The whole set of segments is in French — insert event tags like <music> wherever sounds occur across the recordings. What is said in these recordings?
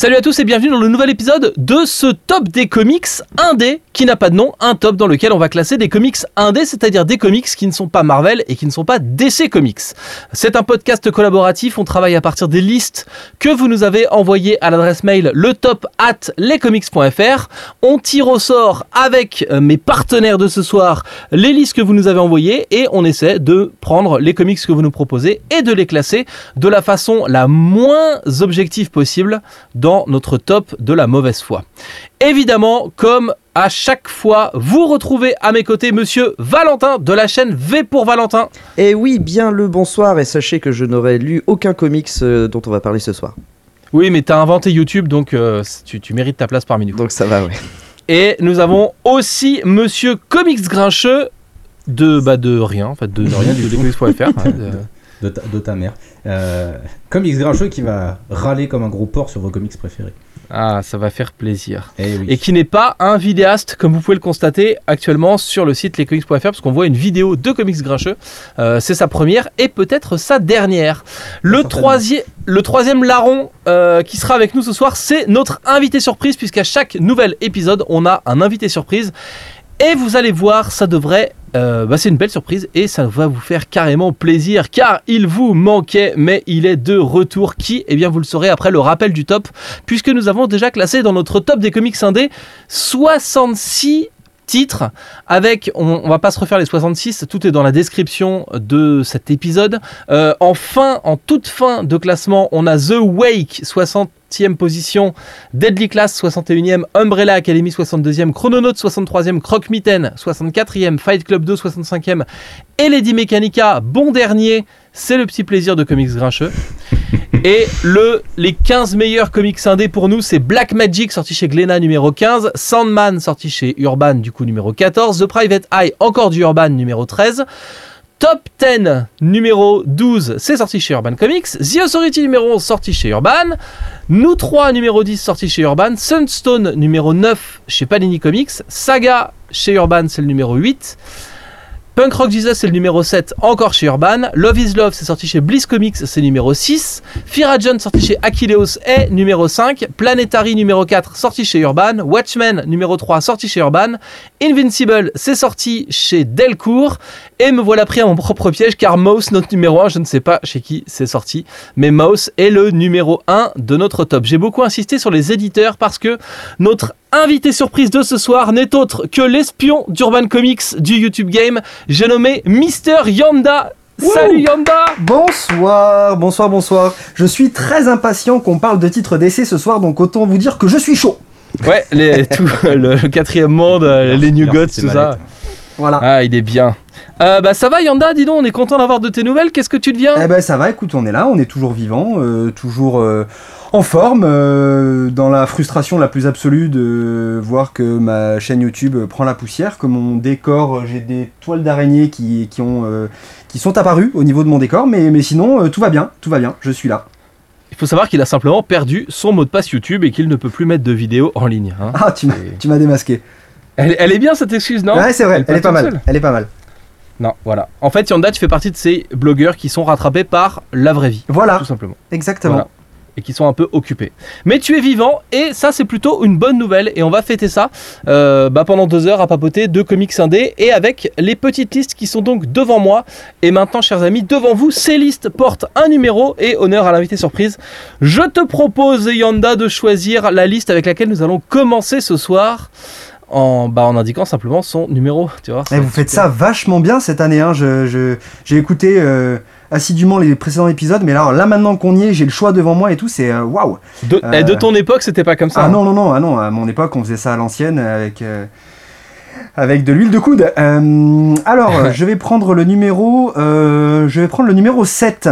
Salut à tous et bienvenue dans le nouvel épisode de ce top des comics indé qui n'a pas de nom, un top dans lequel on va classer des comics indé, c'est-à-dire des comics qui ne sont pas Marvel et qui ne sont pas DC Comics. C'est un podcast collaboratif, on travaille à partir des listes que vous nous avez envoyées à l'adresse mail le top at lescomics.fr. On tire au sort avec euh, mes partenaires de ce soir les listes que vous nous avez envoyées et on essaie de prendre les comics que vous nous proposez et de les classer de la façon la moins objective possible dans notre top de la mauvaise foi. Évidemment, comme à chaque fois, vous retrouvez à mes côtés monsieur Valentin de la chaîne V pour Valentin. Et oui, bien le bonsoir et sachez que je n'aurais lu aucun comics euh, dont on va parler ce soir. Oui, mais t'as inventé YouTube, donc euh, tu, tu mérites ta place parmi nous. Donc ça va, ouais. Et nous avons aussi monsieur Comics Grincheux de, bah, de rien, en fait, de, de rien, du <laughs> comics.fr. hein, de- de ta mère. Euh, comics Grincheux qui va râler comme un gros porc sur vos comics préférés. Ah, ça va faire plaisir. Eh oui. et qui n'est pas un vidéaste comme vous pouvez le constater actuellement sur le site lescomics.fr parce qu'on voit une vidéo de comics grincheux. Euh, c'est sa première et peut-être sa dernière. Le, Certainement. troisième, le troisième larron euh, qui sera avec nous ce soir, c'est notre invité surprise puisqu'à chaque nouvel épisode, on a un invité surprise. Et vous allez voir, ça devrait... euh, bah, c'est une belle surprise et ça va vous faire carrément plaisir car il vous manquait mais il est de retour. Qui Eh bien vous le saurez après le rappel du top puisque nous avons déjà classé dans notre top des comics indés 66 titres avec, on, va pas se refaire les 66, tout est dans la description de cet épisode. Euh, en fin, en toute fin de classement, on a The Wake 60e position, Deadly Class 61e, Umbrella Academy 62e, Chrononaut 63e, Croc Mitten 64e, Fight Club 2 65e et Lady Mechanica, bon dernier, c'est le petit plaisir de comics grincheux. <laughs> Et le, les 15 meilleurs comics indés pour nous, c'est Black Magic sorti chez Glénat numéro 15, Sandman sorti chez Urban du coup numéro 14, The Private Eye encore du Urban numéro 13. Top 10 numéro 12, c'est sorti chez Urban Comics. The Authority numéro 11 sorti chez Urban. Nous 3 numéro 10 sorti chez Urban. Sunstone numéro 9 chez Panini Comics. Saga chez Urban, c'est le numéro 8. Punk Rock Jesus, c'est le numéro 7, encore chez Urban. Love is Love, c'est sorti chez Bliss Comics, c'est numéro 6. Fira John, sorti chez Achilleos, est numéro 5. Planetary, numéro 4, sorti chez Urban. Watchmen, numéro 3, sorti chez Urban. Invincible, c'est sorti chez Delcourt. Et me voilà pris à mon propre piège, car Mouse, notre numéro 1, je ne sais pas chez qui c'est sorti, mais Mouse est le numéro 1 de notre top. J'ai beaucoup insisté sur les éditeurs parce que notre invité surprise de ce soir n'est autre que l'espion d'Urban Comics du YouTube Game. J'ai nommé Mister Yanda. Salut Yanda Bonsoir, bonsoir, bonsoir. Je suis très impatient qu'on parle de titres d'essai ce soir, donc autant vous dire que je suis chaud. Ouais, les, <laughs> tout, le, quatrième monde, euh, les New Gods, tout ça. Voilà. Ah, il est bien. Euh, bah ça va Yanda, dis donc, on est content d'avoir de tes nouvelles. Qu'est-ce que tu deviens? Eh ben ça va, écoute, on est là, on est toujours vivant, euh, toujours euh, en forme, euh, dans la frustration la plus absolue de voir que ma chaîne YouTube prend la poussière, que mon décor, euh, j'ai des toiles d'araignée qui, qui, ont, euh, qui sont apparues au niveau de mon décor, mais, mais sinon euh, tout va bien, tout va bien, je suis là. Il faut savoir qu'il a simplement perdu son mot de passe YouTube et qu'il ne peut plus mettre de vidéos en ligne. hein. Ah, tu m'as démasqué. Elle, elle est bien cette excuse, non? Ouais, c'est vrai, Elle elle, est pas mal, seule. elle est pas mal. Non, voilà. En fait, Yanda, tu fais partie de ces blogueurs qui sont rattrapés par la vraie vie, Voilà, tout simplement. exactement. Voilà. Qui sont un peu occupés. Mais tu es vivant et ça, c'est plutôt une bonne nouvelle. Et on va fêter ça euh, bah, pendant deux heures à papoter de comics indés et avec les petites listes qui sont donc devant moi. Et maintenant, chers amis, devant vous, ces listes portent un numéro et honneur à l'invité surprise. Je te propose, Yanda, de choisir la liste avec laquelle nous allons commencer ce soir. En, bah, indiquant simplement son numéro. Tu vois, Et vous faites ça vachement bien cette année. Hein. J'ai écouté euh, assidûment les précédents épisodes, mais là, là maintenant qu'on y est, j'ai le choix devant moi et tout, c'est euh, waouh. De, Euh, et de ton époque, c'était pas comme ça. Ah hein. non, non, non, ah non, à mon époque, on faisait ça à l'ancienne avec, euh, avec de l'huile de coude. Euh, alors, <laughs> je vais prendre le numéro, euh, je vais prendre le numéro 7.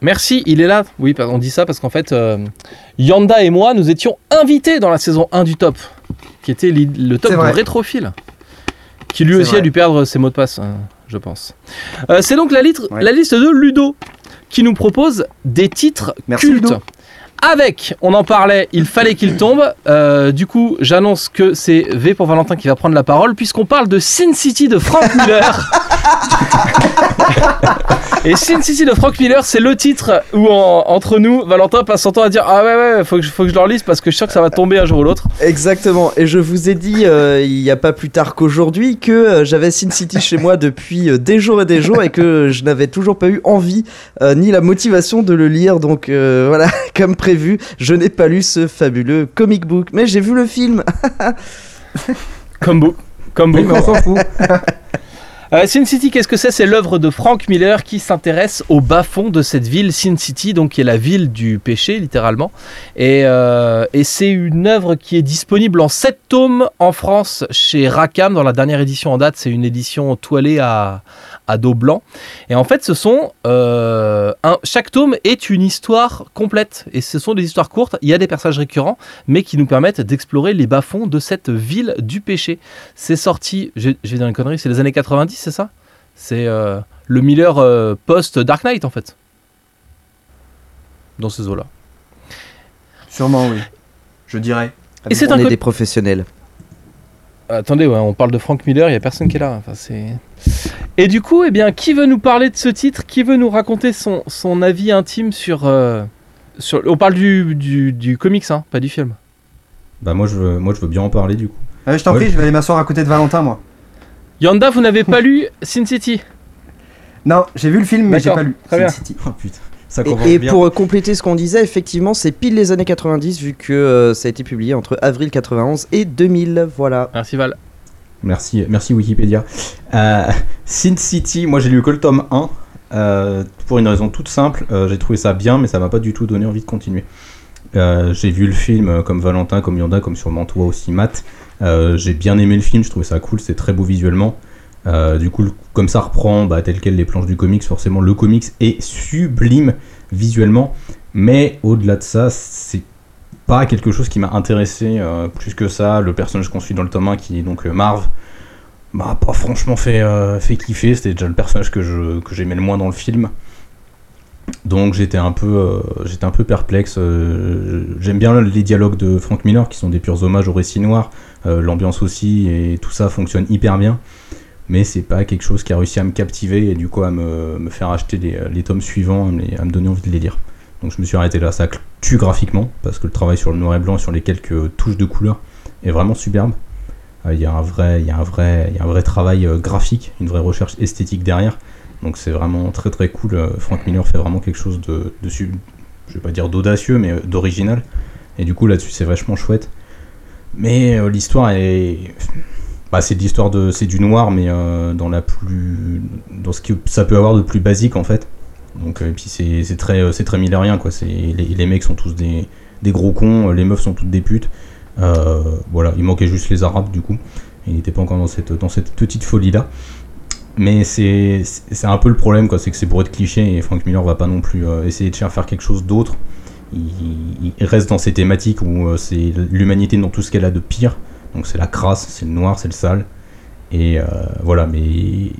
Merci, il est là. Oui, on dit ça parce qu'en fait, euh, Yanda et moi, nous étions invités dans la saison 1 du top, qui était le top de. Rétrophile, qui lui aussi vrai. a dû perdre ses mots de passe, hein, je pense. Euh, C'est donc la, litre- Ouais. la liste de Ludo qui nous propose des titres Merci, cultes. Ludo. Avec, on en parlait, il fallait qu'il tombe. Euh, du coup, j'annonce que c'est V pour Valentin qui va prendre la parole, puisqu'on parle de Sin City de Frank Miller. <laughs> Et Sin City de Frank Miller, c'est le titre où en- entre nous, Valentin passe son temps à dire ah ouais ouais, faut que je, faut que je le relise parce que je suis sûr que ça va tomber un jour ou l'autre. Exactement. Et je vous ai dit euh, il n'y a pas plus tard qu'aujourd'hui que euh, j'avais Sin City chez moi depuis euh, des jours et des jours et que je n'avais toujours pas eu envie euh, ni la motivation de le lire. Donc euh, voilà, <laughs> comme prévu, je n'ai pas lu ce fabuleux comic book. Mais j'ai vu le film. Comme beau. Comme Oui, beaucoup. mais on s'en fout. <laughs> Euh, Sin City, qu'est-ce que c'est? C'est l'œuvre de Frank Miller qui s'intéresse au bas-fond de cette ville, Sin City, donc qui est la ville du péché, littéralement. Et, euh, c'est une œuvre qui est disponible en 7 tomes en France chez Rackham. Dans la dernière édition en date, c'est une édition toilée à, dos blanc. Et en fait, ce sont. euh, chaque tome est une histoire complète. Et ce sont des histoires courtes. Il y a des personnages récurrents, mais qui nous permettent d'explorer les bas-fonds de cette ville du péché. C'est sorti, je, je vais dire une connerie, c'est les années 90, c'est ça? C'est euh, le Miller euh, post-Dark Knight, en fait. Dans ces eaux-là. Sûrement, oui. Je dirais. Et c'est On un est des professionnels. Attendez, ouais, on parle de Frank Miller, il n'y a personne qui est là. Enfin, c'est... Et du coup, eh bien, qui veut nous parler de ce titre? Qui veut nous raconter son, son avis intime sur, euh, sur... On parle du, du, du comics, hein, pas du film. Bah moi je veux, moi je veux bien en parler du coup. Ah, je t'en Ouais. prie, je vais aller m'asseoir à côté de Valentin, moi. Yanda, vous n'avez pas lu Sin City Non, j'ai vu le film, mais j'ai pas lu. bien. Sin City. Oh putain, ça Et, et bien. pour euh, compléter ce qu'on disait, effectivement, c'est pile les années 90 vu que euh, ça a été publié entre avril 91 et 2000. Voilà. Merci Val. Merci, merci Wikipédia. Euh, Sin City, moi j'ai lu que le tome 1. euh, pour une raison toute simple, euh, j'ai trouvé ça bien, mais ça m'a pas du tout donné envie de continuer. Euh, j'ai vu le film comme Valentin, comme Yanda, comme sûrement toi aussi, Matt. Euh, j'ai bien aimé le film, je trouvais ça cool, c'est très beau visuellement. Euh, du coup, comme ça reprend bah, tel quel les planches du comics, forcément le comics est sublime visuellement, mais au-delà de ça, c'est pas quelque chose qui m'a intéressé euh, plus que ça. Le personnage qu'on suit dans le tome 1, qui est donc Marv, m'a pas franchement fait, kiffer. C'était déjà le personnage que j'aimais le moins dans le film. Donc j'étais un peu, euh, un peu perplexe. euh, J'aime bien les dialogues de Frank Miller qui sont des purs hommages au récit noir. Euh, L'ambiance aussi et tout ça fonctionne hyper bien. Mais c'est pas quelque chose qui a réussi à me captiver et du coup à me, faire acheter les, tomes suivants, les- à me donner envie de les lire. Donc je me suis arrêté là. Ça tue graphiquement parce que le travail sur le noir et blanc, sur les quelques touches de couleur, est vraiment superbe. Il y a un vrai, travail graphique, une vraie recherche esthétique derrière. Donc c'est vraiment très très cool. Euh, Frank Miller fait vraiment quelque chose de, de je vais pas dire d'audacieux, mais euh, d'original. Et du coup là-dessus c'est vachement chouette. Mais euh, l'histoire est, bah, c'est de l'histoire de, c'est du noir, mais dans la plus, dans ce que ça peut avoir de plus basique en fait. Donc et puis c'est très, c'est très quoi. C'est les, mecs sont tous des, gros cons, les meufs sont toutes des putes. Voilà, il manquait juste les arabes du coup. Il n'était pas encore dans cette, dans cette petite folie là. Mais c'est un peu le problème. C'est que c'est pour être cliché et Frank Miller va pas non plus euh, essayer de faire quelque chose d'autre. Il, reste dans ces thématiques où euh, c'est l'humanité dans tout ce qu'elle a de pire. Donc c'est la crasse, c'est le noir, c'est le sale. Et euh, voilà, mais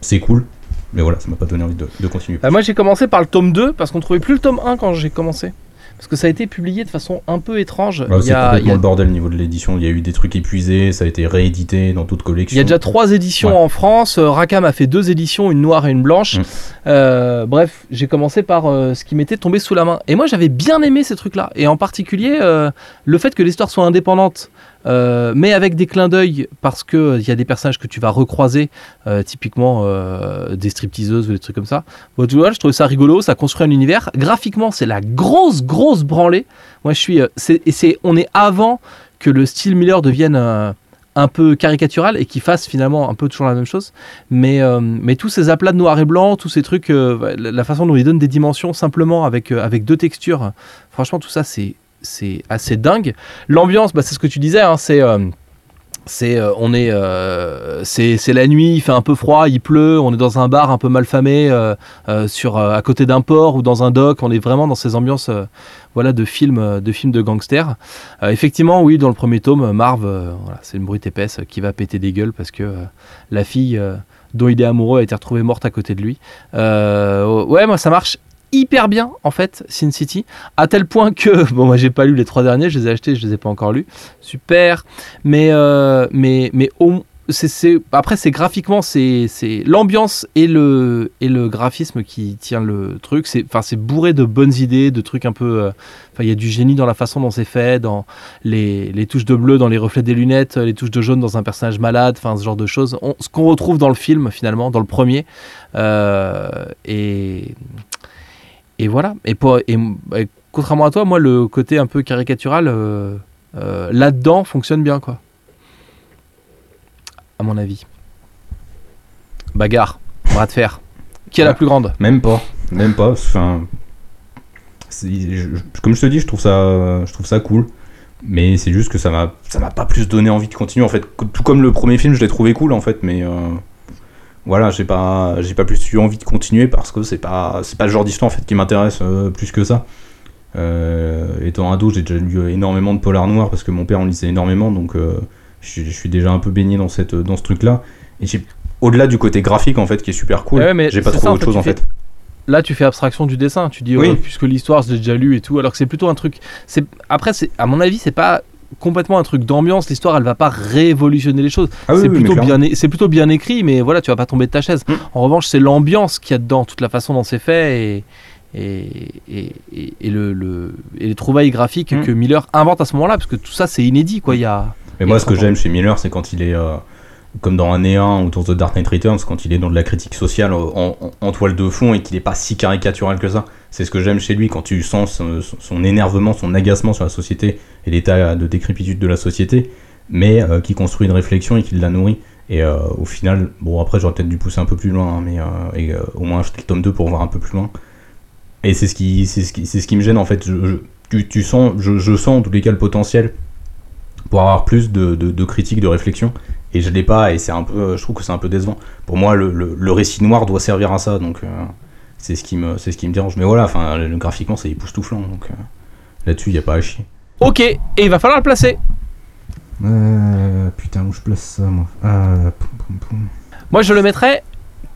c'est cool. Mais voilà, ça m'a pas donné envie de, de continuer. Euh, moi j'ai commencé par le tome 2 parce qu'on trouvait plus le tome 1 quand j'ai commencé. Parce que ça a été publié de façon un peu étrange. Il, c'est complètement a, le bordel au niveau de l'édition. Il y a eu des trucs épuisés, ça a été réédité dans toute collection. il y a déjà trois éditions Ouais. en France. Euh, Rackham a fait deux éditions, une noire et une blanche. Mm. Euh, bref, j'ai commencé par euh, ce qui m'était tombé sous la main. Et moi j'avais bien aimé ces trucs-là. Et en particulier euh, le fait que l'histoire soit indépendante. Euh, mais avec des clins d'œil parce que euh, il y a des personnages que tu vas recroiser, euh, typiquement des stripteaseuses ou des trucs comme ça. Bon, je trouve ça rigolo, ça construit un univers. Graphiquement, c'est la grosse, grosse branlée. Moi, je suis. c'est, on est avant que le style Miller devienne un peu caricatural et qu'il fasse finalement un peu toujours la même chose. Mais, tous ces aplats de noir et blanc, tous ces trucs, la, façon dont il donne des dimensions simplement avec deux textures, franchement, tout ça, c'est, c'est assez dingue. L'ambiance, bah, c'est ce que tu disais, hein, c'est. euh, c'est euh, on est euh, c'est la nuit il fait un peu froid il pleut on est dans un bar un peu mal famé euh, euh, sur à côté d'un port ou dans un dock on est vraiment dans ces ambiances voilà de films de films de gangsters effectivement oui dans le premier tome Marv c'est une brute épaisse qui va péter des gueules parce que la fille dont il est amoureux a été retrouvée morte à côté de lui ouais moi ça marche hyper bien en fait Sin City à tel point que <laughs> bon moi j'ai pas lu les trois derniers je les ai achetés je les ai pas encore lus super mais euh, mais mais après c'est graphiquement c'est, l'ambiance et le et le graphisme qui tient le truc. C'est enfin bourré de bonnes idées, de trucs un peu. euh, Enfin il y a du génie dans la façon dont c'est fait, dans les, les touches de bleu dans les reflets des lunettes, les touches de jaune dans un personnage malade, enfin ce genre de choses. On- ce qu'on retrouve dans le film finalement, dans le premier. Euh, et et voilà. Et, pour, et, et contrairement à toi, moi le côté un peu caricatural euh, euh, là-dedans fonctionne bien quoi à mon avis. Bagarre, bras de fer. Qui est la Ouais. plus grande? Même pas, même pas. Enfin, je- comme je te dis, je trouve ça, je trouve ça cool. Mais c'est juste que ça m'a, ça m'a pas plus donné envie de continuer en fait. Tout comme le premier film, je l'ai trouvé cool en fait, mais euh, voilà, j'ai pas, j'ai pas plus eu envie de continuer parce que c'est pas, c'est pas le genre d'histoire en fait qui m'intéresse euh, plus que ça. Euh, étant ado, j'ai déjà lu énormément de polars noirs parce que mon père en lisait énormément, donc euh, je, suis- je suis déjà un peu baigné dans cette, dans ce truc-là. Et j'ai, au-delà du côté graphique en fait qui est super cool, Ouais, mais j'ai pas ça, en autre chose en fais- fait. Là, tu fais abstraction du dessin. Tu dis, Oui. oh, puisque l'histoire, je l'ai déjà lu et tout. Alors que c'est plutôt un truc. C'est après, c'est à mon avis, c'est pas complètement un truc d'ambiance. L'histoire, elle va pas révolutionner les choses. Ah oui, c'est oui, plutôt bien, c'est plutôt bien écrit, mais voilà, tu vas pas tomber de ta chaise. Mm. En revanche, c'est l'ambiance qu'il y a dedans, toute la façon dont c'est fait et et, et, le, le- et les trouvailles graphiques Mm. que Miller invente à ce moment-là, parce que tout ça, c'est inédit, quoi. Il y a Mais moi, ce que j'aime chez Miller, c'est quand il est euh, comme dans un 1 ou dans The Dark Knight Returns, quand il est dans de la critique sociale en, toile de fond et qu'il n'est pas si caricatural que ça. C'est ce que j'aime chez lui, quand tu sens son, énervement, son agacement sur la société et l'état de décrépitude de la société, mais euh, qui construit une réflexion et qui la nourrit. Et euh, au final, bon, après, j'aurais peut-être dû pousser un peu plus loin, hein, mais euh, euh, au moins acheter le tome 2 pour voir un peu plus loin. Et c'est ce qui, ce ce qui me gêne en fait. Je, tu, tu sens, je, sens en tous les cas le potentiel pour avoir plus de, critiques, de réflexion. Et je l'ai pas, et c'est un peu, je trouve que c'est un peu décevant. Pour moi, le, le, le récit noir doit servir à ça, donc euh, c'est ce qui me, c'est ce qui me dérange. Mais voilà, enfin, le- graphiquement, c'est époustouflant, donc euh, là-dessus, il y a pas à chier. Ok, et il va falloir le placer. Euh, putain, où je place ça, moi? Euh, poum, poum, poum. Moi, je le mettrais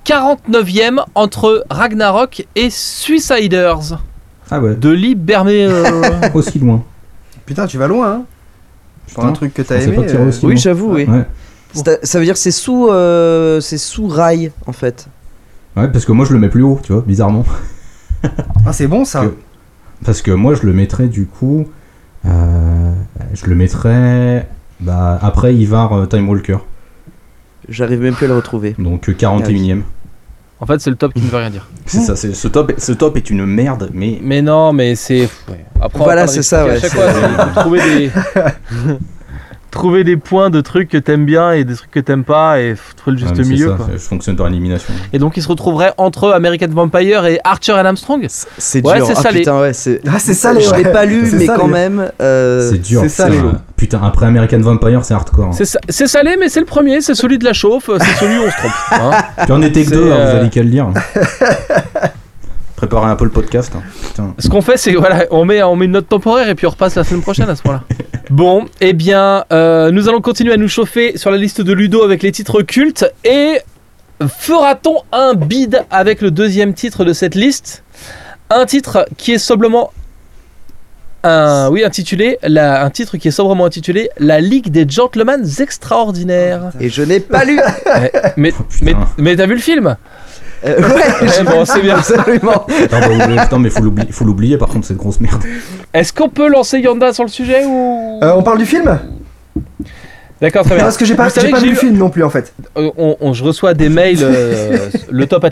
49ème entre Ragnarok et Suiciders Ah ouais, de Lee Bermé. <laughs> aussi loin. Putain, tu vas loin, hein Pour un truc que je t'as aimé. pas euh, aussi Oui, j'avoue, oui. Ouais. C'est- Ça veut dire que c'est sous, euh, c'est sous rail en fait. ouais, parce que moi, je le mets plus haut, tu vois, bizarrement. Ah, c'est bon ça. Que- Parce que moi, je le mettrais du coup. euh, je le mettrais bah, après Ivar euh, Time Walker, J'arrive même plus à le retrouver. donc euh, 41ème. en fait, c'est le top qui ne veut rien dire. C'est ça, c'est- ce top, ce top est une merde, mais Mais non, mais c'est. ouais. Après, Voilà, c'est ça, ouais, À chaque fois, trouver des. <laughs> trouver des points de trucs que t'aimes bien et des trucs que t'aimes pas et trouver le juste milieu. ça, quoi. je fonctionne par élimination. Et donc, il se retrouverait entre American Vampire et Archer and Armstrong? C'est Ouais, dur. c'est ah salé. putain, ouais, c'est. Ah, c'est salé, Je l'ai pas lu, mais salé. quand même. euh, c'est dur. c'est un- lots. Putain, après American Vampire, c'est hardcore. hein. C'est sa- c'est salé, mais c'est le premier, c'est celui de la chauffe, c'est celui où on se trompe. hein. Puis on était que deux, hein, euh, vous avez qu'à le lire. <laughs> Préparez un peu le podcast. hein. Putain. Ce qu'on fait, c'est voilà, on met, on met une note temporaire et puis on repasse la semaine prochaine à ce moment-là. <laughs> Bon, eh bien, euh, nous allons continuer à nous chauffer sur la liste de Ludo avec les titres cultes et fera-t-on un bid avec le deuxième titre de cette liste? Un titre qui est sobrement un, oui, intitulé, la- un titre qui est sobrement intitulé La Ligue des Gentlemen Extraordinaires. Et je n'ai pas lu. <laughs> Mais, Oh, mais, mais t'as vu le film? Euh, <laughs> ouais, bon, c'est bien. Absolument. Attends, bah, putain, mais faut l'oublier, faut l'oublier par contre, cette grosse merde. Est-ce qu'on peut lancer Yanda sur le sujet ou? Euh, on parle du film? D'accord, très bien. Parce que j'ai pas, pas que vu j'ai le film non plus en fait. Euh, on, on- je reçois des mails, euh, <laughs> le top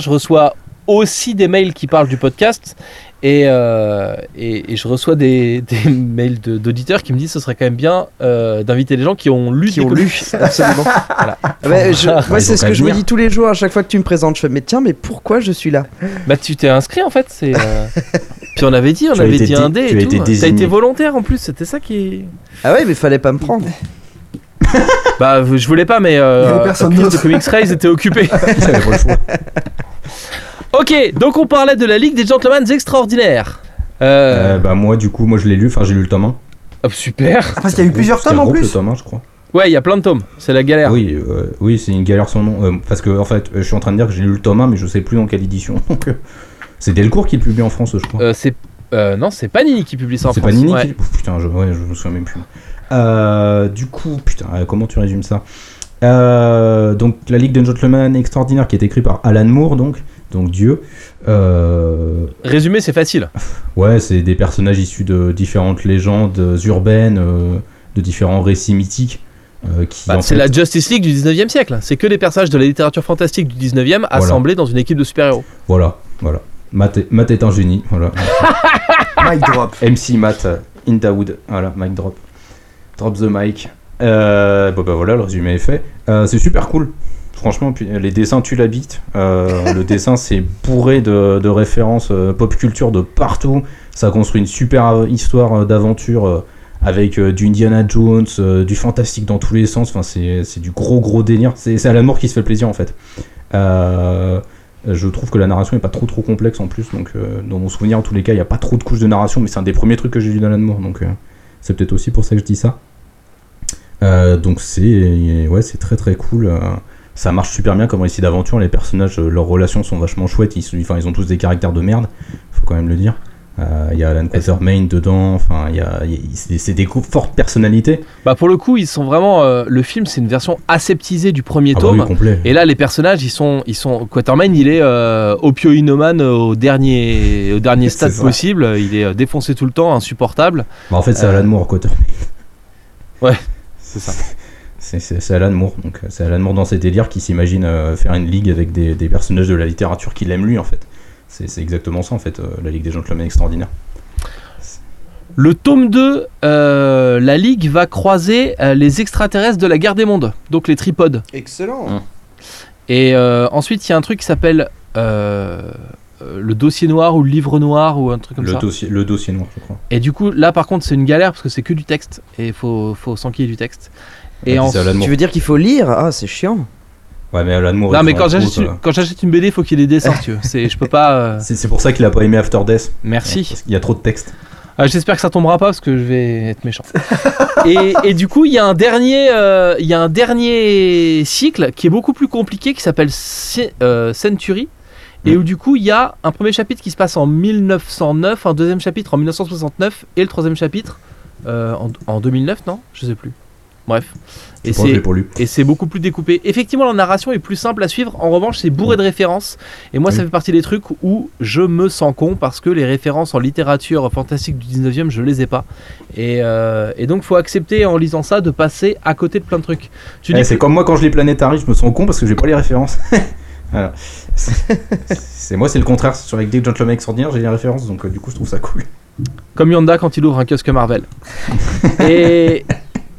je reçois aussi des mails qui parlent du podcast et, euh, et, et je reçois des, <laughs> des mails de- d'auditeurs qui me disent ce serait quand même bien euh, d'inviter les gens qui ont lu Qui ont lu, <laughs> absolument. Voilà. Ouais, je- Ah, moi, c'est ce que je me dis tous les jours à chaque fois que tu me présentes. Je fais, mais tiens, mais pourquoi je suis là? Bah tu t'es inscrit en fait, c'est. euh, <laughs> Puis on avait dit, on Tu as avait été dit un dé tu et as tout. été été volontaire en plus, c'était ça qui. Ah ouais, mais fallait pas me prendre. Bah je voulais pas, mais Il y avait personne de Comics Race était occupé. Ok, donc on parlait de la Ligue des Gentlemen Extraordinaires. Euh, Euh, bah, moi, du coup, moi je l'ai lu, enfin j'ai lu le tome 1. oh, super. Parce qu'il y a eu plusieurs tomes en gros, Le plus. tome 1, je crois. Ouais, il y a plein de tomes, c'est la galère. Oui, euh, oui c'est une galère sans nom. Euh, parce que, en fait, je suis en train de dire que j'ai lu le tome 1, mais je sais plus dans quelle édition. <laughs> Donc, c'est Delcourt qui le publie en France, je crois. Euh, c'est euh, non, c'est Panini qui publie ça en c'est France. pas Nini Ouais. qui. Putain, je, ouais, je me souviens même plus. Euh, du coup, putain, euh, comment tu résumes ça? Euh, donc la Ligue des Gentlemen extraordinaire qui est écrit par Alan Moore, donc, donc Dieu. Euh, Résumé, c'est facile. ouais, c'est des personnages issus de différentes légendes urbaines, euh, de différents récits mythiques. euh, Bah, c'est fait- la Justice League du 19e siècle. C'est que des personnages de la littérature fantastique du 19e assemblés dans une équipe de super-héros. Voilà, voilà. Matt est, Matt est un génie, voilà. <laughs> Mic drop. MC Matt in the wood, voilà, mic drop. Drop the mic. Euh, bon bah voilà, le résumé est fait. Euh, c'est super cool. Franchement, les dessins tuent la bite. Euh, le dessin c'est bourré de, références euh, pop culture de partout. Ça construit une super euh, histoire d'aventure avec du Indiana Jones, du fantastique dans tous les sens. Enfin, c'est du gros gros délire. C'est c'est Alan Moore qui se fait plaisir en fait. Je trouve que la narration est pas trop trop complexe en plus, donc dans mon souvenir en tous les cas il n'y a pas trop de couches de narration, mais c'est un des premiers trucs que j'ai lu d'Alan Moore, donc c'est peut-être aussi pour ça que je dis ça. Donc c'est ouais c'est très très cool. Ça marche super bien comme récit d'aventure. Les personnages, euh, leurs relations sont vachement chouettes. Ils, sont- enfin, ils ont tous des caractères de merde, faut quand même le dire. Euh, Il y a Alan Quatermain dedans. Enfin, il y a, il y a- c'est des fortes personnalités. Bah pour le coup, ils sont vraiment. euh, le film, c'est une version aseptisée du premier Ah bah tome. oui. Et là, les personnages, ils sont, ils sont. Quatermain, il est euh, opioïnomane au dernier, au dernier <laughs> stade ça. possible. Il est défoncé tout le temps, insupportable. Bah, en fait, c'est Alan Moore, Quatermain. <laughs> C'est ça. C'est- Alan Moore, donc euh, c'est Alan Moore dans ses délires qui s'imagine euh, faire une ligue avec des, des personnages de la littérature qu'il aime lui en fait. C'est exactement ça en fait, euh, la Ligue des Gentlemen extraordinaire. Le tome 2, euh, la Ligue va croiser euh, les extraterrestres de la guerre des mondes, donc les tripodes. Excellent. Et euh, ensuite, il y a un truc qui s'appelle le dossier noir ou le livre noir ou un truc comme Le ça. dossier, le dossier noir, je crois. Et du coup, là par contre, c'est une galère parce que c'est que du texte et il faut, faut s'enquiller du texte. Et Ah, en... Moore. Tu veux dire qu'il faut lire Ah, c'est chiant. Ouais, mais Alan Moore. Non, mais fait quand j'achète une, ça. quand j'achète une BD, il faut qu'il y ait des dessins, tu. C'est, je peux pas. euh, C'est c'est pour ça qu'il a pas aimé After Death. Merci. Parce qu'il y a trop de texte. Ah, J'espère que ça tombera pas parce que je vais être méchant. <laughs> et, et du coup, il y a un dernier, euh, il y a un dernier cycle qui est beaucoup plus compliqué qui s'appelle Ce- euh, Century. Et Mm. où du coup, il y a un premier chapitre qui se passe en 1909, un deuxième chapitre en 1969 et le troisième chapitre euh, en, en 2009, non? Je sais plus. Bref. Et c'est l'ai pour lui. et c'est beaucoup plus découpé. Effectivement, la narration est plus simple à suivre. En revanche, c'est bourré de références. Et moi, ça fait partie des trucs où je me sens con parce que les références en littérature fantastique du 19e, je les ai pas. Et, euh, et donc, faut accepter en lisant ça de passer à côté de plein de trucs. Tu Eh, dis c'est que- comme moi quand je lis Planetary, je me sens con parce que j'ai pas les références. <laughs> Voilà. C'est moi, c'est le contraire. Sur avec des Gentlemen extraordinaires, j'ai les références, donc euh, du coup, je trouve ça cool. comme Yanda quand il ouvre un kiosque Marvel. <laughs> et,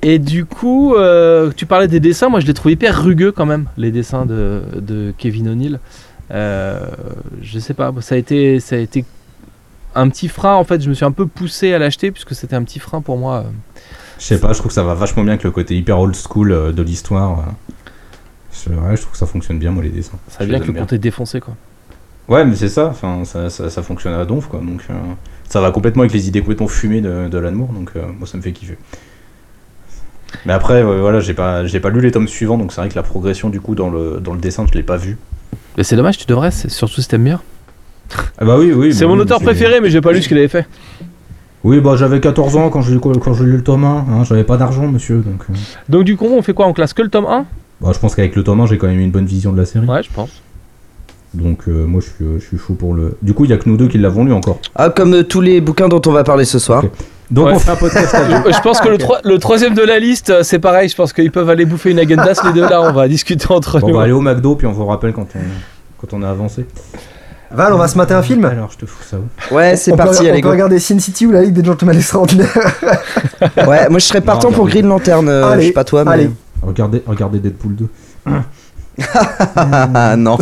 et du coup, euh, tu parlais des dessins. Moi, je les trouve hyper rugueux quand même, les dessins de, de Kevin O'Neill. Euh, je sais pas, ça a été, ça a été un petit frein. En fait, je me suis un peu poussé à l'acheter puisque c'était un petit frein pour moi. euh. Je sais pas, je trouve que ça va vachement bien avec le côté hyper old school euh, de l'histoire. Je, ouais, je trouve que ça fonctionne bien, moi, les dessins. Ça vient les que le bien. compte est défoncé quoi. Ouais, mais c'est ça, enfin, ça, ça, ça fonctionne à donf, quoi. Donc, euh, ça va complètement avec les idées complètement fumées de, de Moore, donc moi, ça me fait kiffer. Mais après, euh, voilà, j'ai pas, j'ai pas lu les tomes suivants, donc c'est vrai que la progression, du coup, dans le, dans le dessin, je l'ai pas vu. Mais c'est dommage, tu devrais, c'est surtout si t'aimes bien. Ah bah oui, oui. c'est bah mon oui, auteur préféré, mais j'ai pas lu ce qu'il avait fait. Oui, bah j'avais 14 ans quand j'ai quand j'ai lu le tome 1, hein, j'avais pas d'argent, monsieur, donc. euh, Donc, du coup, on fait quoi On classe que le tome 1 Bah, je pense qu'avec le tome 1, j'ai quand même une bonne vision de la série. Ouais, je pense. Donc, euh, moi, je suis, je suis chaud pour le. Du coup, il y a que nous deux qui l'avons lu encore. Ah, comme euh, tous les bouquins dont on va parler ce soir. Donc, Ouais. on fait un podcast à deux. <laughs> Je pense que le, troi- le troisième de la liste, euh, c'est pareil. Je pense qu'ils peuvent aller bouffer une agendas les deux là. On va <laughs> discuter entre Bon, on nous. va aller au McDo, puis on vous rappelle quand on, quand on a avancé. Val, on va se mater un film Alors, je te fous ça où Ouais, c'est parti, peut, allez on peut go. regarder Sin City ou la Ligue des Gentlemen Extraordinaires. <laughs> Ouais, moi je serais partant Non, pour. Green Lantern, euh, Allez, je sais pas toi, mais. allez. Regardez, regardez Deadpool 2. Ah non.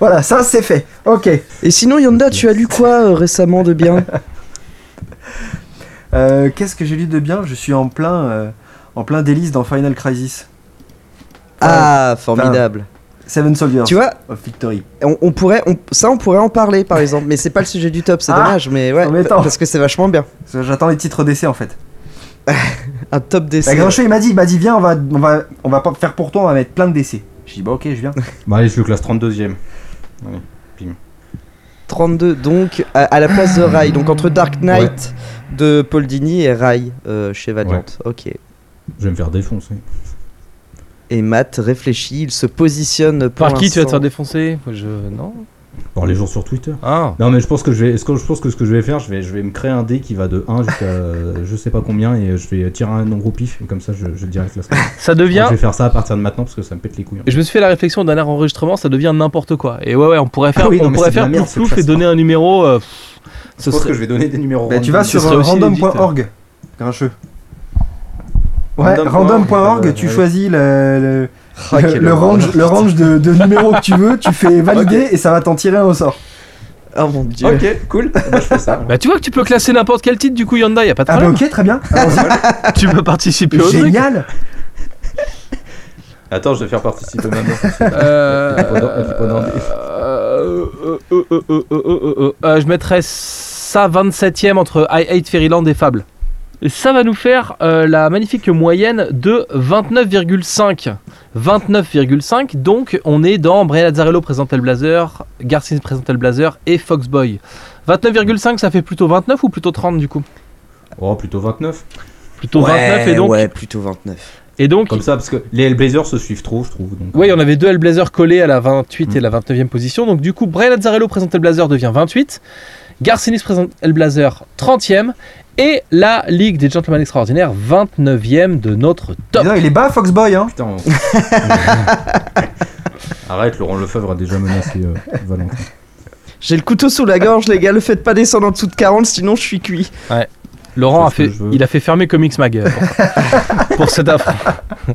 Voilà, ça c'est fait. Ok. Et sinon, Yonda, tu as lu quoi euh, récemment de bien? Euh, Qu'est-ce que j'ai lu de bien Je suis en plein, euh, en plein délice dans Final Crisis. Ah, formidable. Seven Soldiers Tu vois, of Victory. on, on pourrait, on- ça on pourrait en parler par <laughs> exemple, mais c'est pas le sujet du top, c'est Ah, dommage, mais ouais, embêtant. parce que c'est vachement bien. J'attends les titres d'essai en fait. <laughs> Un top Bah, d'essai. Grincheux il m'a dit, il m'a dit viens on va, on va, on va pas faire pour toi, on va mettre plein de décès. J'ai dit bah ok je viens. <laughs> Bah, allez, je le classe 32ème. 32, donc à, à la place de Rai, donc entre Dark Knight de Paul Dini et Rai euh, chez Valiant. Ok. Je vais me faire défoncer. Et Matt réfléchit, il se positionne pour Par qui tu vas te faire défoncer? Moi, Je non. Bon, les jours sur Twitter. Ah. Non mais je pense que je vais, est-ce que je pense que ce que je vais faire, je vais, je vais me créer un dé qui va de 1 jusqu'à <laughs> je sais pas combien et je vais tirer un nombre au pif et comme ça je, je dirai que la Ça devient. Je vais faire ça à partir de maintenant parce que ça me pète les couilles. hein. Je me suis fait la réflexion au dernier enregistrement, ça devient n'importe quoi. Et ouais, ouais, on pourrait faire, Ah oui, on pourrait faire merde, plouf ce plouf et donner un numéro. euh, pff, ce Je pense serait- que je vais donner des numéros. Bah, tu vas sur euh, random.org, grincheux. Ouais, Random.org, euh, tu choisis le, le, le, range, le range de, de numéros que tu veux, tu fais valider et ça va t'en tirer un au sort. Oh mon dieu. Ok, cool. Bah, tu vois que tu peux classer n'importe quel titre du coup Yanda, y a pas de problème. Ah bah ok, très bien. Tu peux participer au Génial. Attends, je vais faire participer maintenant. Je mettrais ça 27ème entre I Hate Fairyland et Fable. Et ça va nous faire euh, la magnifique moyenne de 29,5. 29,5, donc on est dans Brian Lazzarello présente El Blazer, Garcin présente El Blazer et Foxboy. 29,5 ça fait plutôt 29 ou plutôt 30 du coup? Oh, plutôt 29. Plutôt 29 et donc, Ouais, plutôt 29. et donc Comme ça, parce que les Hellblazers se suivent trop, je trouve. Donc, Oui, on avait deux Hellblazer collés à la 28 et la 29e position. Donc du coup, Brian Lazzarello présente Hellblazer devient 28. Garcinis présente Hellblazer 30e. Et la Ligue des Gentlemen Extraordinaires 29e de notre top. Donc, il est bas, Foxboy, hein. Putain. on- <laughs> Arrête, Laurent Lefebvre a déjà menacé euh, Valentin. J'ai le couteau sous la gorge, les gars, le faites pas descendre en dessous de 40, sinon je suis cuit. Laurent a C'est ce que fait, je veux. il a fait fermer Comics Mag euh, pour, <laughs> pour cet affront. <laughs>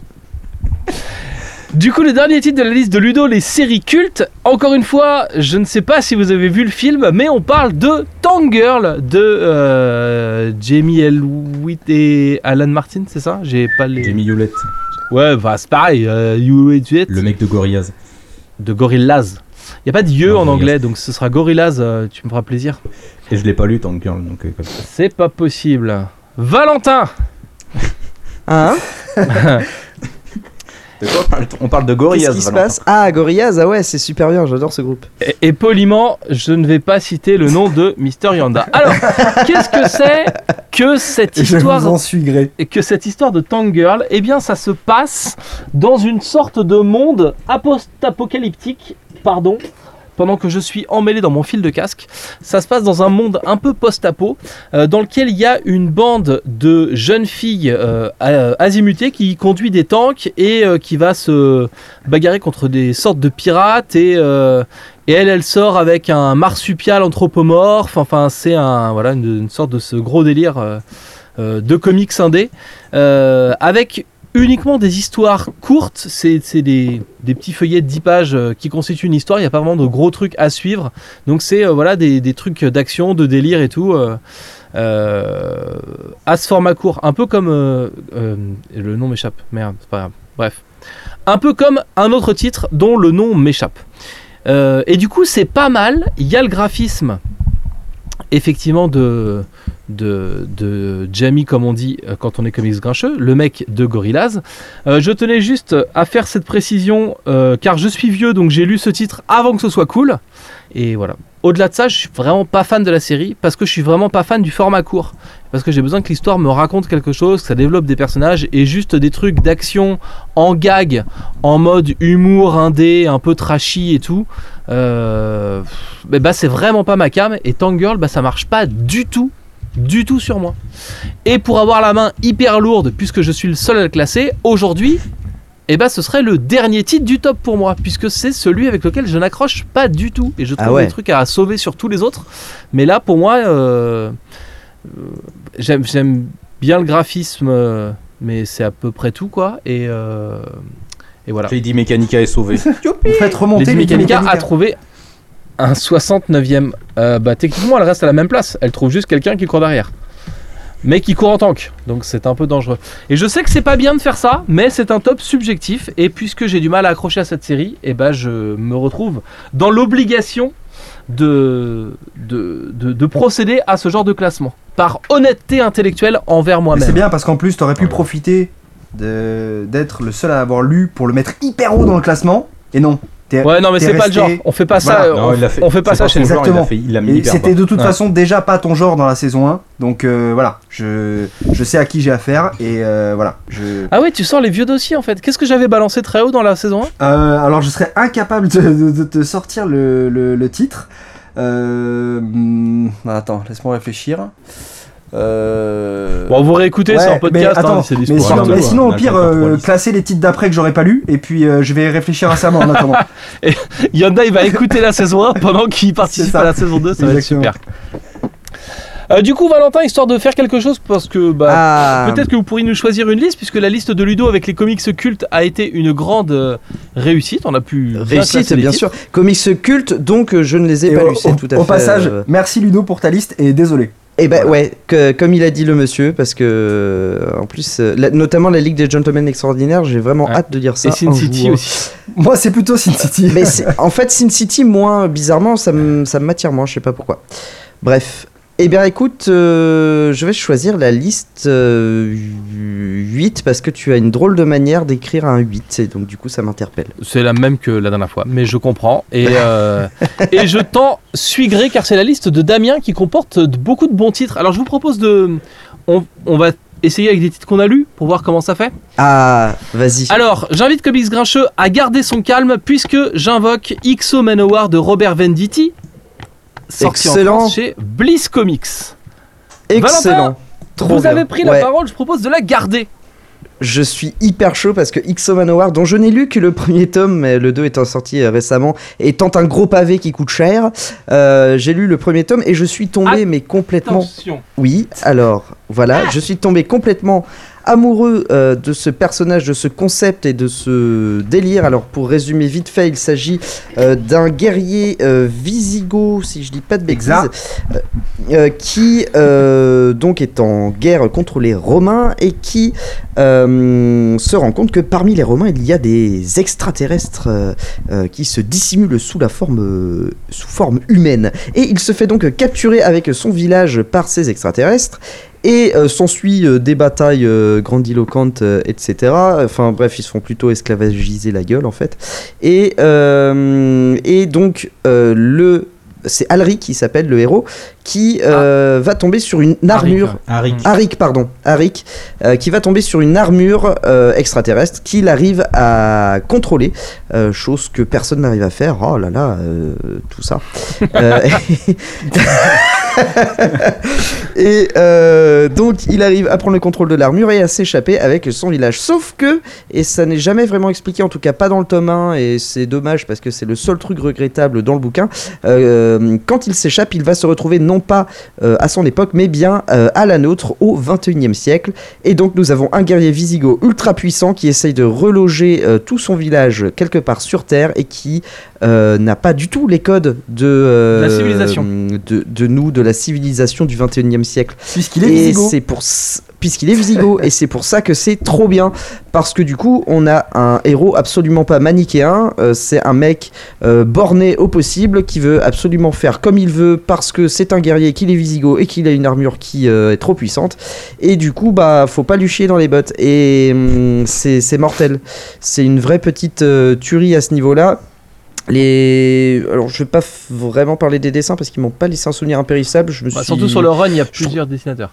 Du coup, le dernier titre de la liste de Ludo, les séries cultes. Encore une fois, je ne sais pas si vous avez vu le film, mais on parle de Tank Girl de euh, Jamie Elwitt et Alan Martin, c'est ça? J'ai pas les. Jamie Hewlett, Ouais, bah c'est pareil. Euh, le mec de Gorillaz. de Gorillaz. Il y a pas de yeux en anglais, donc ce sera Gorillaz. euh, tu me feras plaisir. Et je l'ai pas lu, Tank Girl, donc euh, comme ça. C'est pas possible. Valentin. Hein? <laughs> De quoi on parle On parle de Qu'est-ce Gorillaz, qui se passe Ah, Gorillaz, ah ouais, c'est super bien, j'adore ce groupe. Et, et poliment, je ne vais pas citer le nom de Mister Yanda. Alors, <laughs> qu'est-ce que c'est que cette Et je histoire vous en suis gré. et que cette histoire de Tank Girl? Eh bien, ça se passe dans une sorte de monde post-apocalyptique, pardon. Pendant que je suis emmêlé dans mon fil de casque, ça se passe dans un monde un peu post-apo, euh, dans lequel il y a une bande de jeunes filles euh, a- azimutées qui conduit des tanks et euh, qui va se bagarrer contre des sortes de pirates et, euh, et elle, elle sort avec un marsupial anthropomorphe. Enfin, c'est un voilà une, sorte de ce gros délire euh, euh, de comics indé euh, avec uniquement des histoires courtes. C'est des, petits feuillets de 10 pages euh, qui constituent une histoire. Il n'y a pas vraiment de gros trucs à suivre. Donc c'est euh, voilà des, trucs d'action, de délire et tout. euh, à ce format court, un peu comme le nom m'échappe. Merde, c'est pas grave. Bref, un peu comme un autre titre dont le nom m'échappe. Et du coup, c'est pas mal. Il y a le graphisme, effectivement, de, de, Jamie, comme on dit euh, quand on est comics grincheux, le mec de Gorillaz. Euh, je tenais juste à faire cette précision, euh, car je suis vieux, donc j'ai lu ce titre avant que ce soit cool. Et voilà. Au-delà de ça, je suis vraiment pas fan de la série, parce que je suis vraiment pas fan du format court. Parce que j'ai besoin que l'histoire me raconte quelque chose, que ça développe des personnages, et juste des trucs d'action en gag, en mode humour indé, un peu trashy et tout. Euh, bah, c'est vraiment pas ma cam et Tank Girl bah ça marche pas du tout du tout sur moi et pour avoir la main hyper lourde puisque je suis le seul à le classer aujourd'hui et bah ce serait le dernier titre du top pour moi puisque c'est celui avec lequel je n'accroche pas du tout et je trouve Ah ouais. des trucs à sauver sur tous les autres mais là pour moi euh, euh, j'aime bien le graphisme euh, mais c'est à peu près tout quoi et euh, et voilà dit Mechanica est sauvé. <laughs> Vous faites remonter Lady Mechanica Mechanica. a trouvé un 69e. Euh, bah, techniquement, elle reste à la même place. Elle trouve juste quelqu'un qui court derrière. Mais qui court en tank. Donc c'est un peu dangereux. Et je sais que c'est pas bien de faire ça, mais c'est un top subjectif. Et puisque j'ai du mal à accrocher à cette série, et ben je me retrouve dans l'obligation de, de, de, de procéder à ce genre de classement. Par honnêteté intellectuelle envers Mais moi-même. C'est bien parce qu'en plus, t'aurais pu Ouais. profiter de- d'être le seul à avoir lu pour le mettre hyper haut dans le classement. Et non, Ouais, non, mais c'est pas le genre. On fait pas ça. Voilà. on, Non, fait. on fait pas ça chez Exactement. c'était de toute Ouais. façon déjà pas ton genre dans la saison 1, donc euh, voilà, je, je sais à qui j'ai affaire et euh, voilà. Je... Ah ouais, tu sors les vieux dossiers en fait. Qu'est-ce que j'avais balancé très haut dans la saison 1 Euh, alors je serais incapable de, de- de te sortir le, le- le titre. Euh, hmm, attends, laisse-moi réfléchir. Euh... Bon, vous réécoutez, c'est un podcast. mais attends, hein, mais sinon, mais hein. sinon, on au pire, euh, classer les titres d'après que j'aurais pas lu, et puis euh, je vais réfléchir récemment en attendant. <laughs> Yanda, il va écouter la saison 1 pendant qu'il participe à la saison 2. Ça va être super. Euh, du coup, Valentin, histoire de faire quelque chose, parce que bah, Ah, peut-être que vous pourriez nous choisir une liste, puisque la liste de Ludo avec les comics cultes a été une grande euh, réussite. On a pu réussite, bien sûr. Comics culte, donc je ne les ai Et pas lus, au- tout à au fait. passage, merci Ludo pour ta liste et désolé. Et ben Voilà. ouais, que, comme il a dit le monsieur, parce que euh, en plus, euh, la- notamment la Ligue des Gentlemen Extraordinaires, j'ai vraiment Ouais. hâte de lire ça. Et Sin un City aussi. <laughs> Moi, c'est plutôt Sin City. Mais <laughs> en fait, Sin City, moins bizarrement, ça me ça m'attire moins, je sais pas pourquoi. Bref. Eh bien, écoute, euh, je vais choisir la liste euh, 8 parce que tu as une drôle de manière d'écrire un 8 et donc du coup ça m'interpelle. C'est la même que la dernière fois, mais je comprends. Et, euh, <laughs> et je t'en suis gré car c'est la liste de Damien qui comporte beaucoup de bons titres. Alors je vous propose de. On, on va essayer avec des titres qu'on a lus pour voir comment ça fait. Ah, vas-y. Alors j'invite Comics Grincheux à garder son calme puisque j'invoque XO Manowar de Robert Venditti. Sorti en Excellent. France chez Bliss Comics. Excellent. Trop vous bien. avez pris la Ouais. parole, je propose de la garder. Je suis hyper chaud parce que XO Manowar, dont je n'ai lu que le premier tome, mais le 2 étant sorti euh, récemment, étant un gros pavé qui coûte cher, euh, j'ai lu le premier tome et je suis tombé, mais complètement. Attention. Oui, alors voilà, je suis tombé complètement amoureux euh, de ce personnage, de ce concept et de ce délire. Alors pour résumer vite fait, il s'agit euh, d'un guerrier euh, visigoth, si je dis pas de bêtises, qui donc est en guerre contre les Romains et qui se rend compte que parmi les Romains il y a des extraterrestres qui se dissimulent sous la forme sous forme humaine. Et il se fait donc capturer avec son village par ces extraterrestres et euh, s'ensuit euh, des batailles euh, grandiloquentes, etc. Enfin bref, ils se font plutôt esclavagiser la gueule en fait. Et, et donc le c'est Alric qui s'appelle le héros qui euh, va tomber sur une armure Harry. Arik, pardon, Arik, euh, qui va tomber sur une armure euh, extraterrestre qu'il arrive à contrôler, euh, chose que personne n'arrive à faire. Oh là là, euh, tout ça. <laughs> Euh, <laughs> et euh, donc il arrive à prendre le contrôle de l'armure et à s'échapper avec son village. Sauf que, et ça n'est jamais vraiment expliqué, en tout cas pas dans le tome 1, et c'est dommage parce que c'est le seul truc regrettable dans le bouquin, euh, quand il s'échappe, il va se retrouver non pas euh, à son époque, mais bien euh, à la nôtre au 21e siècle. Et donc nous avons un guerrier visigoth ultra puissant qui essaye de reloger euh, tout son village quelque part sur Terre et qui euh, n'a pas du tout les codes de, euh, La civilisation. de, de nous, de la civilisation du 21e siècle. Puisqu'il est Et c'est pour puisqu'il est visigoth et c'est pour ça que c'est trop bien. Parce que du coup on a un héros absolument pas manichéen euh, c'est un mec euh, borné au possible qui veut absolument faire comme il veut parce que c'est un guerrier qu'il est visigoth et qu'il a une armure qui euh, est trop puissante. Et du coup bah faut pas lui chier dans les bottes. Et hum, c'est mortel. C'est une vraie petite tuerie à ce niveau là les... Alors, je vais pas vraiment parler des dessins parce qu'ils m'ont pas laissé un souvenir impérissable. Je me Bah, suis... Surtout sur le run, il y a je plusieurs dessinateurs.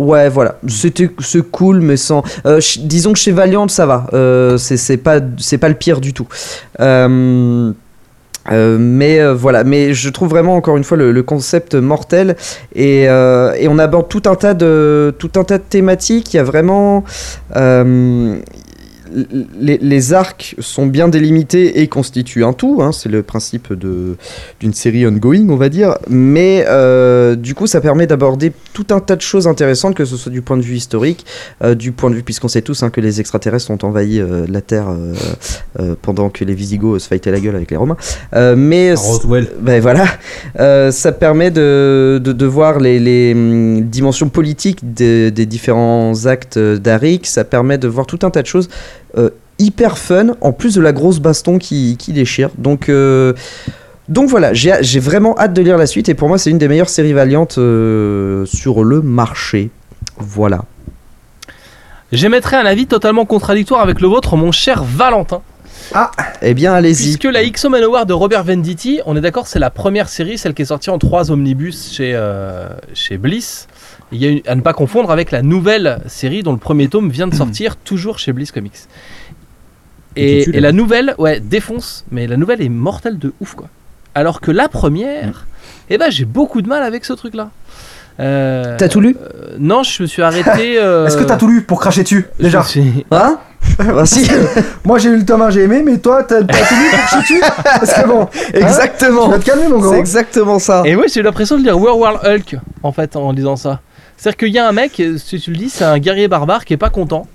Ouais, voilà. C'était c'est cool, mais sans. euh, disons que chez Valiant, ça va. Euh, c'est pas pas le pire du tout. Euh, mais voilà, mais je trouve vraiment encore une fois le, concept mortel et, on aborde tout un tas de tout un tas de thématiques. Il y a vraiment les, les arcs sont bien délimités et constituent un tout. hein, c'est le principe d'une série ongoing, on va dire. Mais euh, du coup, ça permet d'aborder tout un tas de choses intéressantes, que ce soit du point de vue historique, euh, du point de vue, puisqu'on sait tous hein, que les extraterrestres ont envahi euh, la Terre pendant que les Visigoths se fightaient la gueule avec les Romains. Mais Roswell. ben voilà, ça permet de, de, de voir les, les, hum, dimensions politiques des, des différents actes d'Arik. Ça permet de voir tout un tas de choses hyper fun, en plus de la grosse baston qui, qui déchire. Donc, euh, donc voilà, j'ai vraiment hâte de lire la suite et pour moi, c'est une des meilleures séries valiantes euh, sur le marché. Voilà. J'émettrai un avis totalement contradictoire avec le vôtre, mon cher Valentin. Eh bien, allez-y. Puisque la X Manowar de Robert Venditti, on est d'accord, c'est la première série, celle qui est sortie en trois omnibus chez, euh, chez Bliss. Il y a une- à ne pas confondre avec la nouvelle série dont le premier tome vient de <clears throat> sortir, toujours chez Bliss Comics. Et tu la nouvelle, ouais, défonce, mais la nouvelle est mortelle de ouf, quoi. Alors que la première, eh ben, j'ai beaucoup de mal avec ce truc-là. Euh, T'as tout lu euh, Non, je me suis arrêté. <laughs> euh, Est-ce que t'as tout lu pour cracher dessus Déjà. suis- <laughs> Hein <laughs> Bah, si. Moi j'ai eu le tome 1, j'ai aimé, mais toi t'as t'as tout lu pour cracher dessus Parce que bon, tu Exactement. vas te calmer mon C'est gars. exactement ça. Et ouais, j'ai eu l'impression de lire World War Hulk en fait en lisant ça. C'est-à-dire qu'il y a un mec, si tu le dis, c'est un guerrier barbare qui est pas content,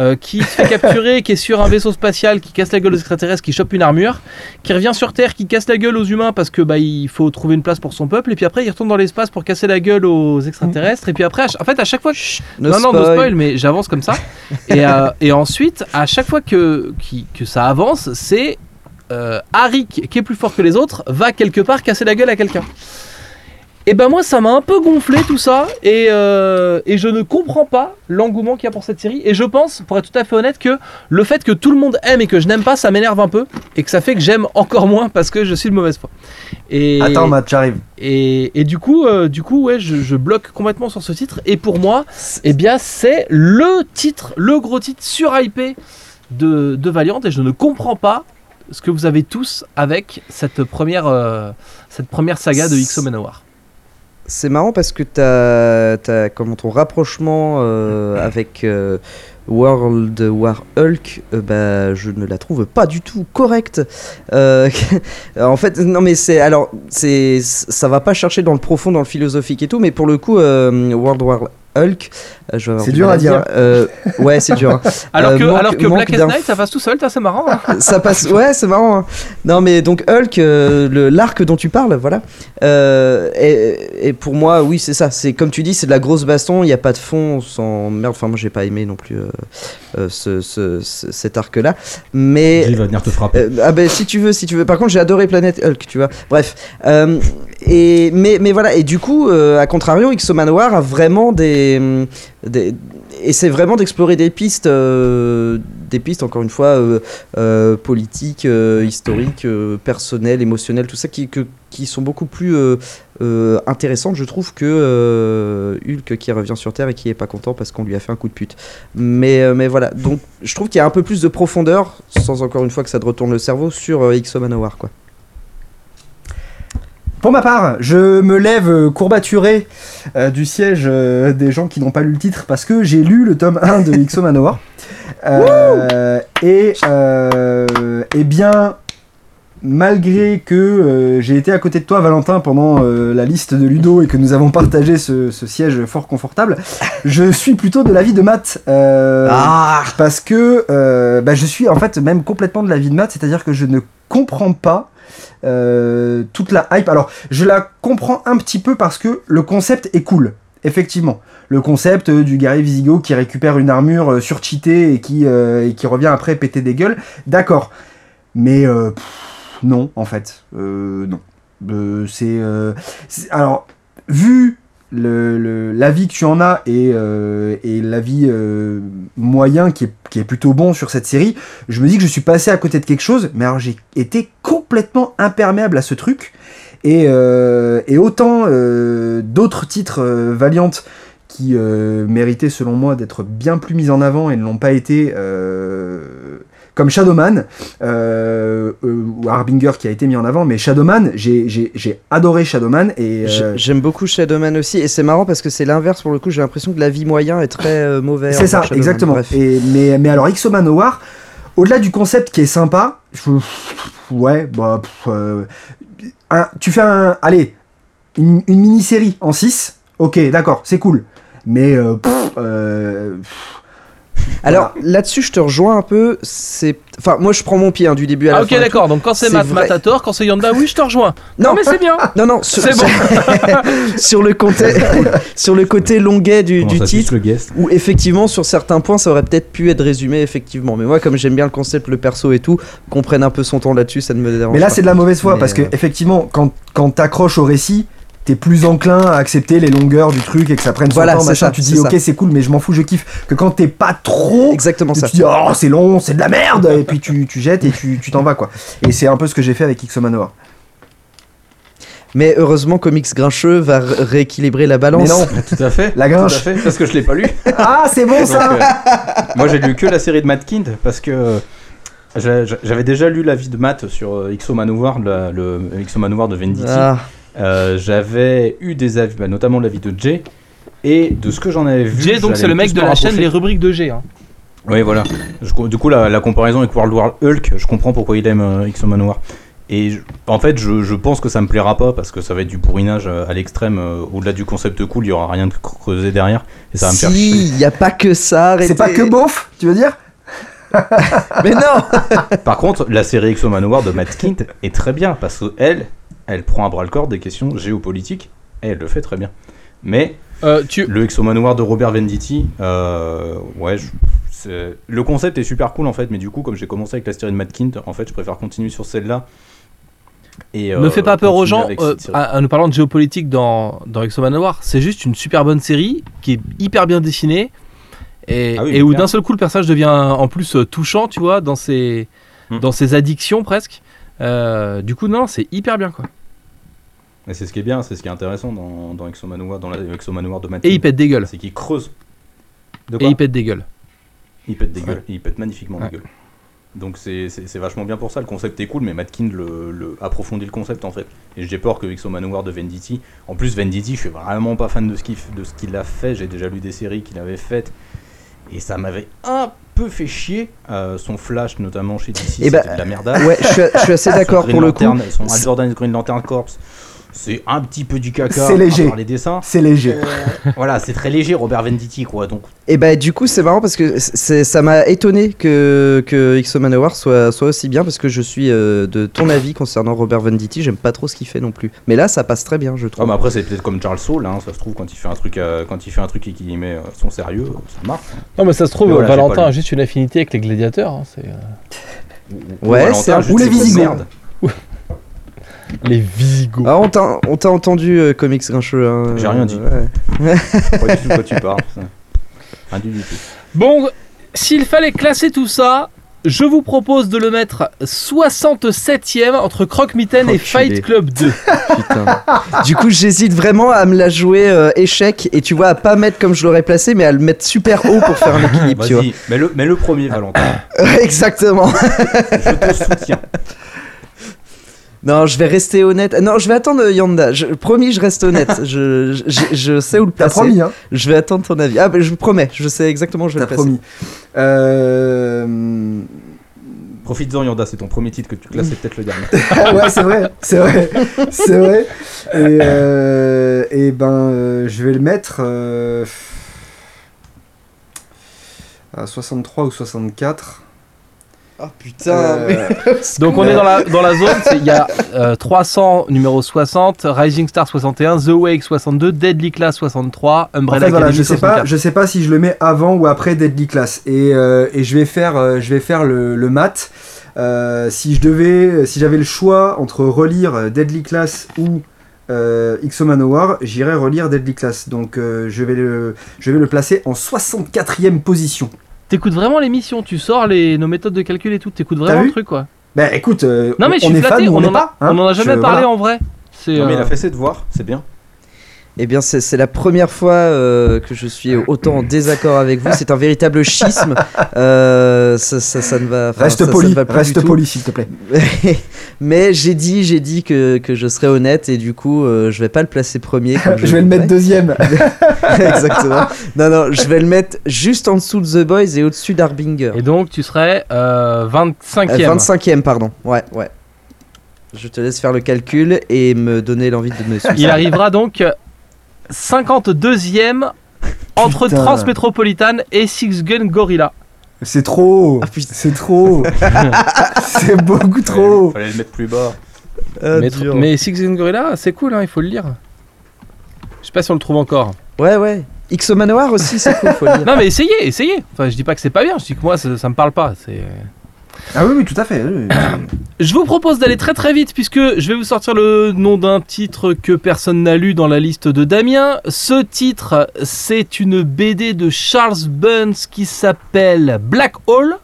euh, qui se fait capturer, qui est sur un vaisseau spatial, qui casse la gueule aux extraterrestres, qui chope une armure, qui revient sur Terre, qui casse la gueule aux humains parce que bah il faut trouver une place pour son peuple, et puis après il retourne dans l'espace pour casser la gueule aux extraterrestres, et puis après, en fait à chaque fois, No non non no spoil. spoil, mais j'avance comme ça, et, euh, et ensuite à chaque fois que qui- que ça avance, c'est euh, Harry qui est plus fort que les autres va quelque part casser la gueule à quelqu'un. Et ben moi ça m'a un peu gonflé tout ça et, euh, et je ne comprends pas l'engouement qu'il y a pour cette série et je pense pour être tout à fait honnête que le fait que tout le monde aime et que je n'aime pas ça m'énerve un peu et que ça fait que j'aime encore moins parce que je suis de mauvaise foi. Et, Attends Matt, j'arrive. et, et du coup, euh, du coup ouais, je, je bloque complètement sur ce titre et pour moi eh bien c'est le titre, le gros titre surhypé de, de Valiant et je ne comprends pas ce que vous avez tous avec cette première, euh, cette première saga de XO Manowar. C'est marrant parce que t'as, t'as comment ton rapprochement euh, avec euh, World War Hulk, euh, bah, je ne la trouve pas du tout correcte. Euh, <laughs> en fait, non mais c'est alors c'est ça va pas chercher dans le profond, dans le philosophique et tout, mais pour le coup, World War Hulk, euh, C'est du dur à dire. Euh, ouais, c'est dur. hein. <laughs> Alors Euh, que, manque- alors que manque Blackest d'inf- Night, ça passe tout seul, ça, c'est marrant. hein. <laughs> ça passe ouais c'est marrant hein. non mais donc Hulk euh, le l'arc dont tu parles voilà euh, et, et pour moi oui c'est ça c'est comme tu dis c'est de la grosse baston il n'y a pas de fond sans merde enfin moi j'ai pas aimé non plus euh, euh, ce, ce- ce- cet arc là mais Il va venir te frapper. euh, ah ben si tu veux, si tu veux. Par contre, j'ai adoré Planète Hulk, tu vois. Bref. Euh, et mais mais voilà. Et du coup, euh, à contrario, Exo Manoir a vraiment des, hum, des c'est vraiment d'explorer des pistes, euh, des pistes encore une fois euh, politiques, historiques, personnelles, émotionnelles, tout ça qui qui sont beaucoup plus intéressantes, je trouve, que Hulk qui revient sur Terre et qui est pas content parce qu'on lui a fait un coup de pute. Mais, mais voilà, donc je trouve qu'il y a un peu plus de profondeur, sans encore une fois que ça te retourne le cerveau, sur X Manowar quoi. Pour ma part, je me lève euh, courbaturé euh, du siège euh, des gens qui n'ont pas lu le titre parce que j'ai lu le tome 1 de <laughs> XO Manowar. Euh, et, euh, eh bien, malgré que euh, j'ai été à côté de toi, Valentin, pendant euh, la liste de Ludo et que nous avons partagé ce, ce siège fort confortable, je suis plutôt de l'avis de Matt. euh, Ah parce que bah, je suis en fait même complètement de l'avis de Matt, c'est-à-dire que je ne comprends pas euh, toute la hype. Alors, je la comprends un petit peu parce que le concept est cool, effectivement. Le concept euh, du guerrier Visigo qui récupère une armure euh, surcheatée et qui, revient après péter des gueules, d'accord. Mais non, en fait, non. C'est- alors vu l'avis que tu en as et, euh, l'avis euh, moyen qui est, plutôt bon sur cette série, je me dis que je suis passé à côté de quelque chose, mais alors j'ai été complètement imperméable à ce truc. Et, euh, autant d'autres titres euh, Valiant qui méritaient selon moi d'être bien plus mis en avant et ne l'ont pas été, comme Shadowman, euh, euh, ou Harbinger qui a été mis en avant, mais Shadowman, j'ai adoré Shadowman et... Euh, J'aime beaucoup Shadowman aussi, et c'est marrant parce que c'est l'inverse pour le coup. J'ai l'impression que la vie moyen est très euh, mauvais. C'est ça, Shadowman. exactement. Et, mais, mais alors, X Manowar, au-delà du concept qui est sympa, je- ouais, bah, pff, euh, un- tu fais un, allez, une, une mini-série en 6, ok, d'accord, c'est cool. Mais, euh, pff, euh, Alors là-dessus, je te rejoins un peu. C'est, enfin, moi, je prends mon pied hein, du début à la Ah, ok, fin. d'accord. Donc quand c'est Matt, vrai. Matt a tort. Quand c'est Yanda, oui, je te rejoins. Non, Non, mais c'est bien. non, non. Sur, C'est bon. sur <laughs> le côté, <laughs> sur le côté longuet du, titre. Où effectivement, sur certains points, ça aurait peut-être pu être résumé, effectivement. Mais moi, comme j'aime bien le concept, le perso et tout, qu'on prenne un peu son temps là-dessus, ça ne me dérange mais là, pas. c'est de la mauvaise foi parce que, euh, effectivement, quand, quand t'accroches au récit, t'es plus enclin à accepter les longueurs du truc et que ça prenne son Voilà, temps, machin. ça, tu dis ok, c'est cool, mais je m'en fous, je kiffe. Que quand t'es pas trop. Exactement tu ça. te dis oh c'est long, c'est de la merde et puis tu, tu jettes et tu tu t'en vas quoi. Et c'est un peu ce que j'ai fait avec Ixomanoa. Mais heureusement, Comics Grincheux va ré- rééquilibrer la balance. Mais non, Tout à fait. La Tout à grinche. fait, parce que je l'ai pas lu. <laughs> ah c'est bon Donc, ça. euh, moi, j'ai lu que la série de Matt Kind parce que euh, j'a- j'a- j'avais déjà lu l'avis de Matt sur euh, Xo Manowar, le, le Xo Manowar de Venditti. Ah, Euh, j'avais eu des avis, bah, notamment l'avis de Jay. Et de ce que j'en avais vu. Jay, donc c'est le mec de la chaîne. Les Rubriques de G. hein. Oui, voilà. Je du coup, la, la comparaison avec World War Hulk, je comprends pourquoi il aime euh, X Manowar. Et je- en fait, je, je pense que ça me plaira pas parce que ça va être du bourrinage euh, à l'extrême. euh, Au-delà du concept cool, il y aura rien de creusé derrière. Et ça va me faire si, il n'y a pas que ça. C'est pas que beauf, tu veux dire? <laughs> Mais non Par contre, la série X Manowar de Matt Kint est très bien parce que elle, prend à bras le corps des questions géopolitiques et elle le fait très bien. Mais Euh, tu... le X Manowar de Robert Venditti, euh, ouais, je- le concept est super cool en fait, mais du coup, comme j'ai commencé avec la série de Matt Kint, en fait, je préfère continuer sur celle-là. Et, Ne euh, fais pas peur aux gens euh, en en nous parlant de géopolitique dans, dans Exo Manowar. C'est juste une super bonne série qui est hyper bien dessinée et, Ah oui, et mais où d'un seul coup le personnage devient en plus euh, touchant, tu vois, dans ses, Hmm. dans ses addictions presque. Euh, du coup, non, c'est hyper bien quoi. Et c'est ce qui est bien, c'est ce qui est intéressant dans, dans X Manowar, dans la X Manowar de Matt Et il pète des gueules. c'est qu'il creuse. De Et il pète des gueules. Il pète des gueules, il pète magnifiquement Ouais. des gueules. Donc c'est c'est- c'est vachement bien pour ça, le concept est cool, mais Matkin le, le approfondit le concept en fait. Et j'ai peur que Xo Manowar de Venditti, en plus Venditti, je suis vraiment pas fan de ce qu'il de ce qu'il a fait, j'ai déjà lu des séries qu'il avait faites, et ça m'avait un peu fait chier, euh, son Flash notamment chez DC, Eh c'était bah, de la merdade. Ouais, je suis, je suis assez <laughs> d'accord pour le coup. Jordan Green Lantern Corps, c'est un petit peu du caca C'est léger. les dessins. C'est léger. <laughs> voilà, c'est très léger Robert Venditti quoi, donc Et bah du coup c'est marrant parce que ça m'a étonné que que X Manowar soit soit aussi bien parce que je suis euh, de ton avis concernant Robert Venditti, j'aime pas trop ce qu'il fait non plus. Mais là ça passe très bien je Ah, trouve. mais après c'est peut-être comme Charles Soule, hein, ça se trouve quand il fait un truc, euh, quand il fait un truc et qu'il y met euh, son sérieux, euh, ça marche. Non, mais ça se trouve, voilà, Valentin a juste une affinité avec les gladiateurs. hein, c'est, euh, Ouais, c'est un- ou les Visigoths. Les Visigoths. Ah, on t'a on t'a entendu euh, comics grincheux. hein, J'ai rien dit. ouais. Pas du tout <laughs> de quoi tu parles. Rien du tout. Bon, s'il fallait classer tout ça, je vous propose de le mettre 67ème entre Croque-Mitaine et. Fight Club 2. Putain. du coup j'hésite vraiment à me la jouer euh, échec et tu vois à pas mettre comme je l'aurais placé mais à le mettre super haut pour faire un <laughs> équilibre tu vois. Vas-y, mets le, mets le premier Valentin. <laughs> Exactement. Je te soutiens. Non, je vais rester honnête. Non, je vais attendre euh, Yanda. Je, promis, je reste honnête. <laughs> je, je, sais où le T'as placer. promis, hein Je vais attendre ton avis. Ah, bah, je vous promets, je sais exactement où je vais T'as le placer. promis. Euh... Profites-en Yanda, c'est ton premier titre que tu classes, c'est peut-être le dernier. <laughs> Ah ouais, c'est vrai, c'est vrai, c'est vrai. Et, euh, et ben, euh, je vais le mettre euh, à 63 ou 64. Oh putain. Euh, <laughs> Donc on est dans la, <laughs> dans la zone, c'est- il y a euh, 300 numéro 60, Rising Star 61, The Wake 62, Deadly Class 63, En Umbrella fait, voilà, je sais pas, 64. je sais pas si je le mets avant ou après Deadly Class. Et, euh, et je vais faire, euh, je vais faire le, le mat. Euh, si je devais, si j'avais le choix entre relire Deadly Class ou euh, Xo Manowar, j'irais relire Deadly Class. Donc euh, je vais le, je vais le placer en 64e position. T'écoutes vraiment l'émission, tu sors les, nos méthodes de calcul et tout, t'écoutes vraiment le truc quoi. Bah écoute, euh, Non mais je on suis est flatté, fan ou on, on en n'est a, pas. hein on en a jamais Je- parlé voilà. en vrai. C'est, Non mais il euh, a fait ses devoirs, c'est bien. Eh bien, c'est la première fois euh, que je suis autant en désaccord avec vous. C'est un véritable schisme. Euh, ça, ça, ça ne va. Reste ça- poli, ne va plus reste poli s'il te plaît. <laughs> Mais j'ai dit, j'ai dit que, que je serais honnête et du coup, euh, je vais pas le placer premier. comme <laughs> Je vais le mettre deuxième. <laughs> Exactement. Non, non, je vais le mettre juste en dessous de The Boys et au-dessus d'Arbinger. Et donc tu serais euh, 25ème. Euh, 25e, pardon. Ouais, ouais. Je te laisse faire le calcul et me donner l'envie de me suivre. Il arrivera donc 52ème entre Putain. Transmétropolitane et Six Gun Gorilla. C'est trop. Ah, putain. c'est trop. <laughs> c'est beaucoup trop. Il fallait le mettre plus bas. Ah, mais, dur. mais Six Gun Gorilla, c'est cool, hein, il faut le lire. Je sais pas si on le trouve encore. Ouais, ouais. Xo Manoir aussi, c'est cool, faut le <laughs> dire. Non mais essayez, essayez. Enfin je dis pas que c'est pas bien, je dis que moi ça, ça me parle pas. C'est Ah oui, oui, tout à fait. oui, oui. Je vous propose d'aller très très vite puisque je vais vous sortir le nom d'un titre que personne n'a lu dans la liste de Damien. Ce titre, c'est une BD de Charles Burns qui s'appelle Black Hole,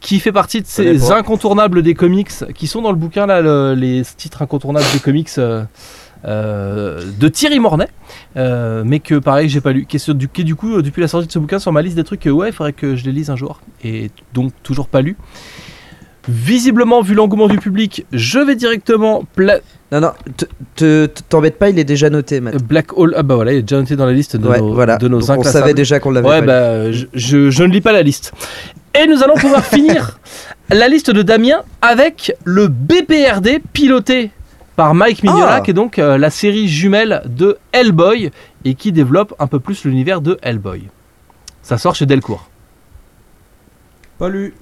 qui fait partie de ces incontournables des comics qui sont dans le bouquin là, le- les titres incontournables des comics. euh, euh, de Thierry Mornay, euh, mais que pareil j'ai pas lu, qui est, du, qui est du coup euh, depuis la sortie de ce bouquin sur ma liste des trucs que ouais il faudrait que je les lise un jour et donc toujours pas lu. Visiblement, vu l'engouement du public, je vais directement pla- Non, non, te- te- t'embête pas, il est déjà noté, Matt. Black Hole. Ah bah voilà, il est déjà noté dans la liste de Ouais, nos, voilà. de nos Donc, on savait déjà qu'on l'avait Ouais, pas bah je, je- je ne lis pas la liste. Et nous allons pouvoir <laughs> finir la liste de Damien avec le BPRD piloté par Mike Mignola, Ah. qui est donc euh, la série jumelle de Hellboy et qui développe un peu plus l'univers de Hellboy. Ça sort chez Delcourt. Pas lu.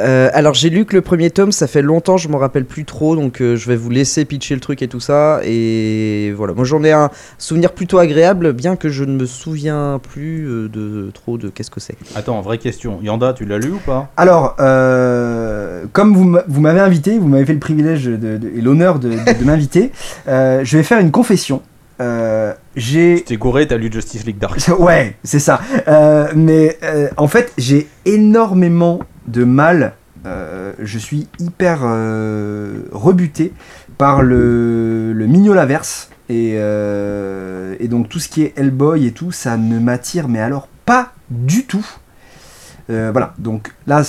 Euh, alors j'ai lu que le premier tome, ça fait longtemps, je m'en rappelle plus trop, donc euh, je vais vous laisser pitcher le truc et tout ça. Et voilà, moi j'en ai un souvenir plutôt agréable, bien que je ne me souviens plus euh, de trop de qu'est-ce que c'est. Attends, vraie question. Yanda, tu l'as lu ou pas? Alors, euh, comme vous m'a- vous m'avez invité, vous m'avez fait le privilège de- de- et l'honneur de, de- de m'inviter, <laughs> euh, je vais faire une confession. Euh, j'ai t'es gouré, t'as lu Justice League Dark. <laughs> Ouais, c'est ça. Euh, mais euh, en fait, j'ai énormément de mal. euh, je suis hyper euh, rebuté par le, le Mignolaverse. Et, euh, et donc tout ce qui est Hellboy et tout, ça ne m'attire, mais alors pas du tout. Voilà, donc là,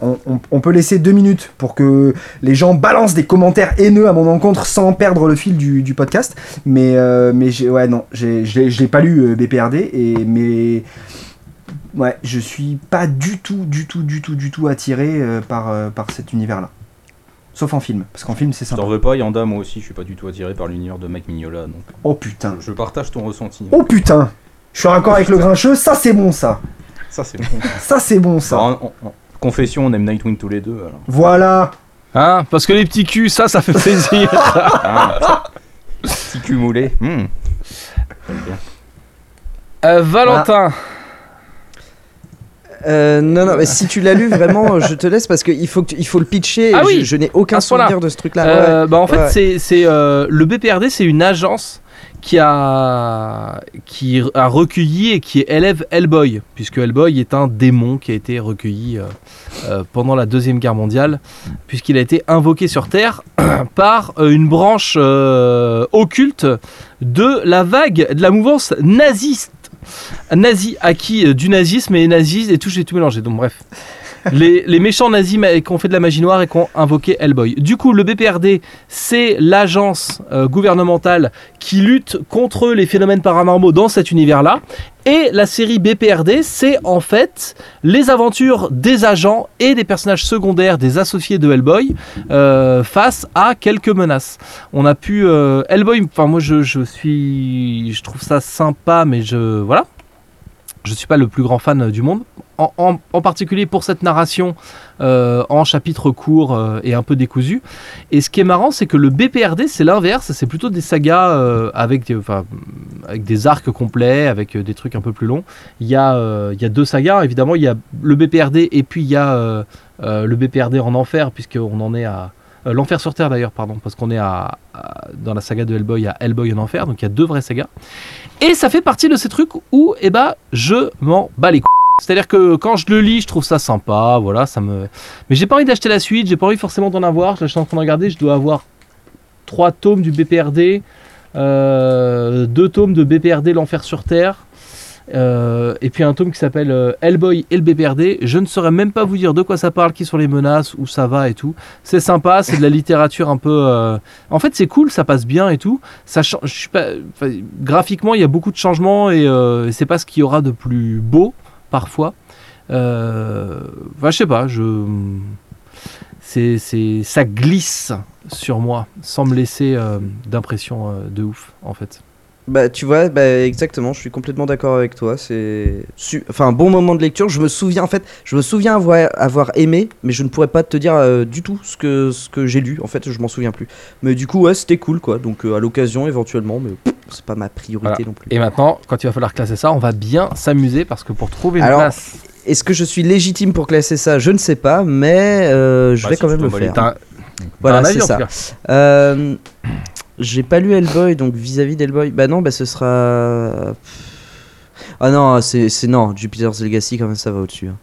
on, peut laisser deux minutes pour que les gens balancent des commentaires haineux à mon encontre sans perdre le fil du, podcast. Mais, euh, mais ouais, non, je l'ai- pas lu BPRD, et, mais ouais, je suis pas du tout, du tout, du tout, du tout attiré euh, par, euh, par cet univers-là. Sauf en film, parce qu'en film c'est sympa. t'en veux pas, Yanda, moi aussi, je suis pas du tout attiré par l'univers de Mike Mignola, donc Oh putain. je partage ton ressenti. Oh putain. Je suis raccord avec le grincheux, ça c'est bon ça. Ça, c'est bon. <laughs> Ça c'est bon ça. Alors, confession, on aime Nightwing tous les deux, alors. Voilà. Hein Parce que les petits culs, ça, ça fait plaisir. <laughs> Ah, petit cul moulé. Hmm. J'aime bien. Euh, Valentin. Euh, non, non, mais si tu l'as lu <laughs> vraiment, je te laisse parce qu'il faut, que tu- il faut le pitcher. et Ah je- oui, je, n'ai aucun souvenir de ce truc-là. Euh, bah en fait, ouais. c'est c'est, euh, le BPRD, c'est une agence qui a qui a recueilli et qui élève Hellboy, puisque Hellboy est un démon qui a été recueilli euh, pendant la deuxième guerre mondiale, puisqu'il a été invoqué sur Terre <clears throat> par une branche euh, occulte de la vague de la mouvance naziste. Nazi acquis euh, du nazisme et nazis et tout j'ai tout mélangé. Donc bref <laughs> les, méchants nazis qui ont fait de la magie noire et qui ont invoqué Hellboy. Du coup, le BPRD, c'est l'agence euh, gouvernementale qui lutte contre les phénomènes paranormaux dans cet univers-là. Et la série BPRD, c'est en fait les aventures des agents et des personnages secondaires, des associés de Hellboy, euh, face à quelques menaces. On a pu... euh, Hellboy, enfin moi je suis... Je trouve ça sympa, mais je... Voilà. Je suis pas le plus grand fan du monde. En, particulier pour cette narration euh, en chapitres courts euh, et un peu décousus. Et ce qui est marrant, c'est que le BPRD, c'est l'inverse. C'est plutôt des sagas euh, avec, des, arcs complets, avec euh, des trucs un peu plus longs. Il y a, euh, deux sagas, évidemment. Il y a le BPRD et puis il y a euh, euh, le BPRD en enfer, puisqu'on en est à. euh, L'enfer sur Terre d'ailleurs, pardon, parce qu'on est dans la saga de Hellboy à Hellboy en enfer, donc il y a deux vraies sagas. Et ça fait partie de ces trucs où, eh ben, je m'en bats les couilles. C'est-à-dire que quand je le lis, je trouve ça sympa, voilà, ça me. Mais j'ai pas envie d'acheter la suite, j'ai pas envie forcément d'en avoir. Là, je suis en train de regarder, je dois avoir trois tomes du BPRD, euh, deux tomes de BPRD L'Enfer sur Terre, euh, et puis un tome qui s'appelle euh, Hellboy et le BPRD. Je ne saurais même pas vous dire de quoi ça parle, qui sont les menaces, où ça va et tout. C'est sympa, c'est de la littérature un peu. euh, En fait, c'est cool, ça passe bien et tout. Ça change. Graphiquement, il y a beaucoup de changements et c'est pas ce qu'il y aura de plus beau parfois. Enfin, je sais pas, je. C'est, c'est, ça glisse sur moi sans me laisser d'impression de ouf en fait. Bah, tu vois, bah, exactement, je suis complètement d'accord avec toi. C'est su- enfin, un bon moment de lecture. Je me souviens, en fait, je me souviens avoir, avoir aimé, mais je ne pourrais pas te dire euh, du tout ce que, ce que j'ai lu. En fait, je m'en souviens plus. Mais du coup, ouais, c'était cool, quoi. Donc, euh, à l'occasion, éventuellement, mais c'est pas ma priorité Voilà. non plus. Et maintenant, quand il va falloir classer ça, on va bien s'amuser parce que pour trouver une Alors, place. Est-ce que je suis légitime pour classer ça? Je ne sais pas, mais euh, je Bah, vais si, quand même le faire. Voilà, c'est ça. J'ai pas lu Hellboy, donc vis-à-vis d'Hellboy, bah non, bah ce sera. Ah non, c'est c'est- non, Jupiter's Legacy quand même ça va au-dessus. hein.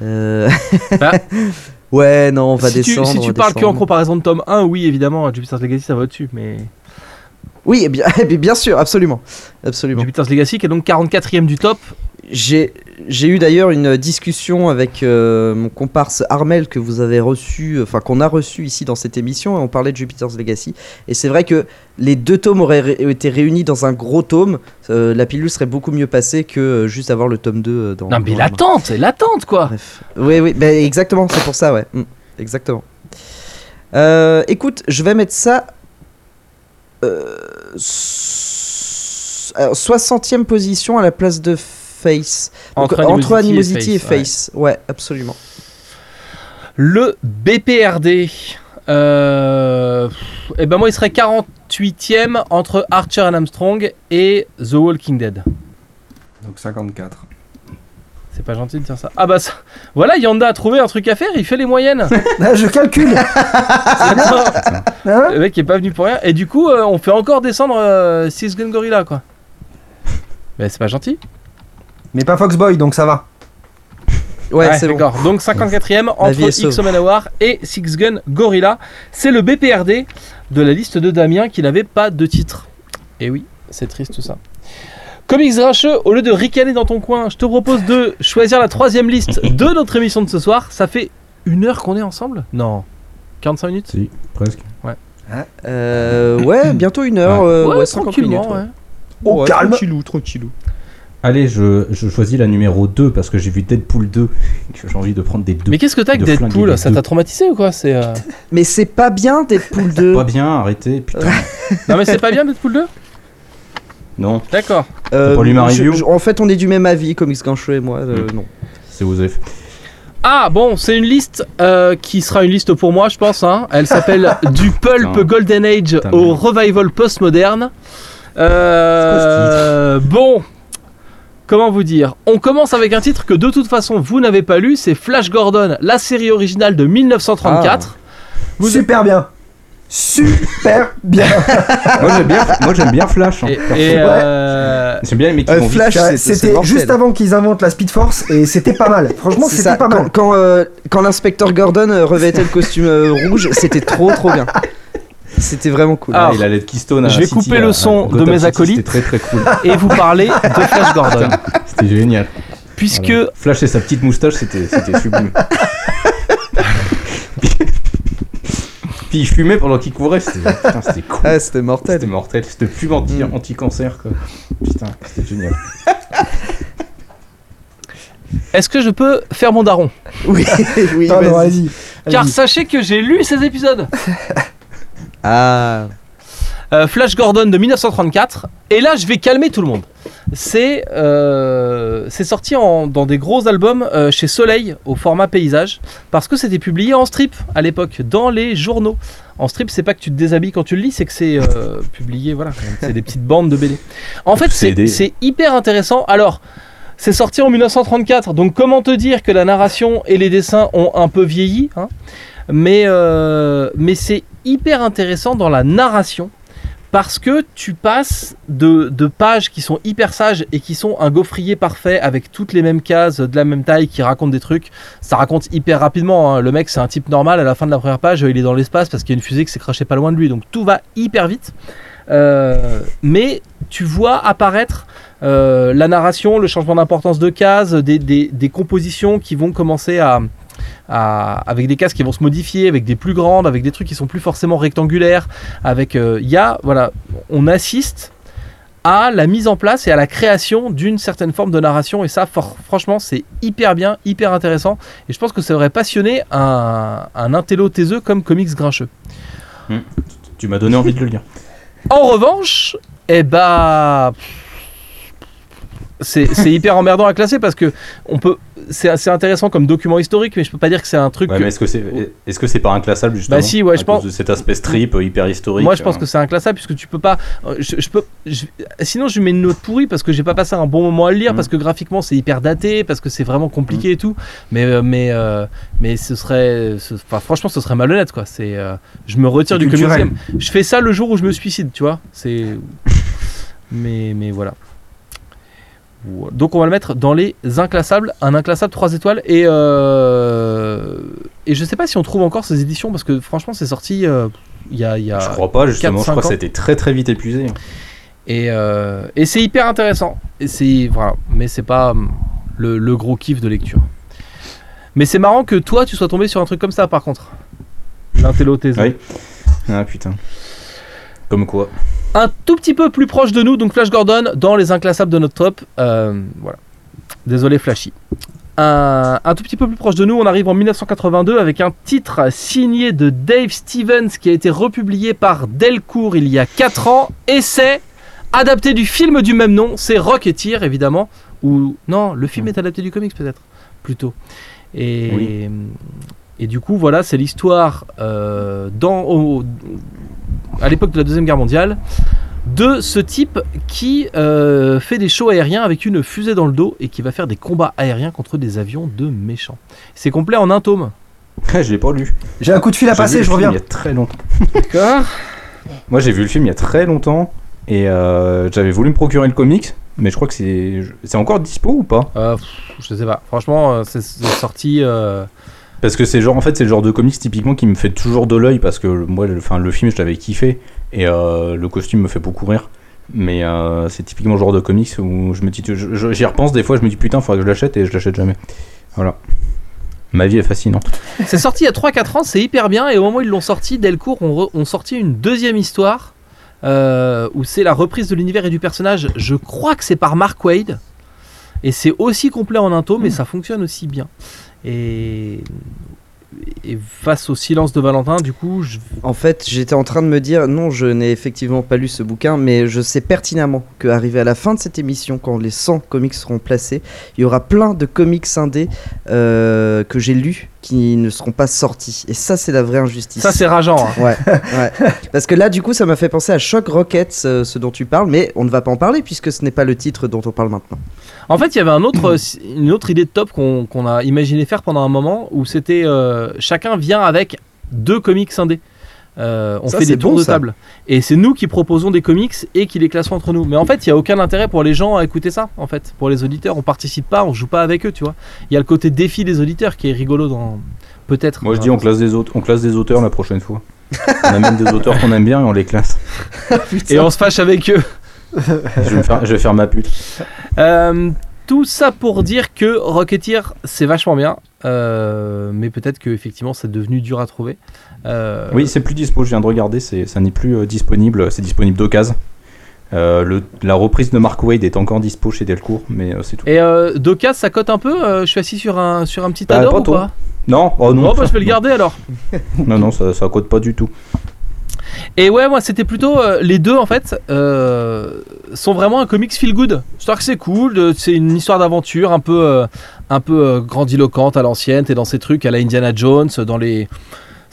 Euh, Bah. <laughs> ouais, non, on va si tu, descendre. si tu parles que en descendre. comparaison de tome 1, oui, évidemment, Jupiter's Legacy ça va au-dessus, mais Oui, eh bien, <laughs> eh bien sûr, absolument, absolument. Jupiter's Legacy qui est donc 44ème du top. J'ai j'ai eu d'ailleurs une discussion avec euh, mon comparse Armel que vous avez reçu, enfin qu'on a reçu ici dans cette émission, et on parlait de Jupiter's Legacy. Et c'est vrai que les deux tomes auraient ré- été réunis dans un gros tome. euh, la pilule serait beaucoup mieux passée que euh, juste avoir le tome 2 euh, dans. Non, mais l'attente, c'est l'attente quoi. Bref. Oui, oui, bah, exactement, c'est pour ça, ouais. Mm, exactement. Écoute, je vais mettre ça. Alors, 60e position à la place de Face. Donc, Entre entre, Animosity et Animosity et Face, Face. Ouais, absolument. Le BPRD. Euh, pff, eh ben moi il serait 48ème entre Archer and Armstrong et The Walking Dead. Donc 54. C'est pas gentil de dire ça. Ah bah ça- voilà, Yanda a trouvé un truc à faire, il fait les moyennes. <laughs> Ah, je calcule <laughs> Hein le mec est pas venu pour rien. Et du coup, euh, on fait encore descendre euh, Six Gun Gorilla quoi. Mais c'est pas gentil. Mais pas Foxboy, donc ça va. <laughs> Ouais, c'est bon. d'accord. Donc 54ème entre vie est sauve. X Manowar et Six Gun Gorilla. C'est le BPRD de la liste de Damien qui n'avait pas de titre. Et oui, c'est triste tout ça. Comics Grincheux, au lieu de ricaner dans ton coin, je te propose de choisir la troisième liste de notre émission de ce soir. Ça fait une heure qu'on est ensemble? Non. 45 minutes? Si, presque. Euh, ouais, <coughs> bientôt une heure. Ouais. euh, Ouais, ouais, 50 minutes. tranquillement, ouais. Au Ouais, calme. Tranquillou, tranquillou. Allez, je, je choisis la numéro 2 parce que j'ai vu Deadpool 2 et que j'ai envie de prendre des deux. Mais qu'est-ce que t'as avec de Deadpool Ça t'a traumatisé ou quoi C'est euh, <laughs> Mais c'est pas bien Deadpool <laughs> 2. Pas bien, arrêtez, putain. <laughs> Non mais c'est pas bien Deadpool 2 non, D'accord. Euh, pas lu ma je- review je- en fait, on est du même avis, Comics Grincheux et moi. euh, Mm. Non. c'est Osef. Ah bon, c'est une liste euh, qui sera une liste pour moi, je pense. hein. Elle s'appelle Du Pulp Putain. Golden Age Putain, au merde. Revival Postmoderne. Euh, bon, comment vous dire? On commence avec un titre que de toute façon vous n'avez pas lu, c'est Flash Gordon, la série originale de 1934. Vous- Super bien Super bien <laughs> moi j'aime bien, moi j'aime bien Flash. hein. Et, et, euh, J'aime bien les mecs qui Euh. Flash, C'était juste avant qu'ils inventent la Speed Force et c'était pas mal. Franchement, c'était pas quand, mal. quand, euh, quand l'inspecteur Gordon revêtait le costume euh, rouge, c'était trop trop bien. <laughs> C'était vraiment cool. Ah, Ah, il a l'aide Keystone à je vais City, couper à- le à son de mes acolytes. C'était très très cool. et vous parlez de <laughs> Flash Gordon. C'était génial. Puisque Voilà. Flash et sa petite moustache, c'était c'était sublime. <laughs> Puis il fumait pendant qu'il courait, c'était cool. Ah, c'était mortel. C'était mortel, c'était plus anti, Mm. anti-cancer quoi. Putain, c'était génial. <laughs> est-ce que je peux faire mon daron? Oui, oui, Non, non, vas-y. vas-y. Car Vas-y. sachez que j'ai lu ces épisodes. Ah, Euh, Flash Gordon de 1934. Et là, je vais calmer tout le monde. C'est euh, c'est sorti en- dans des gros albums euh, chez Soleil au format paysage parce que c'était publié en strip à l'époque dans les journaux. En strip, c'est pas que tu te déshabilles quand tu le lis, c'est que c'est <laughs> publié, voilà, c'est des petites bandes de BD. En fait, c'est hyper intéressant. Alors, c'est sorti en 1934, donc comment te dire que la narration et les dessins ont un peu vieilli, hein? Mais, euh, mais c'est hyper intéressant dans la narration parce que tu passes de, de pages qui sont hyper sages et qui sont un gaufrier parfait avec toutes les mêmes cases de la même taille qui racontent des trucs. Ça raconte hyper rapidement. hein. Le mec, c'est un type normal. À la fin de la première page, il est dans l'espace parce qu'il y a une fusée qui s'est crachée pas loin de lui. Donc tout va hyper vite. Euh, mais tu vois apparaître euh, la narration, le changement d'importance de cases, des, des- des compositions qui vont commencer à, à- avec des cases qui vont se modifier, avec des plus grandes, avec des trucs qui sont plus forcément rectangulaires. Avec, euh, il y a, voilà, on assiste à la mise en place et à la création d'une certaine forme de narration et ça, for- franchement, c'est hyper bien, hyper intéressant et je pense que ça aurait passionné un, un intello taiseux comme Comics Grincheux. Tu m'as donné envie de le lire. En revanche, eh bah. C'est hyper emmerdant à classer parce que on peut, c'est assez intéressant comme document historique, mais je peux pas dire que c'est un truc. Ouais, que- mais est-ce que c'est est-ce que c'est pas inclassable justement Bah si, ouais, à je cause pense- de cet aspect strip hyper historique. Moi, je pense euh. que c'est inclassable puisque tu peux pas. euh, Je, je peux. je- sinon, je lui mets une note pourrie parce que j'ai pas passé un bon moment à le lire Mm. parce que graphiquement c'est hyper daté parce que c'est vraiment compliqué et tout. Mais euh, mais euh, mais ce serait. ce- Enfin, franchement, ce serait malhonnête quoi. C'est. euh, je me retire du communisme. Je fais ça le jour où je me suicide, tu vois. C'est. <laughs> mais mais voilà. Voilà. Donc on va le mettre dans les inclassables, un inclassable 3 étoiles et euh, et je sais pas si on trouve encore ces éditions parce que franchement c'est sorti euh, il y a il y a Je crois pas justement. 4-5 Je crois que c'était très très vite épuisé. et, euh, et c'est hyper intéressant. Et c'est voilà, mais c'est pas hum, le, le gros kiff de lecture. Mais c'est marrant que toi tu sois tombé sur un truc comme ça par contre. L'intellothèse. Oui. Ah putain. Comme quoi. Un tout petit peu plus proche de nous, donc Flash Gordon dans les inclassables de notre top. Euh, voilà. Désolé Flashy. Un, un tout petit peu plus proche de nous, on arrive en 1982 avec un titre signé de Dave Stevens qui a été republié par Delcourt il y a 4 ans et c'est adapté du film du même nom, c'est Rocketeer évidemment, ou non, le film est adapté du comics peut-être, plutôt. Et, Oui. et du coup voilà, c'est l'histoire euh, dans, au- à l'époque de la Deuxième Guerre mondiale de ce type qui euh, fait des shows aériens avec une fusée dans le dos et qui va faire des combats aériens contre des avions de méchants. C'est complet en un tome. <laughs> je l'ai pas lu. J'ai un coup de fil à passer, le je film reviens. Il y a très longtemps. <laughs> D'accord. Moi j'ai vu le film il y a très longtemps et euh, j'avais voulu me procurer le comics, mais je crois que c'est c'est encore dispo ou pas? Euh, pff, je sais pas. Franchement, euh, c'est c'est sorti. Parce que c'est genre en fait c'est le genre de comics typiquement qui me fait toujours de l'œil parce que moi le, enfin, le film je l'avais kiffé et euh, le costume me fait beaucoup rire. Mais euh, c'est typiquement le genre de comics où je me dis, j'y repense des fois, je me dis putain, faudrait que je l'achète et je l'achète jamais. Voilà. Ma vie est fascinante. C'est sorti il y a 3-4 ans, c'est hyper bien. Et au moment où ils l'ont sorti, Delcourt ont, sorti une deuxième histoire euh, où c'est la reprise de l'univers et du personnage. Je crois que c'est par Mark Wade. Et c'est aussi complet en un tome, mais ça fonctionne aussi bien. Et, face au silence de Valentin, du coup, En fait, j'étais en train de me dire, non, je n'ai effectivement pas lu ce bouquin, mais je sais pertinemment qu'arrivé à la fin de cette émission, quand les 100 comics seront placés, il y aura plein de comics indés euh, que j'ai lus qui ne seront pas sortis. Et ça, c'est la vraie injustice. ça c'est rageant. hein. Ouais, <laughs> ouais. Parce que là, du coup, ça m'a fait penser à Shock Rockets, euh, ce dont tu parles, mais on ne va pas en parler puisque ce n'est pas le titre dont on parle maintenant. En fait, il y avait un autre, <clears throat> une autre idée de top qu'on qu'on a imaginé faire pendant un moment où c'était euh, chacun vient avec deux comics indés. Euh, on Ça, fait des tours bon, de ça. table. Et c'est nous qui proposons des comics et qui les classons entre nous. Mais en fait, il n'y a aucun intérêt pour les gens à écouter ça, en fait. Pour les auditeurs, on participe pas, on joue pas avec eux, tu vois. Il y a le côté défi des auditeurs qui est rigolo dans. Peut-être. Moi je dis on classe des auteurs, on classe des auteurs la prochaine fois. on amène des auteurs qu'on aime bien et on les classe. <laughs> Et on se fâche avec eux. Je vais, me faire, je vais faire ma pute. Euh, tout ça pour dire que Rocketeer, c'est vachement bien. Euh, mais peut-être que effectivement c'est devenu dur à trouver. Euh, Oui, c'est plus dispo, je viens de regarder, ça n'est plus euh, disponible, c'est disponible d'occasion. Euh, le- la reprise de Mark Wade est encore dispo chez Delcourt, mais euh, c'est tout. Et euh, Doka, ça cote un peu Je suis assis sur un, sur un petit Bah, ador pas ou trop. pas? Non, oh non, Oh, bah, je vais le <laughs> garder alors. non, non, ça, ça cote pas du tout. Et ouais, moi c'était plutôt euh, les deux en fait euh, sont vraiment un comics feel good. C'est-à-dire que c'est cool, c'est une histoire d'aventure un peu, euh, un peu grandiloquente à l'ancienne. T'es dans ces trucs à la Indiana Jones, dans les.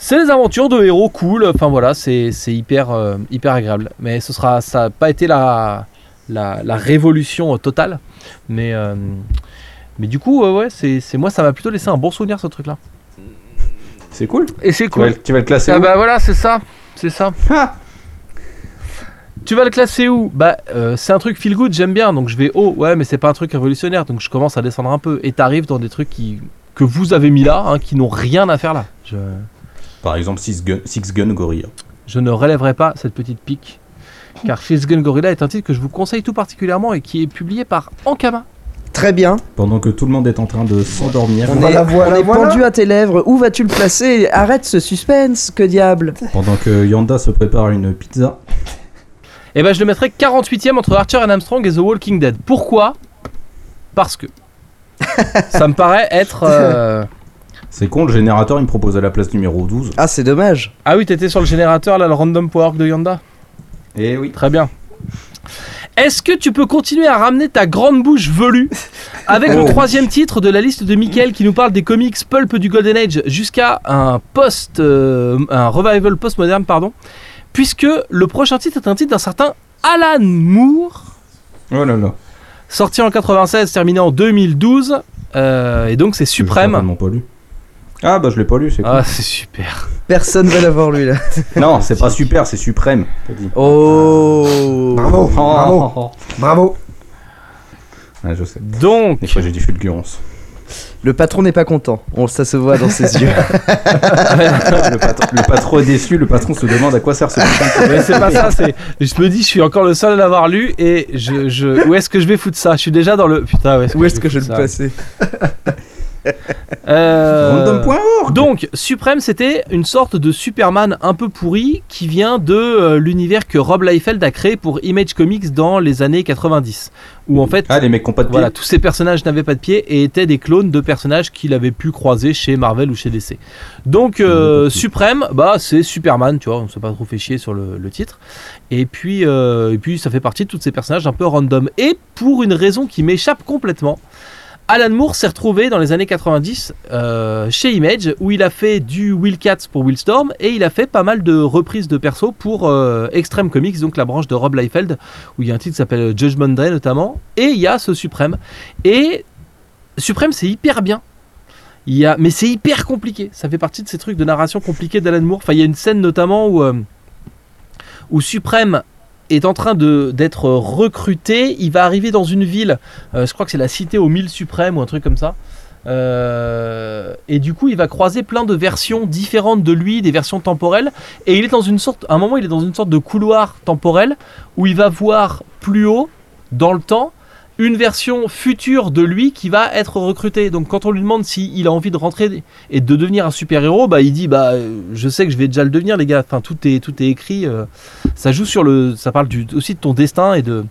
C'est les aventures de héros cool. Enfin voilà, c'est hyper, euh, hyper agréable. Mais ce sera, ça n'a pas été la, la, la révolution euh, totale. Mais, euh, mais du coup, ouais, c'est moi ça m'a plutôt laissé un bon souvenir ce truc-là. C'est cool. Et c'est Tu, vas, le- tu vas le classer Ah où bah voilà, c'est ça, c'est ça. Tu vas le classer où? Bah euh, c'est un truc feel good, j'aime bien, donc je vais haut. Ouais, mais c'est pas un truc révolutionnaire, donc je commence à descendre un peu. Et t'arrives dans des trucs qui que vous avez mis là, hein, qui n'ont rien à faire là. Je, Par exemple, Six Gun, Six Gun Gorilla. je ne relèverai pas cette petite pique, car Fist Gun Gorilla est un titre que je vous conseille tout particulièrement et qui est publié par Ankama. Très bien. Pendant que tout le monde est en train de s'endormir, On Voilà, est, voilà, on est voilà. pendu à tes lèvres. Où vas-tu le placer? Arrête ce suspense, que diable pendant que Yanda se prépare une pizza, Et ben je le mettrai 48ème entre Archer and Armstrong et The Walking Dead. Pourquoi? Parce que <laughs> ça me paraît être. euh, <laughs> c'est con, le générateur il me propose à la place numéro 12. Ah, c'est dommage. Ah oui, t'étais sur le générateur là, le Random Power de Yanda? Et oui. Très bien. Est-ce que tu peux continuer à ramener ta grande bouche velue avec le Oh. troisième titre de la liste de Michael qui nous parle des comics pulp du Golden Age jusqu'à un post, euh, un revival postmoderne, pardon, puisque le prochain titre est un titre d'un certain Alan Moore, Oh là là. sorti en 96, terminé en 2012, euh, et donc c'est suprême. pas lu. Ah bah je l'ai pas lu, c'est cool. Ah, c'est super. Personne va l'avoir lu là. <laughs> Non, c'est pas super, c'est suprême. t'as dit. Oh. Bravo, bravo, Oh. bravo. Ouais, je sais. Donc, Des fois j'ai du fulgurance. Le patron n'est pas content. On, ça se voit dans ses yeux. <laughs> <laughs> le, patron, le patron est déçu, le patron se demande à quoi sert ce putain de mais c'est pas ça, c'est. Je me dis, je suis encore le seul à l'avoir lu et je, je- où est-ce que je vais foutre ça? Je suis déjà dans le. Putain, où est-ce que, Où est-ce que je vais foutre le ça? passer? Euh. Donc, Suprême, c'était une sorte de Superman un peu pourri qui vient de euh, l'univers que Rob Liefeld a créé pour Image Comics dans les années 90. Où en fait, Ah, les mecs ont pas de pied. voilà, tous ces personnages n'avaient pas de pied et étaient des clones de personnages qu'il avait pu croiser chez Marvel ou chez DC. Donc, euh, Mhm. Suprême, bah, c'est Superman, tu vois, on s'est pas trop fait chier sur le, le titre. Et puis, euh, et puis, ça fait partie de tous ces personnages un peu random. Et pour une raison qui m'échappe complètement, Alan Moore s'est retrouvé dans les années 90 euh, chez Image où il a fait du Will Cats pour Willstorm et il a fait pas mal de reprises de persos pour euh, Extreme Comics, donc la branche de Rob Liefeld, où il y a un titre qui s'appelle Judgment Day notamment, et il y a ce Suprême. Et Suprême, c'est hyper bien. Il mais c'est hyper compliqué. Ça fait partie de ces trucs de narration compliqués d'Alan Moore. Enfin, il y a une scène notamment où, euh, où Suprême est en train d'être recruté. Il va arriver dans une ville. euh, je crois que c'est la cité aux mille suprêmes ou un truc comme ça. Euh, et du coup, il va croiser plein de versions différentes de lui, des versions temporelles. Et il est dans une sorte, à un moment, il est dans une sorte de couloir temporel où il va voir plus haut, dans le temps, une version future de lui qui va être recrutée. Donc, quand on lui demande s'il a envie de rentrer et de devenir un super héros, bah, il dit bah, je sais que je vais déjà le devenir, les gars. Enfin, tout est tout est écrit. euh, ça joue sur le, ça parle aussi de ton destin et de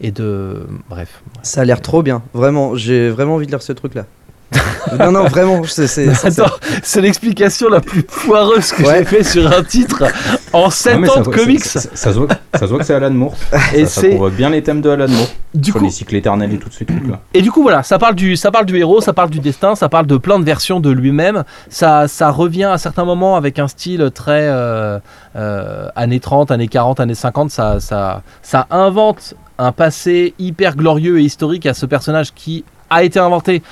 et de, bref. Ça a l'air trop bien. Vraiment, j'ai vraiment envie de lire ce truc là. <laughs> non, non, vraiment. c'est- <laughs> Attends, l'explication la plus foireuse que Ouais. j'ai fait sur un titre en 7 Ah, mais ans de comics. Ça, ça- ça se voit, ça se voit que c'est Alan Moore. <laughs> et ça, provoque bien les thèmes de Alan Moore. du sur coup les cycles éternels et tous ces trucs-là. et du coup voilà, ça parle du ça parle du héros, ça parle du destin, ça parle de plein de versions de lui-même. Ça ça revient à certains moments avec un style très euh, euh, années 30, années 40, années 50, ça ça ça invente un passé hyper glorieux et historique à ce personnage qui a été inventé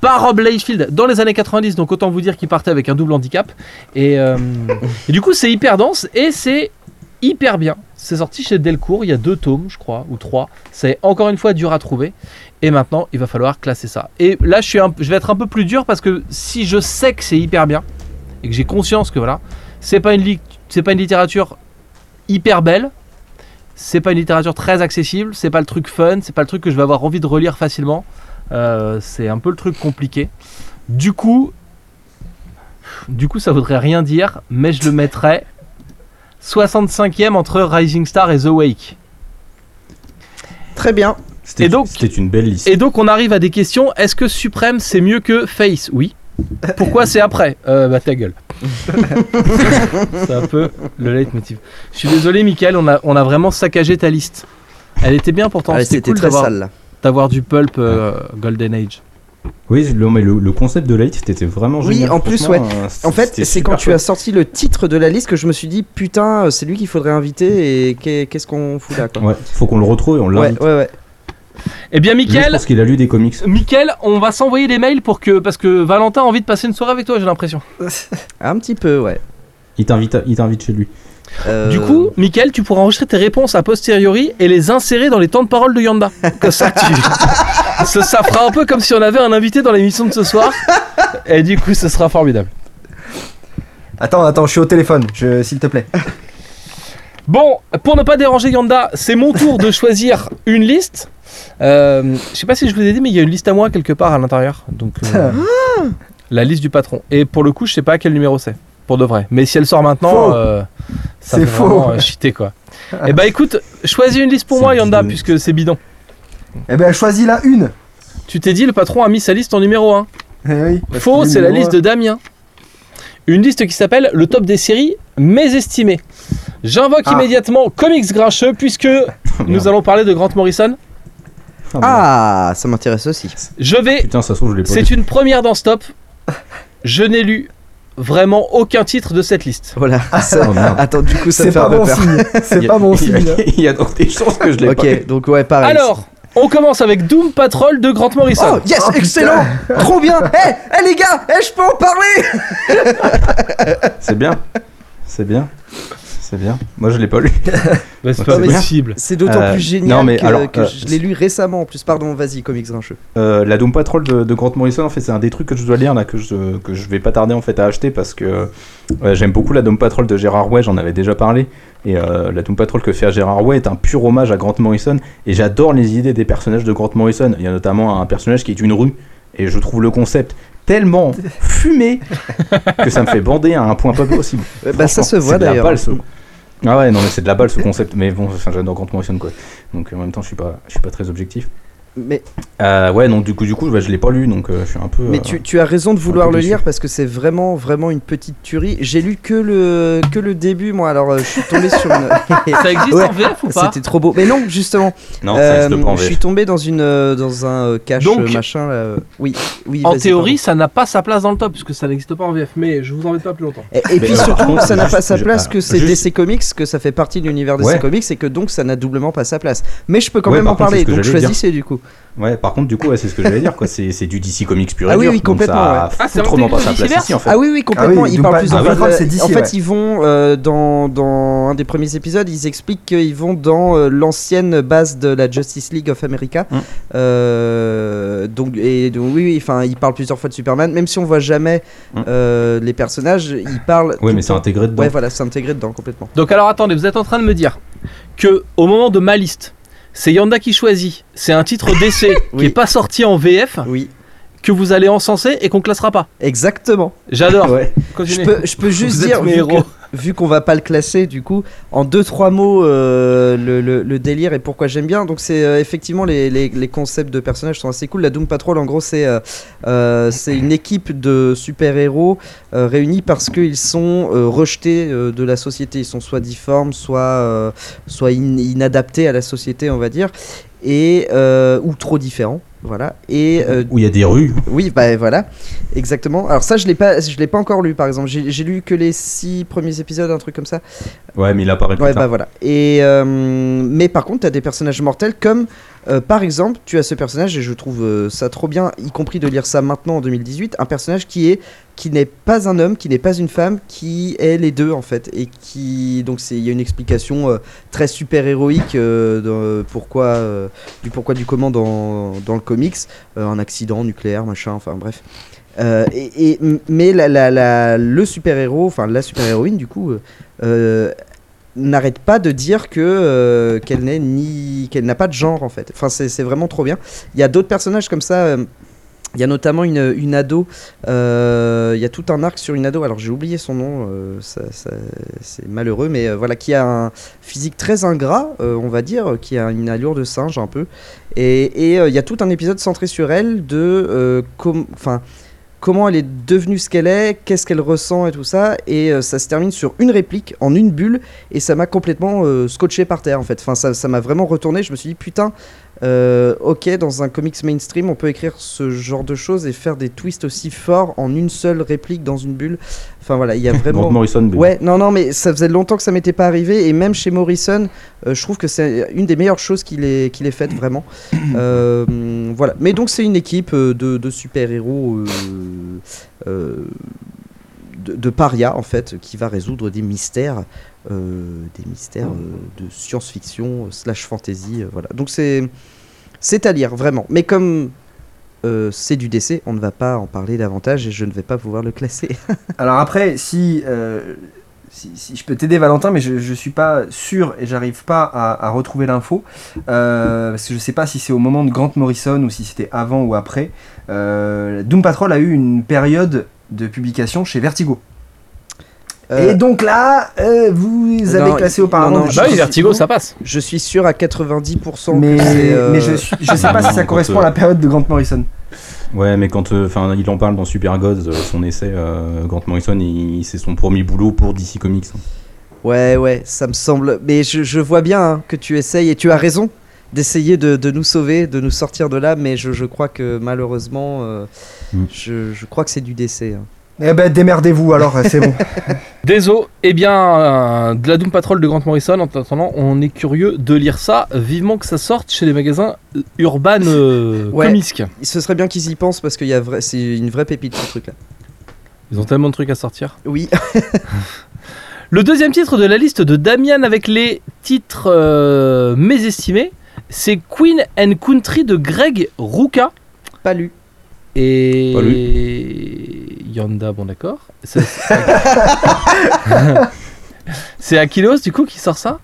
par Rob Liefeld dans les années 90, donc autant vous dire qu'il partait avec un double handicap. Et, euh, <laughs> et du coup, c'est hyper dense et c'est hyper bien. C'est sorti chez Delcourt, il y a deux tomes, je crois, ou trois. C'est encore une fois dur à trouver. Et maintenant, il va falloir classer ça. Et là, je, suis un- je vais être un peu plus dur parce que si je sais que c'est hyper bien et que j'ai conscience que voilà, c'est pas une c'est pas une littérature hyper belle. C'est pas une littérature très accessible, c'est pas le truc fun, c'est pas le truc que je vais avoir envie de relire facilement. Euh, c'est un peu le truc compliqué. Du coup, du coup, ça voudrait rien dire, mais je le mettrais 65e entre Rising Star et The Wake. Très bien. C'était Et donc- c'était une belle liste. Et donc, on arrive à des questions. Est-ce que Suprême c'est mieux que Face? Oui. Pourquoi c'est après? Euh, Bah ta gueule. <laughs> c'est un peu le leitmotiv. Je suis désolé, Michael, on a, on a vraiment saccagé ta liste. Elle était bien pourtant. Allez, C'était C'était cool très d'avoir sale là. D'avoir du pulp euh, Golden Age. Oui, le, mais le, le concept de Light, c'était vraiment Oui, génial. en plus, Franchement, euh, En fait, c'est quand tu as sorti le titre de la liste que je me suis dit putain, c'est lui qu'il faudrait inviter et qu'est- qu'est-ce qu'on fout là quoi. Ouais, faut qu'on le retrouve et on Ouais, l'invite. ouais, ouais. Eh bien, Juste Michael, parce qu'il a lu des comics. Michael, on va s'envoyer des mails pour que parce que Valentin a envie de passer une soirée avec toi, j'ai l'impression. <laughs> Un petit peu, ouais. Il t'invite, à- il t'invite chez lui. Euh, Du coup, Michael, tu pourras enregistrer tes réponses a posteriori et les insérer dans les temps de parole de Yanda. Comme ça, tu... <laughs> ça, ça fera un peu comme si on avait un invité dans l'émission de ce soir. Et du coup, ce sera formidable. Attends, attends, je suis au téléphone, je- s'il te plaît. Bon, pour ne pas déranger Yanda, c'est mon tour de choisir une liste. Euh, je sais pas si je vous ai dit, mais il y a une liste à moi quelque part à l'intérieur. Donc, euh, <laughs> la liste du patron. Et pour le coup, je sais pas à quel numéro c'est. Pour de vrai. Mais si elle sort maintenant, Faux. euh, ça C'est faux. vraiment euh, cheater quoi. <laughs> Et bah écoute, choisis une liste pour C'est moi Yanda, bidon. puisque c'est bidon. Eh ben, choisis la une. Tu t'es dit, le patron a mis sa liste en numéro 1. Eh oui. Faux, c'est la liste de Damien. Une liste qui s'appelle le top des séries mésestimées. J'invoque Ah. immédiatement Comics Grincheux puisque <laughs> nous Merde. allons parler de Grant Morrison. Ah. Ah, ça m'intéresse aussi. Je vais. Putain, ça se trouve, je l'ai pas C'est lu. une première dans Stop. Je n'ai lu vraiment aucun titre de cette liste. Voilà. Ça- Oh. Attends, du coup, ça me fait un pas peu bon peur. signe. C'est pas bon <laughs> signe. Il y a donc des chances que je l'ai pas. Ok, donc ouais, pareil. Alors, on commence avec Doom Patrol de Grant Morrison. Oh yes, Oh, excellent, trop bien. <laughs> Eh, eh, les gars, eh, je peux en parler. C'est bien. C'est bien. C'est bien. Moi, je l'ai pas lu. <laughs> Bah, c'est pas possible. C'est d'autant Euh, plus génial non, mais que, alors, que euh, je l'ai lu récemment en plus. Pardon, vas-y, comics grincheux. Euh, la Doom Patrol de, de Grant Morrison, en fait, c'est un des trucs que je dois lire là, que je, que je vais pas tarder en fait à acheter parce que euh, j'aime beaucoup la Doom Patrol de Gérard Way, j'en avais déjà parlé. Et euh, la Doom Patrol que fait Gérard Way est un pur hommage à Grant Morrison. Et j'adore les idées des personnages de Grant Morrison. Il y a notamment un personnage qui est une rue. Et je trouve le concept tellement fumé que ça me fait bander à un point pas possible. Bah, ça se voit c'est de d'ailleurs. Ah ouais, non, mais c'est de la balle ce concept. Mais bon, enfin, j'adore Grant Morrison quoi. Donc en même temps, je suis pas, je suis pas très objectif. Mais, Euh, ouais, donc du coup, du coup, bah, je l'ai pas lu, donc euh, je suis un peu. mais euh, tu, tu as raison de vouloir le lire parce que c'est vraiment, vraiment une petite tuerie. J'ai lu que le, que le début, moi. Alors, je suis tombé sur une. <laughs> Ça existe Ouais, en VF ou pas? C'était trop beau. Mais non, justement. Non, ça Euh, existe pas en je suis VF. tombé dans une dans un cache Donc, machin là. Oui, oui. En théorie, ça n'a pas sa place dans le top puisque ça n'existe pas en VF. Mais je vous embête pas plus longtemps. Et, puis surtout, contre, ça n'a pas sa je- place que c'est juste- DC Comics, que ça fait partie de l'univers DC Ouais. Comics et que donc ça n'a doublement pas sa place. Mais je peux quand Ouais, même par en parler. Donc dire. choisissez du coup. Ouais, par contre, du coup, ouais, c'est ce que j'allais dire, quoi. C'est c'est du DC Comics pur et Ah oui, dur, oui, donc complètement, Ça ouais. Ah, c'est autrement pas sa au place DCverse ici, en fait. Ah oui, oui, complètement. Ah oui, ils parlent fois. Patrol, de- DC, en fait, ouais. ils vont euh, dans, dans un des premiers épisodes, ils expliquent qu'ils vont dans euh, l'ancienne base de la Justice League of America. Mm. Euh, donc, et donc, oui, oui, enfin, ils parlent plusieurs fois de Superman, même si on voit jamais Mm. euh, les personnages, ils parlent. Oui, mais c'est intégré dedans. Ouais, voilà, c'est intégré dedans complètement. Donc alors attendez, vous êtes en train de me dire que au moment de ma liste, c'est Yanda qui choisit. C'est un titre d'essai <laughs> qui Oui. est pas sorti en VF Oui, que vous allez encenser et qu'on classera pas. exactement. J'adore. <laughs> Ouais. Je peux, je peux juste Vous dire, mes vu, héros. que- vu qu'on va pas le classer, du coup, en deux trois mots, euh, le, le- le délire et pourquoi j'aime bien. Donc, c'est euh, effectivement les, les- les concepts de personnages sont assez cool. La Doom Patrol, en gros, c'est euh, c'est une équipe de super-héros euh, réunis parce qu'ils sont rejetés de la société. Ils sont soit difformes, soit, soit in- inadaptés à la société, on va dire, et ou trop différents. Voilà. Et euh, Où il y a des rues. oui, bah voilà, exactement. Alors ça, je l'ai pas, je l'ai pas encore lu, par exemple. J'ai lu que les six premiers épisodes, un truc comme ça. Ouais, mais il apparaît plus Ouais, tard. bah voilà. Et euh, mais par contre, t'as des personnages mortels comme, euh, par exemple, tu as ce personnage et je trouve euh, ça trop bien, y compris de lire ça maintenant en 2018, un personnage qui est qui n'est pas un homme, qui n'est pas une femme, qui est les deux en fait, et qui donc c'est il y a une explication euh, très super héroïque de pourquoi du pourquoi du comment dans, dans le comics, un accident nucléaire machin, enfin bref. Euh, et, mais le super héros, enfin la super héroïne du coup. euh, euh, n'arrête pas de dire que qu'elle n'est ni qu'elle n'a pas de genre en fait. Enfin c'est vraiment trop bien. Il y a d'autres personnages comme ça. il y a notamment une, ado. il y a tout un arc sur une ado. Alors j'ai oublié son nom. c'est malheureux, mais voilà qui a un physique très ingrat, on va dire, qui a une allure de singe un peu. Et il y a tout un épisode centré sur elle de enfin comment elle est devenue ce qu'elle est, qu'est-ce qu'elle ressent et tout ça. Et euh, ça se termine sur une réplique, en une bulle, et ça m'a complètement euh, scotché par terre en fait. Enfin, ça ça m'a vraiment retourné. Je me suis dit, putain, euh, ok, dans un comics mainstream, on peut écrire ce genre de choses et faire des twists aussi forts en une seule réplique dans une bulle. Enfin voilà, il y a <laughs> vraiment. Morrison. Ouais, non, non, mais ça faisait longtemps que ça m'était pas arrivé, et même chez Morrison, euh, je trouve que c'est une des meilleures choses qu'il ait, qu'il ait faites, vraiment. <coughs> Euh, voilà, mais donc c'est une équipe de, euh, euh, de, de paria, en fait, qui va résoudre des mystères, des mystères euh, de science-fiction, euh, slash fantasy, euh, voilà. Donc c'est c'est à lire, vraiment. Mais comme euh, c'est du décès, on ne va pas en parler davantage, et je ne vais pas pouvoir le classer. <laughs> Alors après, si, euh, si, je peux t'aider Valentin, mais je, je suis pas sûr et j'arrive pas à, retrouver l'info, euh, parce que je sais pas si c'est au moment de Grant Morrison ou si c'était avant ou après. Euh, Doom Patrol a eu une période de publication chez Vertigo. Euh, et donc là, euh, vous non, avez classé il- auparavant. non, non, des Bah oui, choses- Vertigo, ça passe. Je suis sûr à 90% Mais, que c'est. euh, mais je, suis, je sais pas si ça correspond euh, à la période de Grant Morrison. Ouais, mais quand euh, enfin il en parle dans Super Gods, euh, son essai, euh, Grant Morrison, il- c'est son premier boulot pour DC Comics. hein. Ouais, ouais, ça me semble. Mais je, je vois bien hein, que tu essayes et tu as raison d'essayer de, de nous sauver, de nous sortir de là, mais je, je crois que malheureusement, euh, Mm. je, je crois que c'est du décès. hein. Eh ben, démerdez-vous alors, c'est bon. <laughs> Désolé, eh bien, euh, de la Doom Patrol de Grant Morrison, en attendant, on est curieux de lire ça. Vivement que ça sorte chez les magasins euh, Urban euh, Ouais. Comics. Ce serait bien qu'ils y pensent parce qu'il y a vrai, c'est une vraie pépite ce truc-là. Ils ont tellement de trucs à sortir. Oui, <laughs> Le deuxième titre de la liste de Damian avec les titres euh, mésestimés, c'est Queen and Country de Greg Ruka. pas lu. Et. Pas Yanda, bon d'accord. C'est Aquilos <laughs> du coup qui sort ça?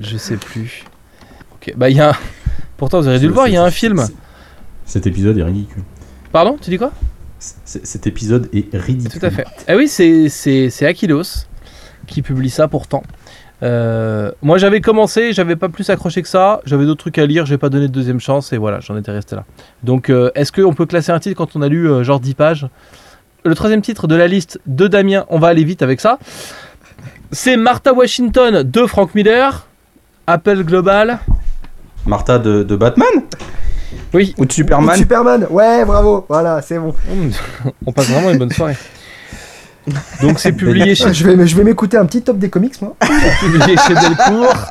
Je sais plus. Ok, bah il y a. un- Pourtant vous auriez dû le voir, il y a un film. Cet épisode est ridicule. Pardon, tu dis quoi? Cet épisode est ridicule. Tout à fait. Ah oui, c'est Aquilos qui publie ça pourtant. Euh, moi j'avais commencé, j'avais pas plus accroché que ça, j'avais d'autres trucs à lire, j'ai pas donné de deuxième chance et voilà, j'en étais resté là. Donc euh, est-ce qu'on peut classer un titre quand on a lu euh, genre 10 pages? Le troisième titre de la liste de Damien, on va aller vite avec ça. C'est Martha Washington de Frank Miller, Apple Global. Martha de, de Batman? Oui, Ou de Superman? Superman, ouais, bravo, voilà, c'est bon. <laughs> on passe vraiment une bonne soirée. Donc c'est publié chez <laughs> Je vais, je vais m'écouter un petit top des comics, moi. <laughs> publié chez Delcourt.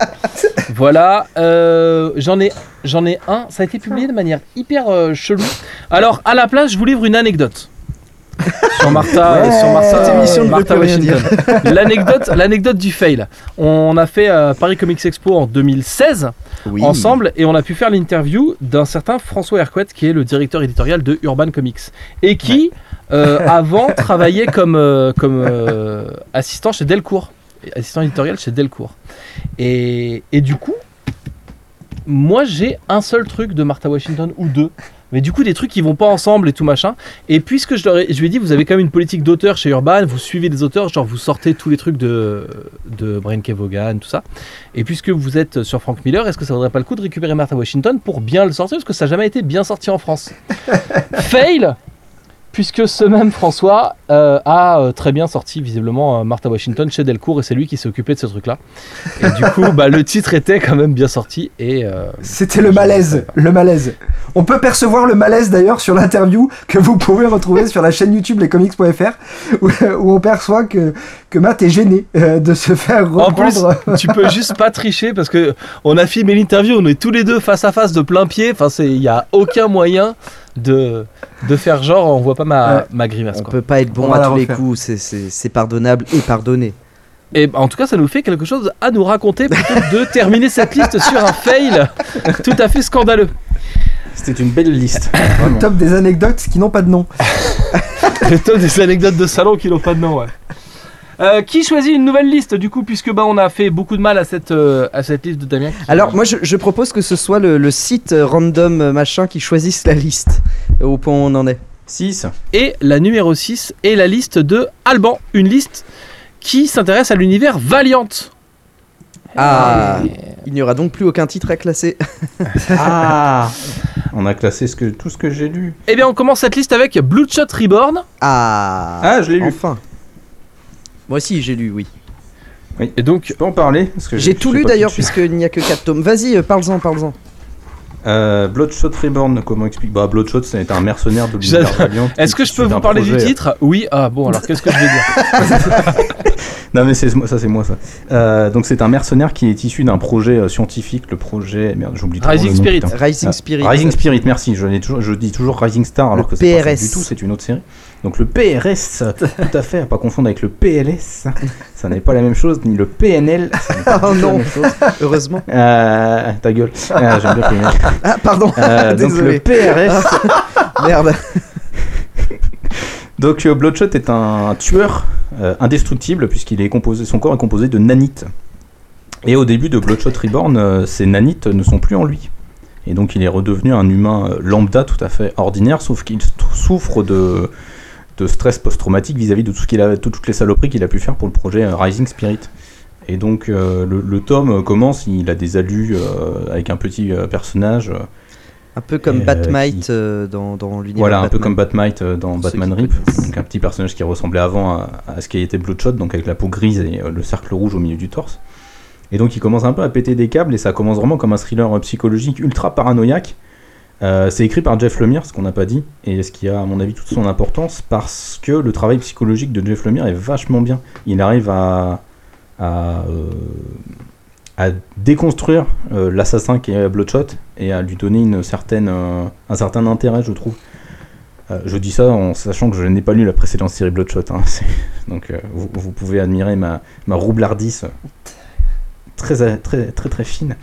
Voilà, euh, j'en ai, j'en ai un. Ça a été publié de manière hyper euh, chelou. Alors, à la place, je vous livre une anecdote sur Martha, Ouais, sur Martha, cette émission ne Martha Washington. L'anecdote, l'anecdote du fail. On a fait euh, Paris Comics Expo en 2016 Oui. ensemble et on a pu faire l'interview d'un certain François Hercouet qui est le directeur éditorial de Urban Comics et qui euh, avant <laughs> travaillait comme, euh, comme assistant chez Delcourt, assistant éditorial chez Delcourt. Et, et du coup, moi j'ai un seul truc de Martha Washington ou deux. Mais du coup, des trucs qui vont pas ensemble et tout machin. Et puisque je, leur ai- je lui ai dit, vous avez quand même une politique d'auteur chez Urban, vous suivez des auteurs, genre vous sortez tous les trucs de, de Brian K. Vaughan, tout ça. Et puisque vous êtes sur Frank Miller, est-ce que ça vaudrait pas le coup de récupérer Martha Washington pour bien le sortir? Parce que ça n'a jamais été bien sorti en France. <laughs> Fail Puisque ce même François euh, a euh, très bien sorti visiblement euh, Martha Washington chez Delcourt et c'est lui qui s'est occupé de ce truc-là. Et du coup, bah, le titre était quand même bien sorti et C'était le malaise, le malaise. On peut percevoir le malaise d'ailleurs sur l'interview que vous pouvez retrouver sur la chaîne YouTube lescomics.fr où, où on perçoit que, que Matt est gêné de se faire En plus, reprendre. tu peux juste pas tricher parce que on a filmé l'interview, on est tous les deux face à face de plein pied. Enfin, c'est il y a aucun moyen de de faire genre on voit pas ma, Ouais. ma grimace On quoi. peut pas être bon On à tous les coups, c'est- c'est c'est pardonnable et pardonné. Et bah, en tout cas, ça nous fait quelque chose à nous raconter plutôt que de terminer cette liste sur un fail tout à fait scandaleux. C'était une belle liste. Le top des anecdotes qui n'ont pas de nom. <laughs> Le top des anecdotes de salon qui n'ont pas de nom, ouais. Euh, qui choisit une nouvelle liste du coup puisque bah on a fait beaucoup de mal à cette euh, à cette liste de Damien. Alors moi je, je propose que ce soit le, le site euh, random machin qui choisisse la liste au point où on en est. 6. Et la numéro 6 est la liste de Alban, une liste qui s'intéresse à l'univers Valiant. Ah, il n'y aura donc plus aucun titre à classer. <laughs> Ah On a classé ce que, tout ce que j'ai lu. Eh bien, on commence cette liste avec Bloodshot Reborn. Ah, Ah, je l'ai lu. Enfin. Moi aussi j'ai lu, oui. Et donc, Tu peux en parler J'ai tout lu d'ailleurs puisqu'il n'y a que 4 tomes. Vas-y, euh, parle-en, parle-en. Euh, Bloodshot Reborn, comment explique Bah, Bloodshot, c'est un mercenaire de l'univers est-ce que je peux vous parler du titre? Oui. Ah bon, alors qu'est-ce que je vais dire? <laughs> Non, mais c'est ça, c'est moi ça. Euh, donc, c'est un mercenaire qui est issu d'un projet euh, scientifique, le projet. Merde, j'oublie Rising le nom, Spirit. putain. Rising Ah, Spirit. Rising Spirit, merci. Je, l'ai toujours, je dis toujours Rising Star alors Le que c'est pas du tout, c'est une autre série. Donc le PRS, <laughs> tout à fait, à pas confondre avec le PLS. Ça n'est pas la même chose, ni le PNL. ça n'est pas <laughs> Oh la non. même chose. Heureusement. Euh, ta gueule. <laughs> Ah, J'aime bien PNL. Ah, pardon. Euh, donc le PRS. Merde. Donc euh, Bloodshot est un tueur euh, indestructible puisqu'il est composé, son corps est composé de nanites. Et au début de Bloodshot Reborn, euh, ces nanites ne sont plus en lui. Et donc il est redevenu un humain lambda tout à fait ordinaire, sauf qu'il souffre de, de stress post-traumatique vis-à-vis de tout ce qu'il a, de toutes les saloperies qu'il a pu faire pour le projet euh, Rising Spirit. Et donc euh, le, le tome commence, il a des alus euh, avec un petit euh, personnage. euh, Un peu comme Et, euh, Batmite qui- euh, dans, dans l'univers Voilà, un peu Batman. comme Batmite euh, dans Pour Batman Rip, donc un petit personnage qui ressemblait avant à, à ce qui était Bloodshot, donc avec la peau grise et euh, le cercle rouge au milieu du torse. Et donc il commence un peu à péter des câbles et ça commence vraiment comme un thriller euh, psychologique ultra paranoïaque. Euh, c'est écrit par Jeff Lemire, ce qu'on n'a pas dit, et ce qui a à mon avis toute son importance parce que le travail psychologique de Jeff Lemire est vachement bien. Il arrive à, à, euh, déconstruire euh, l'assassin qui est Bloodshot et à lui donner une certaine, un certain intérêt, je trouve. Je dis ça en sachant que je n'ai pas lu la précédente série Bloodshot. hein, <laughs> Donc vous, pouvez admirer ma, ma roublardise euh, très, très très très fine.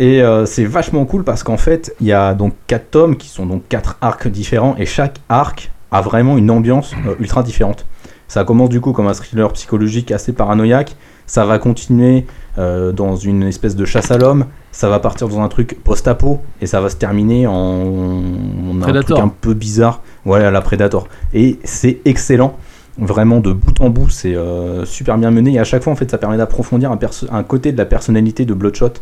Et euh, c'est vachement cool parce qu'en fait, il y a donc quatre tomes qui sont donc quatre arcs différents et chaque arc a vraiment une ambiance euh, ultra différente. Ça commence du coup comme un thriller psychologique assez paranoïaque. Ça va continuer euh, dans une espèce de chasse à l'homme. Ça va partir dans un truc post-apo et ça va se terminer en, en un truc un peu bizarre. Ouais, à la Predator. Et c'est excellent. Vraiment de bout en bout, c'est euh, super bien mené. Et à chaque fois, en fait, ça permet d'approfondir un côté de la personnalité de Bloodshot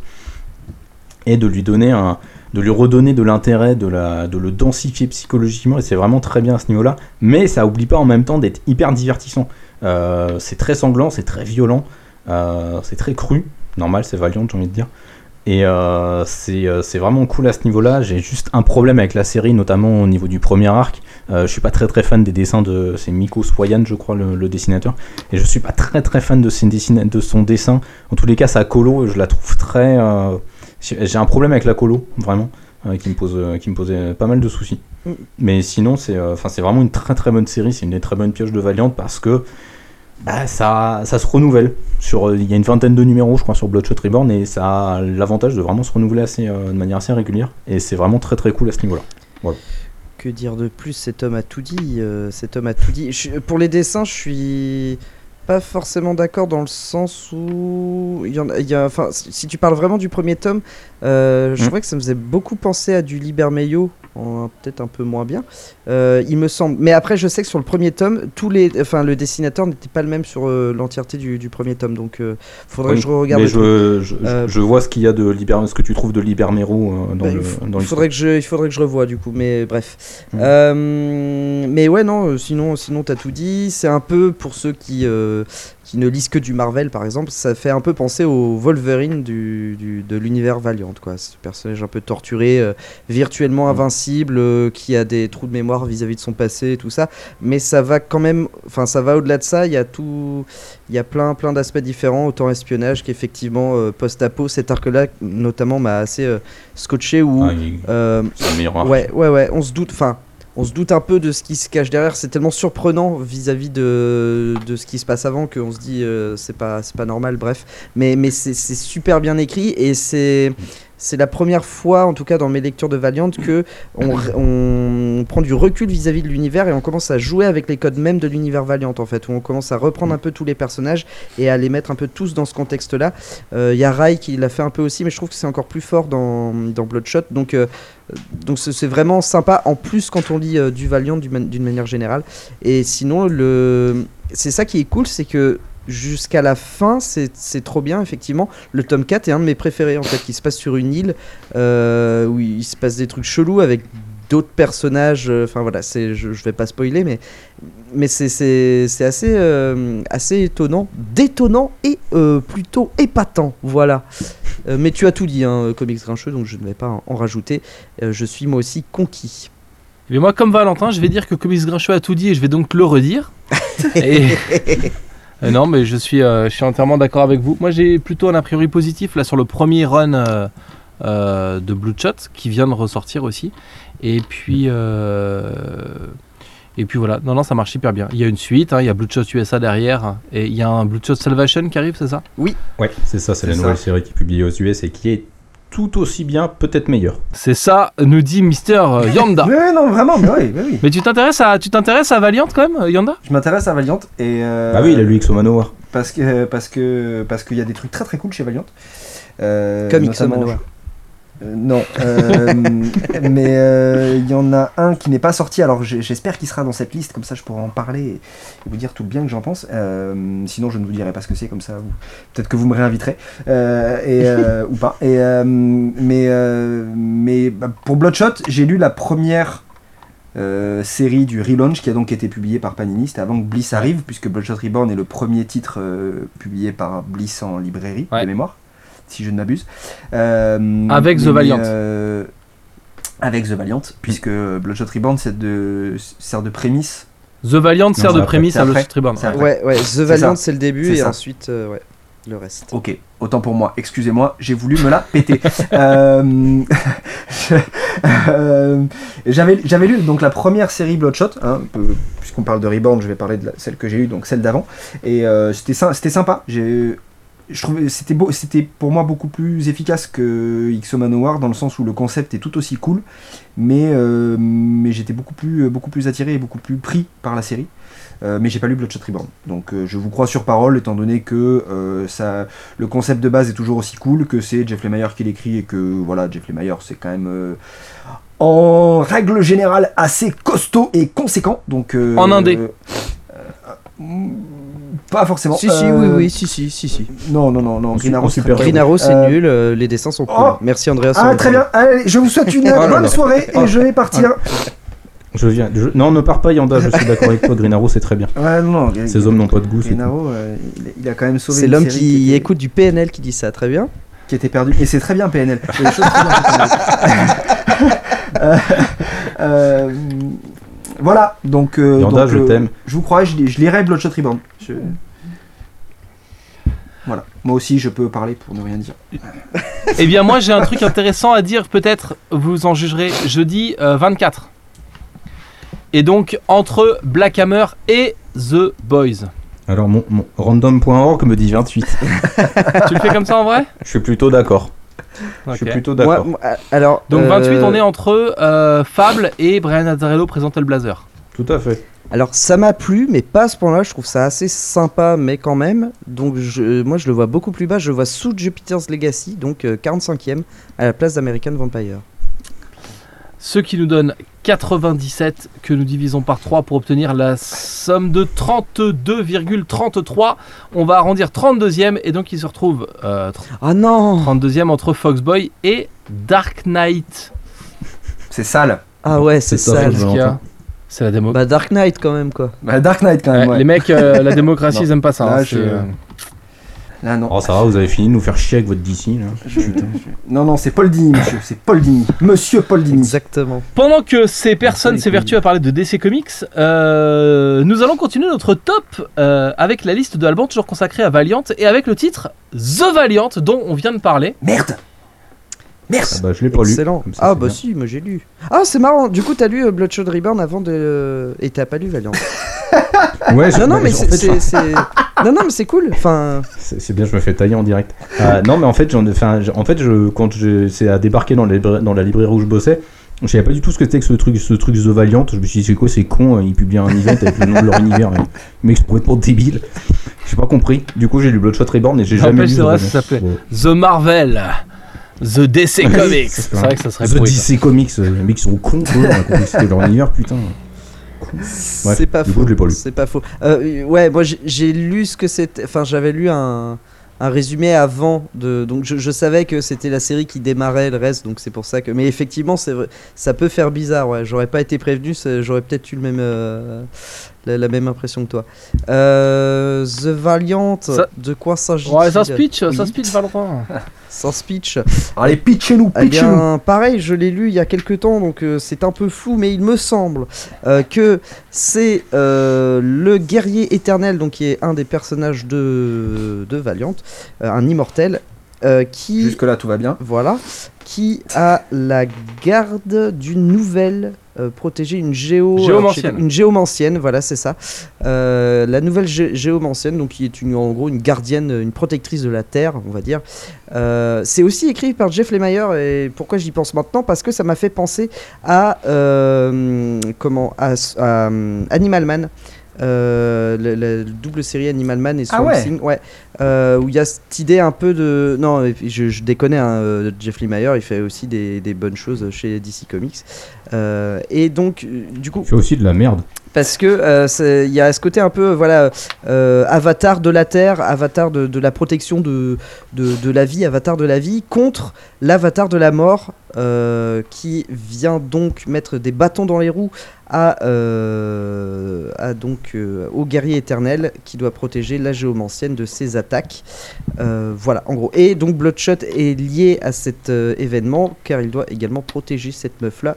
et de lui donner un, de lui redonner de l'intérêt, de, de le densifier psychologiquement, et c'est vraiment très bien à ce niveau-là. Mais ça oublie pas en même temps d'être hyper divertissant. Euh, c'est très sanglant, c'est très violent, euh, c'est très cru. Normal, c'est Valiant, j'ai envie de dire. Et euh, c'est vraiment cool à ce niveau-là. J'ai juste un problème avec la série, notamment au niveau du premier arc. Euh, je suis pas très très fan des dessins de. C'est Miko Swoyan, je crois, le, dessinateur. Et je suis pas très très fan de, ses de son dessin. En tous les cas, sa colo, je la trouve très. J'ai un problème avec la colo, vraiment, euh, qui, me pose, euh, qui me posait pas mal de soucis. Mm. Mais sinon, c'est euh, enfin, c'est vraiment une très très bonne série. C'est une des très bonnes pioches de Valiant parce que bah, ça, ça se renouvelle. Sur, euh, il y a une vingtaine de numéros, je crois, sur Bloodshot Reborn et ça a l'avantage de vraiment se renouveler assez, euh, de manière assez régulière. Et c'est vraiment très très cool à ce niveau-là. Que dire de plus? Cet homme a tout dit. euh, cet homme a tout dit. Je pour les dessins, je suis pas forcément d'accord dans le sens où il y en a, il y a- enfin, si tu parles vraiment du premier tome, euh, je Mm. trouvais que ça me faisait beaucoup penser à du Libermeio, peut-être un peu moins bien. Euh, il me semble. Mais après, je sais que sur le premier tome, tous les, enfin, le dessinateur n'était pas le même sur euh, l'entièreté du, du premier tome, donc euh, faudrait Oui, que je regarde. Mais je, je, je vois ce qu'il y a de Liber, ce que tu trouves de Libermero dans Bah, le dans il faudrait que je, il faudrait que je revoie du coup, mais bref. Euh, mais ouais, non, sinon, sinon t'as tout dit. C'est un peu pour ceux qui, qui ne lisent que du Marvel, par exemple, ça fait un peu penser au Wolverine du, du- de l'univers Valiant, quoi. Ce personnage un peu torturé, euh, virtuellement Mm. invincible, euh, qui a des trous de mémoire vis-à-vis de son passé et tout ça. Mais ça va quand même, enfin, ça va au-delà de ça. Il y a tout, il y a plein, plein d'aspects différents, autant espionnage qu'effectivement euh, post-apo. Cet arc-là, notamment, m'a assez scotché où. Ah, il- c'est le meilleur arc. Ouais, ouais, ouais, on se doute, enfin, on se doute un peu de ce qui se cache derrière. C'est tellement surprenant vis-à-vis de, ce qui se passe avant qu'on se dit euh, c'est pas, normal, bref. Mais, mais c'est super bien écrit et c'est. C'est la première fois, en tout cas dans mes lectures de Valiant, que on, prend du recul vis-à-vis de l'univers et on commence à jouer avec les codes même de l'univers Valiant en fait, où on commence à reprendre un peu tous les personnages et à les mettre un peu tous dans ce contexte-là. Euh, Il y a Rai qui l'a fait un peu aussi, mais je trouve que c'est encore plus fort dans, Bloodshot. Donc euh, donc c'est vraiment sympa en plus quand on lit euh, du Valiant d'une man- d'une manière générale. Et sinon, c'est ça qui est cool, c'est que jusqu'à la fin, c'est trop bien, effectivement. Le tome 4 est un de mes préférés, en fait, qui se passe sur une île euh, où il se passe des trucs chelous avec d'autres personnages. euh, Enfin voilà, je, je vais pas spoiler, mais, mais c'est- assez, euh, assez étonnant, détonnant et euh, plutôt épatant. Voilà. Mais tu as tout dit, hein, comics grincheux, donc je ne vais pas en, rajouter. Je suis moi aussi conquis. Mais moi, comme Valentin, je vais dire que Comics Grincheux a tout dit et je vais donc le redire. <laughs> Et- <laughs> Euh, non, mais je suis, euh, je suis entièrement d'accord avec vous. Moi, j'ai plutôt un a priori positif là sur le premier run euh, euh, de Bloodshot qui vient de ressortir aussi. Et puis, euh, et puis voilà. Non, non, ça marche hyper bien. Il y a une suite. hein, il y a Bloodshot USA derrière et il y a un Bloodshot Salvation qui arrive, c'est ça? Ouais, c'est ça, c'est C'est la ça. nouvelle série qui est publiée aux US et qui est tout aussi bien, peut-être meilleure. C'est ça, nous dit Mister euh, <laughs> Yanda. Oui, non, vraiment, mais oui, oui, oui. mais tu t'intéresses à, tu t'intéresses à Valiant quand même, euh, Yanda? Je m'intéresse à Valiant et. euh, Ah oui, il a lu Exo Manowar. Parce que parce que parce qu'il y a des trucs très très cool chez Valiant. Euh, Comics notamment- Manowar. Euh, non, euh, <laughs> mais euh, il y en a un qui n'est pas sorti. Alors j'espère qu'il sera dans cette liste, comme ça je pourrai en parler et, et vous dire tout le bien que j'en pense. Sinon je ne vous dirai pas ce que c'est, comme ça vous- peut-être que vous me réinviterez et, <laughs> ou pas. Et, mais mais bah, pour Bloodshot, j'ai lu la première série du relaunch qui a donc été publiée par Panini. C'était avant que Bliss arrive, puisque Bloodshot Reborn est le premier titre publié par Bliss en librairie Ouais. de mémoire, si je ne m'abuse. Euh, Avec The mais, Valiant. euh, avec The Valiant, puisque Bloodshot Reborn c'est de, sert de prémisse. The Valiant sert de prémisse à. Lost Reborn. Ouais, ouais, The Valiant c'est le début et ça. ensuite, euh, ouais, le reste. Ok, autant pour moi, excusez-moi, j'ai voulu me la péter. <laughs> Euh, euh, <laughs> J'avais j'avais lu donc la première série Bloodshot, hein, puisqu'on parle de Reborn, je vais parler de la- celle que j'ai lue, donc celle d'avant, et euh, c'était sympa. J'ai je trouvais c'était beau c'était pour moi beaucoup plus efficace que X Manowar dans le sens où le concept est tout aussi cool mais euh, mais j'étais beaucoup plus beaucoup plus attiré et beaucoup plus pris par la série. Euh, mais j'ai pas lu Bloodshot Reborn. Donc euh, je vous crois sur parole étant donné que euh, ça le concept de base est toujours aussi cool que c'est Jeff Lemire qui l'écrit et que voilà Jeff Lemire c'est quand même en règle générale assez costaud et conséquent. Donc En indé. Mm, pas forcément Si, si, Euh, oui, oui, si, si, si, si. non non non non En Green Arrow super. Green Arrow, c'est Euh, nul, euh, les dessins sont cool. oh Merci Andreas. ah très bien Allez, je vous souhaite une là <laughs> bonne soirée et je vais partir Je viens. je- Non, ne pars pas, Yanda, je suis d'accord avec toi. Green Arrow, c'est très bien. ouais non non Ces hommes n'ont pas de goût, c'est Green. Arrow, euh, il, a quand même sauvé C'est l'homme qui était- écoute du PNL qui dit ça, très bien. qui était perdu. Et c'est très bien PNL. Il y a des choses très bien chez PNL. <laughs> Euh, euh, voilà, donc, euh, Yanda, donc, je euh, t'aime. je vous crois, je, je lirai Bloodshot Reborn. Je- Voilà, moi aussi je peux parler pour ne rien dire. <laughs> Eh bien, moi, j'ai un truc intéressant à dire, peut-être, vous en jugerez, jeudi euh, 24. Et donc, entre Black Hammer et The Boys. Alors, mon, mon random.org me dit 28. <laughs> tu le fais comme ça en vrai? Je suis plutôt d'accord. Je suis plutôt d'accord. alors, Donc, euh, 28, on est entre euh, Fable et Brian Azzarello présente le Blazer. Tout à fait. Alors ça m'a plu, mais pas à ce point-là. Je trouve ça assez sympa, mais quand même. Donc je, moi je le vois beaucoup plus bas. Je le vois sous Jupiter's Legacy, donc euh, 45e à la place d'American Vampire. Ce qui nous donne 97 que nous divisons par 3 pour obtenir la somme de 32,33. On va arrondir 32e et donc il se retrouve euh, Ah non 32e entre Foxboy et Dark Knight. C'est sale. Ah ouais, c'est C'est ça, sale. C'est la démo. Bah Dark Knight quand même quoi. Bah, Dark Knight quand même. ouais. Les mecs, euh, la <laughs> démocratie, ils aiment pas ça. Là, hein, euh, Là, non. Oh, ça va, vous avez fini de nous faire chier avec votre DC, là. Je- je- Non, non, c'est Paul Dini, monsieur. C'est Paul Dini. Monsieur Paul Dini. Exactement. Pendant que ces personnes s'évertuent à parler de DC Comics, euh, nous allons continuer notre top euh, avec la liste de Alban toujours consacrée à Valiant et avec le titre The Valiant dont on vient de parler. Merde Merde Ah bah, je l'ai pas lu. Excellent. Comme ça, Ah bah bien. si, moi j'ai lu. Ah c'est marrant. Du coup t'as lu euh, Bloodshot Reborn avant de et t'as pas lu Valiant. <laughs> Ouais, je- non non mais c'est fait, c'est- c'est- non non mais c'est cool. Enfin C'est c'est bien, je me fais tailler en direct. Euh, non, mais en fait, j'en enfin, en fait, je, quand je- c'est à débarquer dans, la libra- dans la librairie où je bossais, je savais pas du tout ce que c'était que ce truc, ce truc The Valiant. Je me suis dit, c'est quoi, c'est con, ils publient un event avec le nom de leur univers. mais- Mais c'est complètement débile. J'ai pas compris. Du coup, j'ai lu Bloodshot Reborn et j'ai jamais lu c'est vrai, Valiant. ça s'appelait Ouais. The Marvel, The DC <laughs> Comics. C'est vrai que ça serait The pourri, ça. DC Comics, euh, les mecs sont cons, quoi. On a compris que c'était leur univers, putain. C'est pas faux. C'est pas faux. Euh, ouais, moi j'ai- lu ce que c'était. Enfin, j'avais lu un, un résumé avant de. Donc je, je savais que c'était la série qui démarrait le reste, donc c'est pour ça que. Mais effectivement, c'est ça peut faire bizarre. Ouais, j'aurais pas été prévenu, j'aurais peut-être eu le même. euh, la, la même impression que toi. Euh, The Valiant, Ça- de quoi s'agit-il Ouais, ça speech, ça Oui. speech Valentin. <laughs> Sans speech. Allez, pitchez-nous, Eh pitchez-nous bien, pareil, je l'ai lu il y a quelques temps, donc euh, c'est un peu flou, mais il me semble euh, que c'est euh, le guerrier éternel, donc qui est un des personnages de, de Valiant, euh, un immortel, euh, qui Jusque-là, tout va bien. voilà, qui a la garde d'une nouvelle euh, protégée, une géo, Géomancienne. une géomancienne, voilà, c'est ça. Euh, la nouvelle gé- géomancienne, donc qui est une, en gros une gardienne, une protectrice de la terre, on va dire. Euh, c'est aussi écrit par Jeff Lemire et pourquoi j'y pense maintenant? Parce que ça m'a fait penser à comment à, à, Animal Man. Euh, la, la double série Animal Man et Ah Swamp ouais. Thing, ouais, euh, où il y a cette idée un peu de. Non, je, je déconne, hein, euh, Jeff Lemire, il fait aussi des, des bonnes choses chez DC Comics. Euh, et donc, du coup, Il fait aussi de la merde. parce que euh, il y a ce côté un peu voilà euh, avatar de la terre avatar de, de la protection de, de, de la vie avatar de la vie contre l'avatar de la mort euh, qui vient donc mettre des bâtons dans les roues euh, à donc euh, au guerrier éternel qui doit protéger la géomancienne de ses attaques. Euh, voilà en gros. Et donc Bloodshot est lié à cet événement car il doit également protéger cette meuf là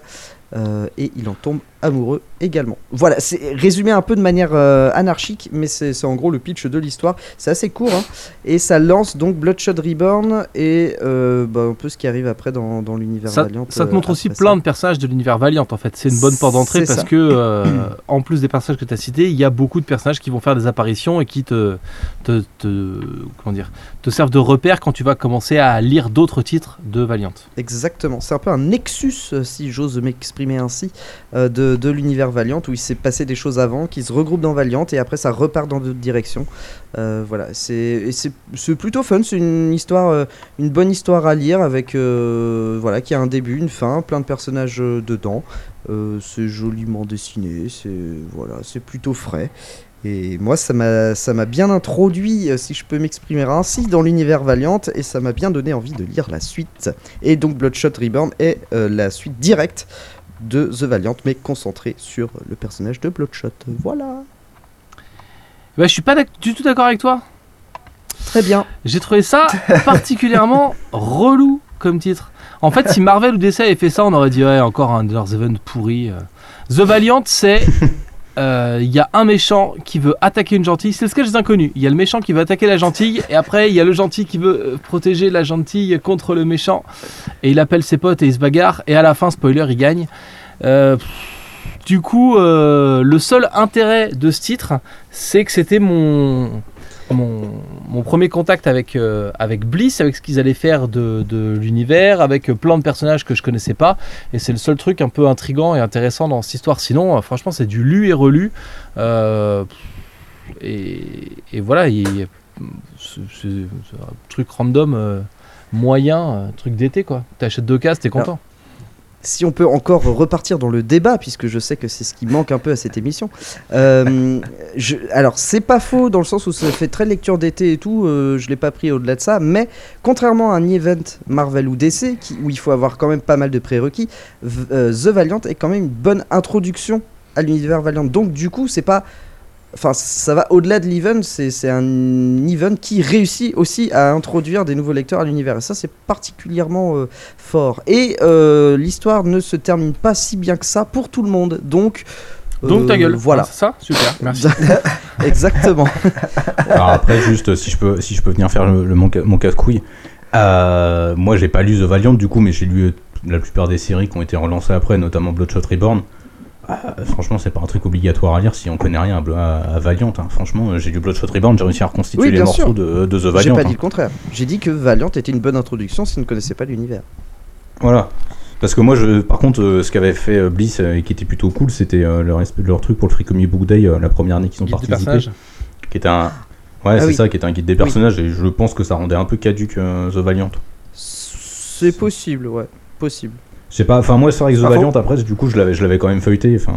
euh, et il en tombe amoureux également. Voilà, c'est résumé un peu de manière euh, anarchique, mais c'est en gros le pitch de l'histoire. C'est assez court, hein, et ça lance donc Bloodshot Reborn et euh, bah, un peu ce qui arrive après dans, dans l'univers Valiant. ça te euh, montre aussi plein ça. de personnages de l'univers Valiant en fait. C'est une bonne porte d'entrée parce ça. que, euh, <clears throat> en plus des personnages que tu as cités, il y a beaucoup de personnages qui vont faire des apparitions et qui te, te, te- comment dire, te servent de repère quand tu vas commencer à lire d'autres titres de Valiant. Exactement, c'est un peu un nexus, si j'ose m'exprimer ainsi, euh, de, l'univers Valiant, où il s'est passé des choses avant, qui se regroupent dans Valiant, et après ça repart dans d'autres directions. Euh, voilà, c'est plutôt fun, c'est une histoire, euh, une bonne histoire à lire, avec, euh, voilà, qui a un début, une fin, plein de personnages dedans. C'est joliment dessiné, c'est voilà, c'est plutôt frais. Et moi, ça m'a bien introduit, si je peux m'exprimer ainsi, dans l'univers Valiant, et ça m'a bien donné envie de lire la suite. Et donc Bloodshot Reborn est la suite directe de The Valiant, mais concentrée sur le personnage de Bloodshot. Voilà. Bah, je suis pas du tout d'accord avec toi. Très bien. J'ai trouvé ça <laughs> particulièrement relou comme titre. En fait, si Marvel ou DC avait fait ça, on aurait dit ouais, encore un de leurs events pourris. euh. The Valiant, c'est euh, il y a un méchant qui veut attaquer une gentille. C'est le sketch des inconnus. Il y a le méchant qui veut attaquer la gentille et après il y a le gentil qui veut euh, protéger la gentille contre le méchant et il appelle ses potes et il se bagarre et à la fin, spoiler, il gagne. Euh, du coup, le seul intérêt de ce titre, c'est que c'était mon mon, mon premier contact avec, euh, avec Bliss, avec ce qu'ils allaient faire de, de l'univers, avec euh, plein de personnages que je connaissais pas. Et c'est le seul truc un peu intrigant et intéressant dans cette histoire. Sinon, euh, franchement, c'est du lu et relu. Euh, et, et voilà, c'est un truc random, moyen, un truc d'été quoi. T'achètes deux cases, t'es content. Si on peut encore repartir dans le débat, puisque je sais que c'est ce qui manque un peu à cette émission. Euh, alors, c'est pas faux dans le sens où ça fait très lecture d'été et tout. euh, je l'ai pas pris au-delà de ça, mais contrairement à un event Marvel ou DC, qui, où il faut avoir quand même pas mal de prérequis, euh, The Valiant est quand même une bonne introduction à l'univers Valiant. Donc, du coup, c'est pas. Enfin, ça va au-delà de l'event, c'est c'est un event qui réussit aussi à introduire des nouveaux lecteurs à l'univers. Et ça, c'est particulièrement euh, fort. Et euh, l'histoire ne se termine pas si bien que ça pour tout le monde. Donc, Donc ta euh, gueule. Voilà. C'est ça Super, merci. <laughs> Exactement. <laughs> Alors après, juste si je peux, si je peux venir faire le, le- mon, mon casse-couille. Euh, moi, j'ai pas lu The Valiant du coup, mais j'ai lu euh, la plupart des séries qui ont été relancées après, notamment Bloodshot Reborn. Ah, franchement, c'est pas un truc obligatoire à lire si on connaît rien à, Blo- à- à Valiant. hein. Franchement, euh, j'ai lu Bloodshot Reborn, j'ai réussi à reconstituer Oui, les morceaux de, de The J'ai Valiant. pas hein. dit le contraire. J'ai dit que Valiant était une bonne introduction si on ne connaissait pas l'univers. Voilà. Parce que moi, je, par contre, euh, ce qu'avait fait euh, Bliss euh, et qui était plutôt cool, c'était euh, leur, leur truc pour le Free Comic Book Day, euh, la première année qu'ils ont Guide des participé, personnages. qui était un, ouais, Ah c'est oui. ça, qui était un guide des personnages, et je pense que ça rendait un peu caduque euh, The Valiant. C'est possible, ouais. Possible. Je sais pas, enfin moi c'est vrai que The Valiant après du coup je l'avais je l'avais quand même feuilleté, enfin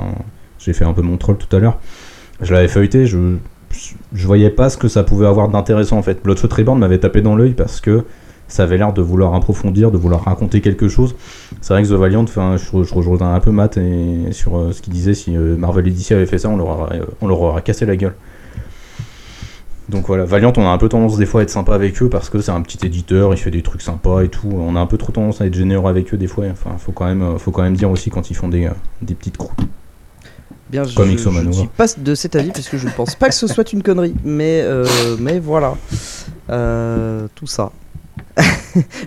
j'ai fait un peu mon troll tout à l'heure. Je l'avais feuilleté, je, je je voyais pas ce que ça pouvait avoir d'intéressant en fait. Bloodshot Reborn m'avait tapé dans l'œil parce que ça avait l'air de vouloir approfondir, de vouloir raconter quelque chose. C'est vrai que The Valiant, enfin je, je rejoins un peu Matt et sur euh, ce qu'il disait si euh, Marvel et DC avaient fait ça, on leur aurait, euh, on leur aurait cassé la gueule. Donc voilà, Valiant, on a un peu tendance des fois à être sympa avec eux parce que c'est un petit éditeur, il fait des trucs sympas et tout. On a un peu trop tendance à être généreux avec eux des fois. Enfin, faut quand même, faut quand même dire aussi quand ils font des, euh, des petites croûtes. Bien, je, Comme je, Ixomano. ne suis pas de cet avis parce que je ne pense pas que ce soit une connerie. Mais, euh, mais voilà. Euh, tout ça. <laughs>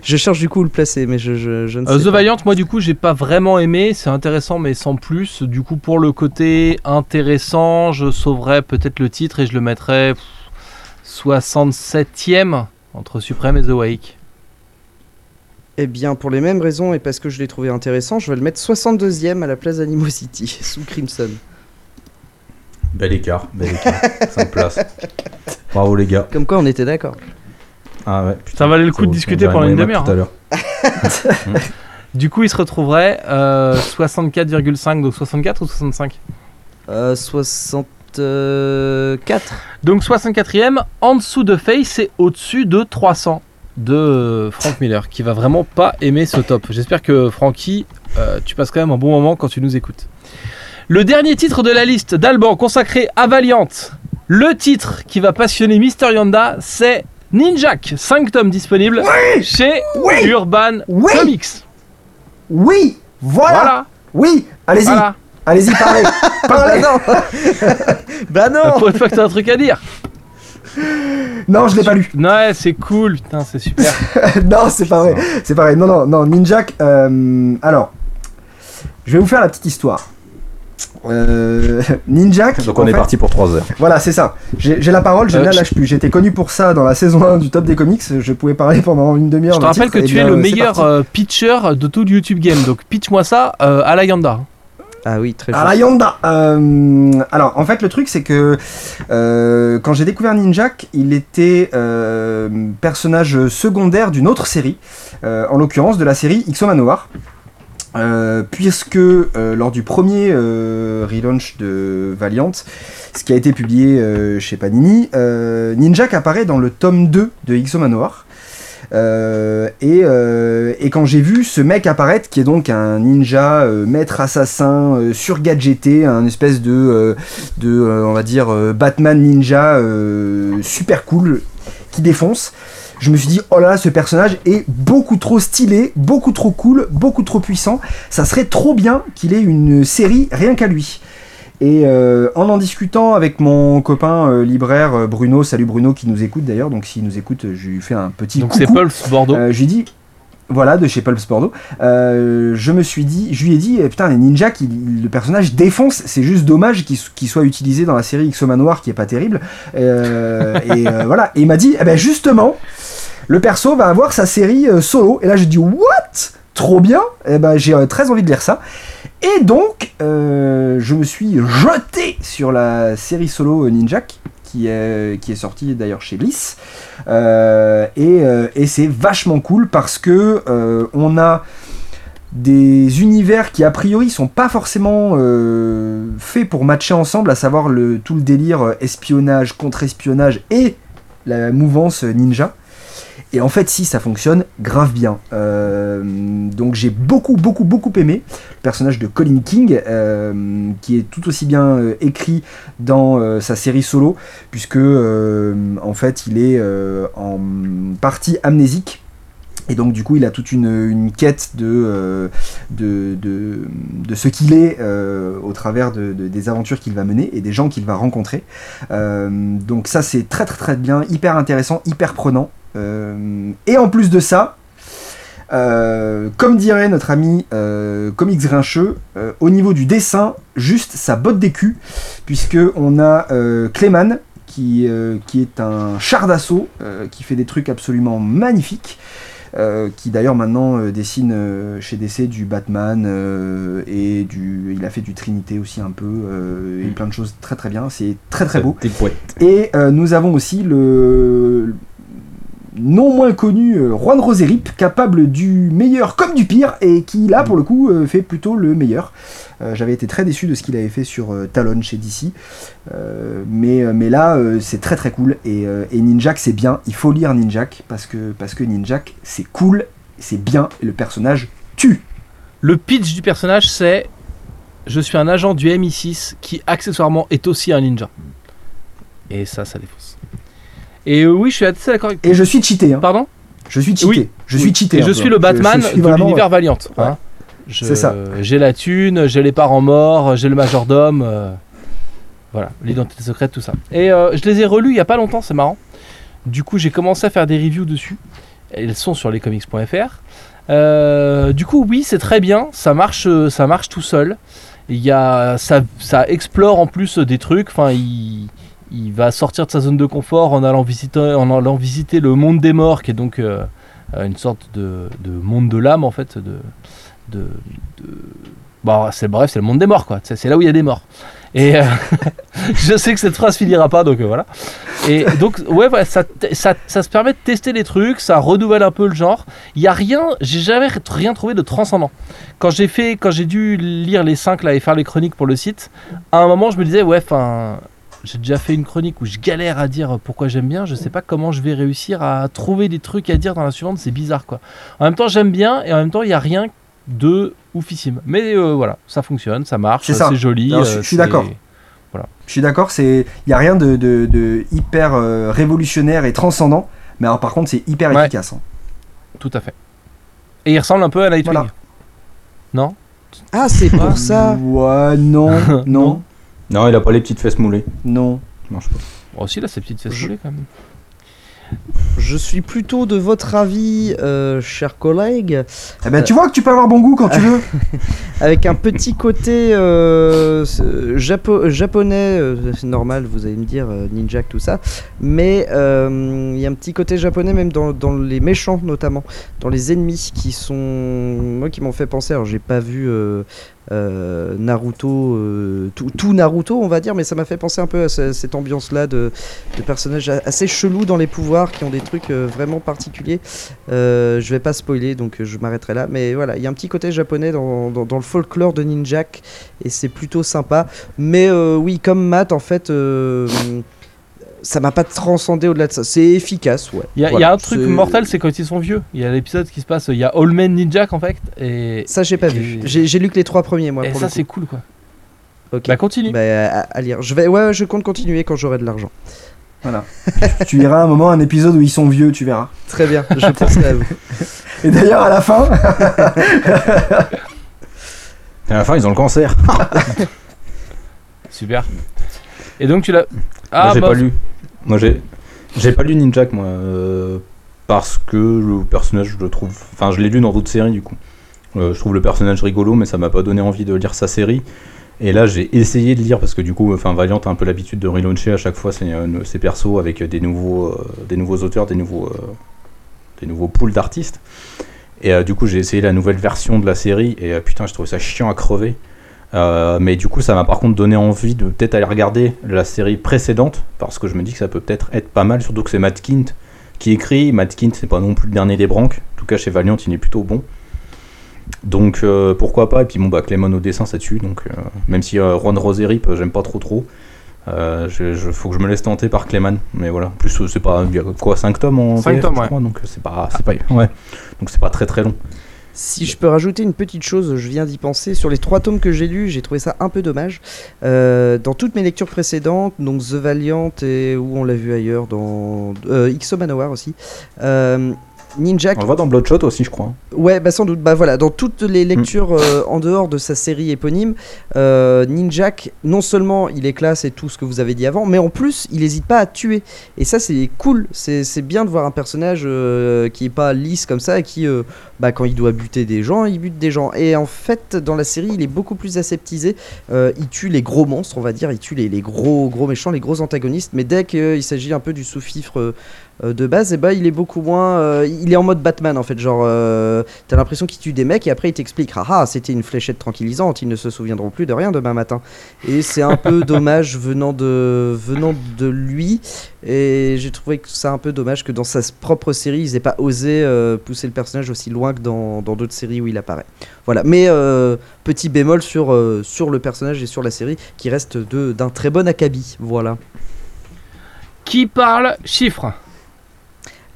je cherche du coup où le placer, mais je, je, je ne sais Euh, The pas. Valiant, moi du coup, j'ai pas vraiment aimé. C'est intéressant, mais sans plus. Du coup, pour le côté intéressant, je sauverais peut-être le titre et je le mettrais pff, 67ème entre Supreme et The Wake. Eh bien, pour les mêmes raisons et parce que je l'ai trouvé intéressant, je vais le mettre 62ème à la place d'Animosity, <laughs> sous Crimson. Bel écart, bel écart. 5 places. Bravo les gars. Comme quoi, on était d'accord. Ah ouais, putain. Ça valait le coup de discuter pendant une demi-heure, l'heure. <laughs> Du coup, il se retrouverait euh, 64,5, donc 64 ou 65 Euh, 64. Donc 64ème, en dessous de Face et au-dessus de 300 de Frank Miller, qui va vraiment pas aimer ce top. J'espère que Frankie, euh, tu passes quand même un bon moment quand tu nous écoutes. Le dernier titre de la liste d'Alban consacré à Valiant, le titre qui va passionner Mister Yonda, c'est Ninjak, 5 tomes disponibles chez Oui Urban Oui Comics. Oui Voilà, Voilà, Oui Allez-y voilà. Allez-y, parlez Bah <laughs> Parlez non Bah non <laughs> Pour une fois que t'as un truc à dire. Non, je l'ai pas lu. Ouais, c'est cool, putain, c'est super. <laughs> non, c'est pas vrai. C'est pas vrai. Non, non, non. Ninjak. euh, alors, je vais vous faire la petite histoire. Euh, Ninjak. Donc on est fait- parti pour 3 heures. Voilà, c'est ça. J'ai la parole, je Euh, ne la je- lâche plus. J'étais connu pour ça dans la saison 1 du top des comics. Je pouvais parler pendant une demi-heure. Je te rappelle titre. que Eh tu bien, es le meilleur euh, pitcher de tout YouTube Game, donc pitch-moi ça euh, à la Yanda. Ah oui, très juste. Yonda Euh, Alors, en fait, le truc, c'est que euh, quand j'ai découvert Ninjak, il était euh, personnage secondaire d'une autre série, en l'occurrence de la série X-O Manowar. Euh, puisque euh, lors du premier euh, relaunch de Valiant, ce qui a été publié chez Panini, Ninjak apparaît dans le tome 2 de X-O Manowar. Euh, et, euh, et quand j'ai vu ce mec apparaître, qui est donc un ninja euh, maître assassin surgadgeté, un espèce de, on va dire, Batman ninja super cool qui défonce, je me suis dit, oh là là, ce personnage est beaucoup trop stylé, beaucoup trop cool, beaucoup trop puissant. Ça serait trop bien qu'il ait une série rien qu'à lui. Et euh, en en discutant avec mon copain euh, libraire euh, Bruno, salut Bruno qui nous écoute d'ailleurs, donc s'il nous écoute, je lui fais un petit Donc c'est Pulse Bordeaux. Euh, je lui dit, voilà, de chez Pulps Bordeaux. Je me suis dit, je lui ai dit, eh, putain, les ninjas, qui, le personnage défonce. C'est juste dommage qu'il qu'il soit utilisé dans la série X Manoir, qui est pas terrible. <laughs> Et voilà. Et il m'a dit, eh ben justement, le perso va avoir sa série solo. Et là, j'ai dit, what? Trop bien? Et ben, j'ai très envie de lire ça. Et donc, euh, je me suis jeté sur la série solo Ninjak, qui est, qui est sortie d'ailleurs chez Bliss. Euh, et euh, et c'est vachement cool parce que on a des univers qui a priori sont pas forcément faits pour matcher ensemble, à savoir le, tout le délire espionnage, contre-espionnage et la mouvance ninja. Et en fait, si ça fonctionne grave bien. Euh, donc j'ai beaucoup, beaucoup, beaucoup aimé le personnage de Colin King, euh, qui est tout aussi bien euh, écrit dans sa série solo, puisque en fait il est en partie amnésique. Et donc du coup il a toute une, quête de, de, de, ce qu'il est au travers de, de- des aventures qu'il va mener et des gens qu'il va rencontrer. Donc ça c'est très très très bien, hyper intéressant, hyper prenant. Euh, et en plus de ça, euh, comme dirait notre ami euh, Comics Grincheux, euh, au niveau du dessin, juste ça botte des culs, puisque on a Clayman, qui, qui est un char d'assaut, qui fait des trucs absolument magnifiques, qui d'ailleurs maintenant dessine chez DC du Batman, et du, il a fait du Trinité aussi un peu, et Mm. plein de choses très très bien, c'est très très beau. Des. Et nous avons aussi le non moins connu euh, Juan Roserip, capable du meilleur comme du pire, et qui là pour le coup euh, fait plutôt le meilleur. Euh, J'avais été très déçu de ce qu'il avait fait sur Talon chez DC, mais, mais là c'est très très cool. Et, et c'est bien, il faut lire Ninjak parce que, parce que c'est cool, c'est bien, et le personnage tue. Le pitch du personnage, c'est Je suis un agent du MI6 qui accessoirement est aussi un ninja. Et ça, ça défonce. Et euh, oui, je suis assez d'accord avec Et je suis cheaté, hein. Pardon? Je suis cheaté, Oui. je suis cheaté. Et un je peu, suis hein. le Batman je suis de l'univers Valiant. Ouais. hein. C'est ça. J'ai la thune, j'ai les parents morts, j'ai le majordome. euh, voilà, l'identité secrète, tout ça. Et euh, je les ai relus il y a pas longtemps, c'est marrant. Du coup, j'ai commencé à faire des reviews dessus. Elles sont sur lescomics.fr. Euh, du coup, oui, c'est très bien. Ça marche, euh, ça marche tout seul. Il y a, ça, ça explore en plus des trucs. Enfin, il, il va sortir de sa zone de confort en allant visiter, le monde des morts, qui est donc euh, une sorte de, de monde de l'âme en fait. C'est bref, c'est le monde des morts quoi. C'est là où il y a des morts. Et, euh, <laughs> je sais que cette phrase finira pas, donc euh, voilà. Et donc, ouais, ça, se permet de tester les trucs, ça renouvelle un peu le genre. Il y a rien, j'ai jamais rien trouvé de transcendant. Quand j'ai fait, quand j'ai dû lire les 5 là et faire les chroniques pour le site, à un moment, je me disais, ouais, enfin. J'ai déjà fait une chronique où je galère à dire pourquoi j'aime bien. Je sais pas comment je vais réussir à trouver des trucs à dire dans la suivante. C'est bizarre quoi. En même temps, j'aime bien et en même temps, il y a rien de oufissime. Mais euh, voilà, ça fonctionne, ça marche, C'est ça. c'est joli. Je- euh, je suis d'accord. Je suis d'accord, c'est il y a rien de, de- de hyper euh, révolutionnaire et transcendant, mais alors par contre c'est hyper Ouais. efficace. hein. Tout à fait. Et il ressemble un peu à Nightwing. Voilà. Non? Ah, c'est pour ça. Ouais, non, <laughs> non, Non? Non, il a pas les petites fesses moulées. non. Non, je sais pas. Bon, aussi, là, c'est petites fesses Je- roulées, quand même. Je suis plutôt de votre avis, euh, chers collègues, Eh ben tu vois que tu peux avoir bon goût quand tu veux. <laughs> avec un petit côté euh, japo- japonais, euh, c'est normal, vous allez me dire, euh, ninja, tout ça, mais euh, il y a un petit côté japonais même dans, dans les méchants notamment, dans les ennemis qui sont, moi qui m'ont fait penser, alors j'ai pas vu euh, Naruto, euh, tout, Naruto on va dire, mais ça m'a fait penser un peu à ce- cette ambiance-là de, de personnages assez chelous dans les pouvoirs qui ont des trucs euh, vraiment particuliers. Je vais pas spoiler donc je m'arrêterai là, mais voilà, il y a un petit côté japonais dans, le folklore de Ninjak et c'est plutôt sympa. Mais oui, comme Matt, en fait, ça m'a pas transcendé au-delà de ça. C'est efficace, ouais. Il y, a- y un truc mortel, c'est quand ils sont vieux. Il y a l'épisode qui se passe, il y a All Men Ninja, en fait, et, Ça, j'ai pas vu. Et- J'ai j'ai lu que les trois premiers, moi. et pour ça, c'est cool, quoi. Ok. Bah, continue. Bah, à, à lire. Je vais, ouais, je compte continuer quand j'aurai de l'argent. Voilà. <laughs> tu iras un moment un épisode où ils sont vieux, tu verras. Très bien, je penserai à vous. <laughs> Et d'ailleurs à la fin, <laughs> à la fin, ils ont le cancer. Super. Et donc, tu l'as. moi, Ah, j'ai bah, pas lu. Moi, j'ai j'ai pas lu Ninjak, moi. euh, parce que le personnage, je le trouve. Enfin, je l'ai lu dans d'autres séries, du coup. Euh, je trouve le personnage rigolo, mais ça m'a pas donné envie de lire sa série. Et là, j'ai essayé de lire parce que du coup, enfin, Valiant a un peu l'habitude de relauncher à chaque fois ses, euh, ses persos avec des nouveaux, des nouveaux auteurs, des nouveaux, euh, nouveaux pools d'artistes. Et du coup, j'ai essayé la nouvelle version de la série et putain, je trouve ça chiant à crever. Euh, mais du coup, ça m'a par contre donné envie de peut-être aller regarder la série précédente parce que je me dis que ça peut peut-être être pas mal, surtout que c'est Matt Kint qui écrit. Matt Kint, c'est pas non plus le dernier des branques. En tout cas, chez Valiant, il est plutôt bon. Donc euh, pourquoi pas. Et puis bon, bah Clément au dessin, ça tue. Donc euh, même si Ron Roserip, j'aime pas trop trop. Je, je- faut que je me laisse tenter par Clément. Mais voilà. En plus, c'est pas. Il y a quoi 5 tomes en Cinq VF, tomes, je ouais. crois, donc c'est pas, c'est pas. Ouais. Donc c'est pas très très long. Si je peux rajouter une petite chose, je viens d'y penser. Sur les trois tomes que j'ai lus, j'ai trouvé ça un peu dommage. Euh, dans toutes mes lectures précédentes, donc The Valiant et où on l'a vu ailleurs, dans euh, aussi, euh, Ninja. On le voit dans Bloodshot aussi, je crois. Ouais, bah sans doute. Bah voilà, dans toutes les lectures euh, en dehors de sa série éponyme, euh, Ninjak, non seulement il est classe et tout ce que vous avez dit avant, mais en plus il n'hésite pas à tuer. Et ça c'est cool. C'est c'est bien de voir un personnage euh, qui est pas lisse comme ça, et qui, euh, bah quand il doit buter des gens, il bute des gens. Et en fait, dans la série, il est beaucoup plus aseptisé. Il tue les gros monstres, on va dire. Il tue les, les gros gros méchants, les gros antagonistes. Mais dès qu'il s'agit un peu du sous-fifre de base, et bah il est beaucoup moins. euh, il est en mode Batman en fait, genre euh, t'as l'impression qu'il tue des mecs et après il t'explique ah ah c'était une fléchette tranquillisante, ils ne se souviendront plus de rien demain matin. Et c'est un peu <laughs> dommage venant de venant de lui et j'ai trouvé que c'est un peu dommage que dans sa propre série ils aient pas osé euh, pousser le personnage aussi loin que dans d'autres séries où il apparaît. Voilà, mais euh, petit bémol sur euh, sur le personnage et sur la série qui reste de d'un très bon acabit. Voilà. Qui parle chiffres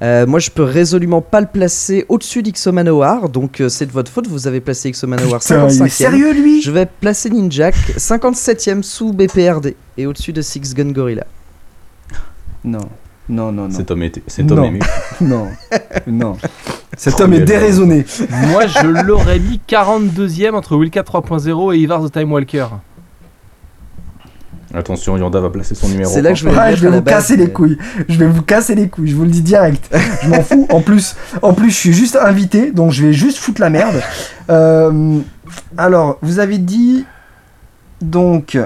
Euh, moi, je peux résolument pas le placer au-dessus d'Ixomanowar, donc euh, c'est de votre faute. Vous avez placé Ixomanowar Putain, il 55e. est sérieux lui Je vais placer Ninjak 57e sous BPRD et au-dessus de Six Gun Gorilla. Non, non, non, non, Cet homme est, cet homme Non. est <laughs> non, non. Cet Oh, homme est déraisonné. Moi, je l'aurais mis 42ème entre Wildcat 3.0 et Ivar the Time Walker. Attention, Yanda va placer son numéro. C'est là que je vais- Ouais, mettre je vais à la vous base, casser mais- les couilles. Je vais vous casser les couilles. Je vous le dis direct. Je m'en fous. En plus, en plus, je suis juste invité, donc je vais juste foutre la merde. Euh, alors, vous avez dit donc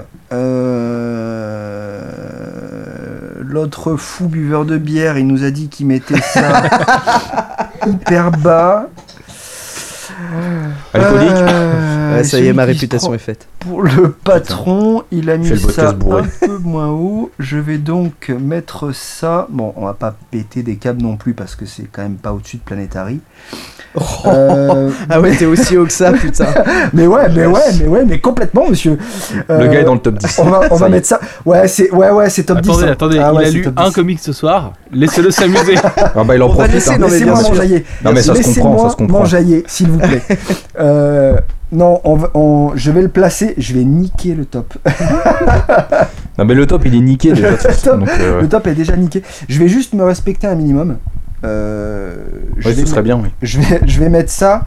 euh, l'autre fou buveur de bière, il nous a dit qu'il mettait ça <laughs> hyper bas. Alcoolique Euh, Ouais, ça y est, ma réputation est faite. Pour le patron, il a mis ça bourré. un peu moins haut. Je vais donc mettre ça. Bon, on va pas péter des câbles non plus parce que c'est quand même pas au-dessus de Planetary. Euh, Ah ouais, t'es aussi haut que ça, <laughs> putain. mais ouais, mais ouais, mais ouais, mais complètement, monsieur. Le Euh, gars est dans le top 10. On va, on va mettre ça. Ouais, c'est ouais, ouais, c'est top 10. Attendez, hein. attendez, Ah ouais, il a lu un 10. comic ce soir. Laissez-le s'amuser. Ah bah il en On profite. hein. Laissez-moi sûr. m'enjailler. Non, mais ça se comprend, ça se comprend. s'il vous plaît. <laughs> Euh, non, on va- on- je vais le placer. Je vais niquer le top. Non mais le top il est niqué déjà. <laughs> top. donc, euh, Le top est déjà niqué. Je vais juste me respecter un minimum. Euh, je, ouais, vais ce serait bien, oui. je, vais, je vais mettre ça.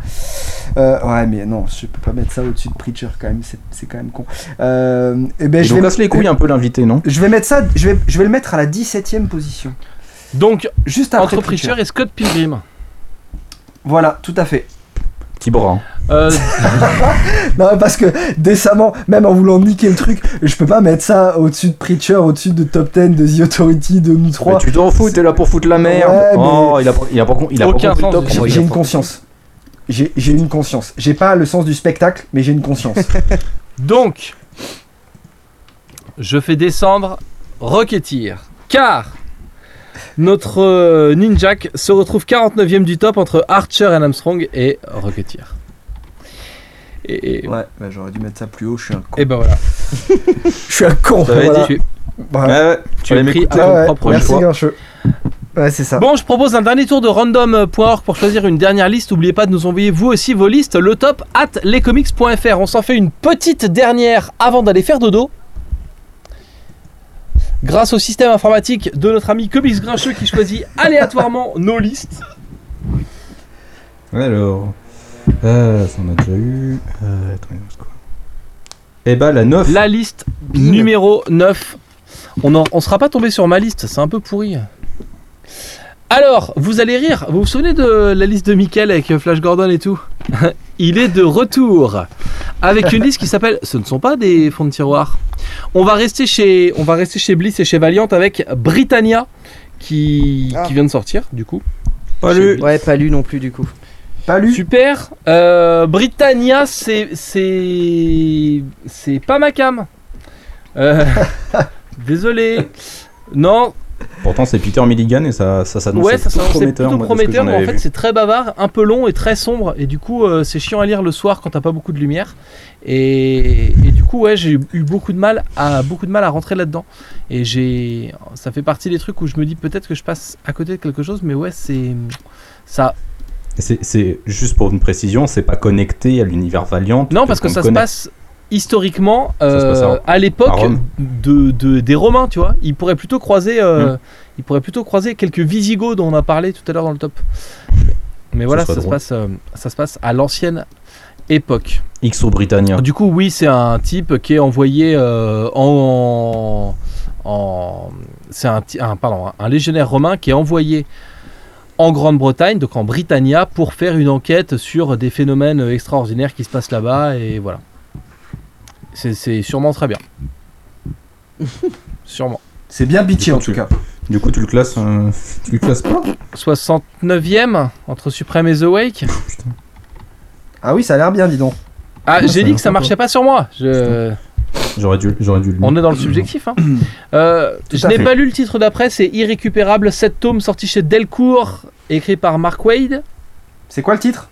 Euh, ouais, mais non, je peux pas mettre ça au-dessus de Preacher quand même. C'est, c'est quand même con. Euh, et ben, Il je vais, casse les couilles un peu l'invité, non? je vais mettre ça. Je vais, je vais le mettre à la 17ème position. Donc, Juste après entre Preacher. Preacher et Scott Pilgrim. Voilà, tout à fait. Petit bras. hein. Euh, <laughs> Non, parce que décemment, même en voulant niquer le truc, je peux pas mettre ça au-dessus de Preacher, au-dessus de Top 10, de The Authority, de nous Mais trois. tu t'en fous, t'es là pour foutre la merde. Ouais, mais- Oh, il a, pas- il a pas, il a pas Aucun compris du J'ai- une pas- conscience. J'ai j'ai une conscience. J'ai pas le sens du spectacle, mais j'ai une conscience. <laughs> donc, je fais descendre Rocketeer. Car notre euh, Ninjak se retrouve 49ème du top entre Archer and Armstrong et Rocketeer. Et, et- ouais, bah, j'aurais dû mettre ça plus haut, je suis un con. et ben voilà. <laughs> Je suis un con. Voilà. Tu, Ouais. Ouais, tu es pris à ton Ouais, ouais, propre merci jeu. Grincheux. Ouais, c'est ça. Bon, je propose un dernier tour de random.org pour choisir une dernière liste. N'oubliez pas de nous envoyer vous aussi vos listes. Le top at lescomics.fr. On s'en fait une petite dernière avant d'aller faire dodo. Grâce au système informatique de notre ami Comics Grincheux qui choisit <laughs> aléatoirement nos listes. Alors. Euh, ça on a déjà eu. Euh, attends, quoi? Eh bah la 9. La liste numéro 9. On, on sera pas tombé sur ma liste, c'est un peu pourri. Alors, vous allez rire, vous vous souvenez de la liste de Michael avec euh, Flash Gordon et tout <laughs> Il est de retour avec une liste qui s'appelle Ce ne sont pas des fonds de tiroir. On va rester chez, on va rester chez Bliss et chez Valiant avec Britannia qui, Ah. qui vient de sortir du coup. Pas lu. Ouais, pas lu non plus du coup. Pas lu. Super. Euh, Britannia, c'est c'est c'est pas ma cam. Euh, <laughs> désolé. Non, Pourtant c'est Peter Milligan et ça, ça s'annonce ouais, ça prometteur. plutôt moi, prometteur, j'en mais en fait c'est très bavard, un peu long et très sombre, et du coup euh, c'est chiant à lire le soir quand t'as pas beaucoup de lumière. Et, et du coup ouais, j'ai eu beaucoup de mal à beaucoup de mal à rentrer là-dedans. Et j'ai, ça fait partie des trucs où je me dis peut-être que je passe à côté de quelque chose, mais ouais c'est ça. C'est- juste pour une précision, c'est pas connecté à l'univers Valiant. Non, parce que ça se passe historiquement euh, à- à l'époque de, de- des Romains, tu vois. Ils pourraient plutôt croiser, euh, ils pourraient plutôt croiser quelques Visigoths dont on a parlé tout à l'heure dans le top. Mais voilà, ça serait se drôle. passe, euh, ça se passe à l'ancienne époque. XO Britannia. Du coup, oui, c'est un type qui est envoyé euh, en, en- c'est un, un- pardon, un légionnaire romain qui est envoyé en Grande-Bretagne, donc en Britannia, pour faire une enquête sur des phénomènes extraordinaires qui se passent là-bas, et voilà. C'est- C'est sûrement très bien. <laughs> sûrement. C'est bien coup, en tout tu- cas. Du coup tu le classes, euh, tu le classes pas 69ème entre Supreme et The Wake. Ah oui, ça a l'air bien, dis donc. Ah, Ah, j'ai ça dit que ça marchait pas sur moi. Je... J'aurais dû, j'aurais dû le. On est dans le subjectif. Hein. Euh, je n'ai fait. pas lu le titre d'après, c'est Irrécupérable, 7 tomes sorti chez Delcourt, écrit par Mark Wade. C'est quoi le titre?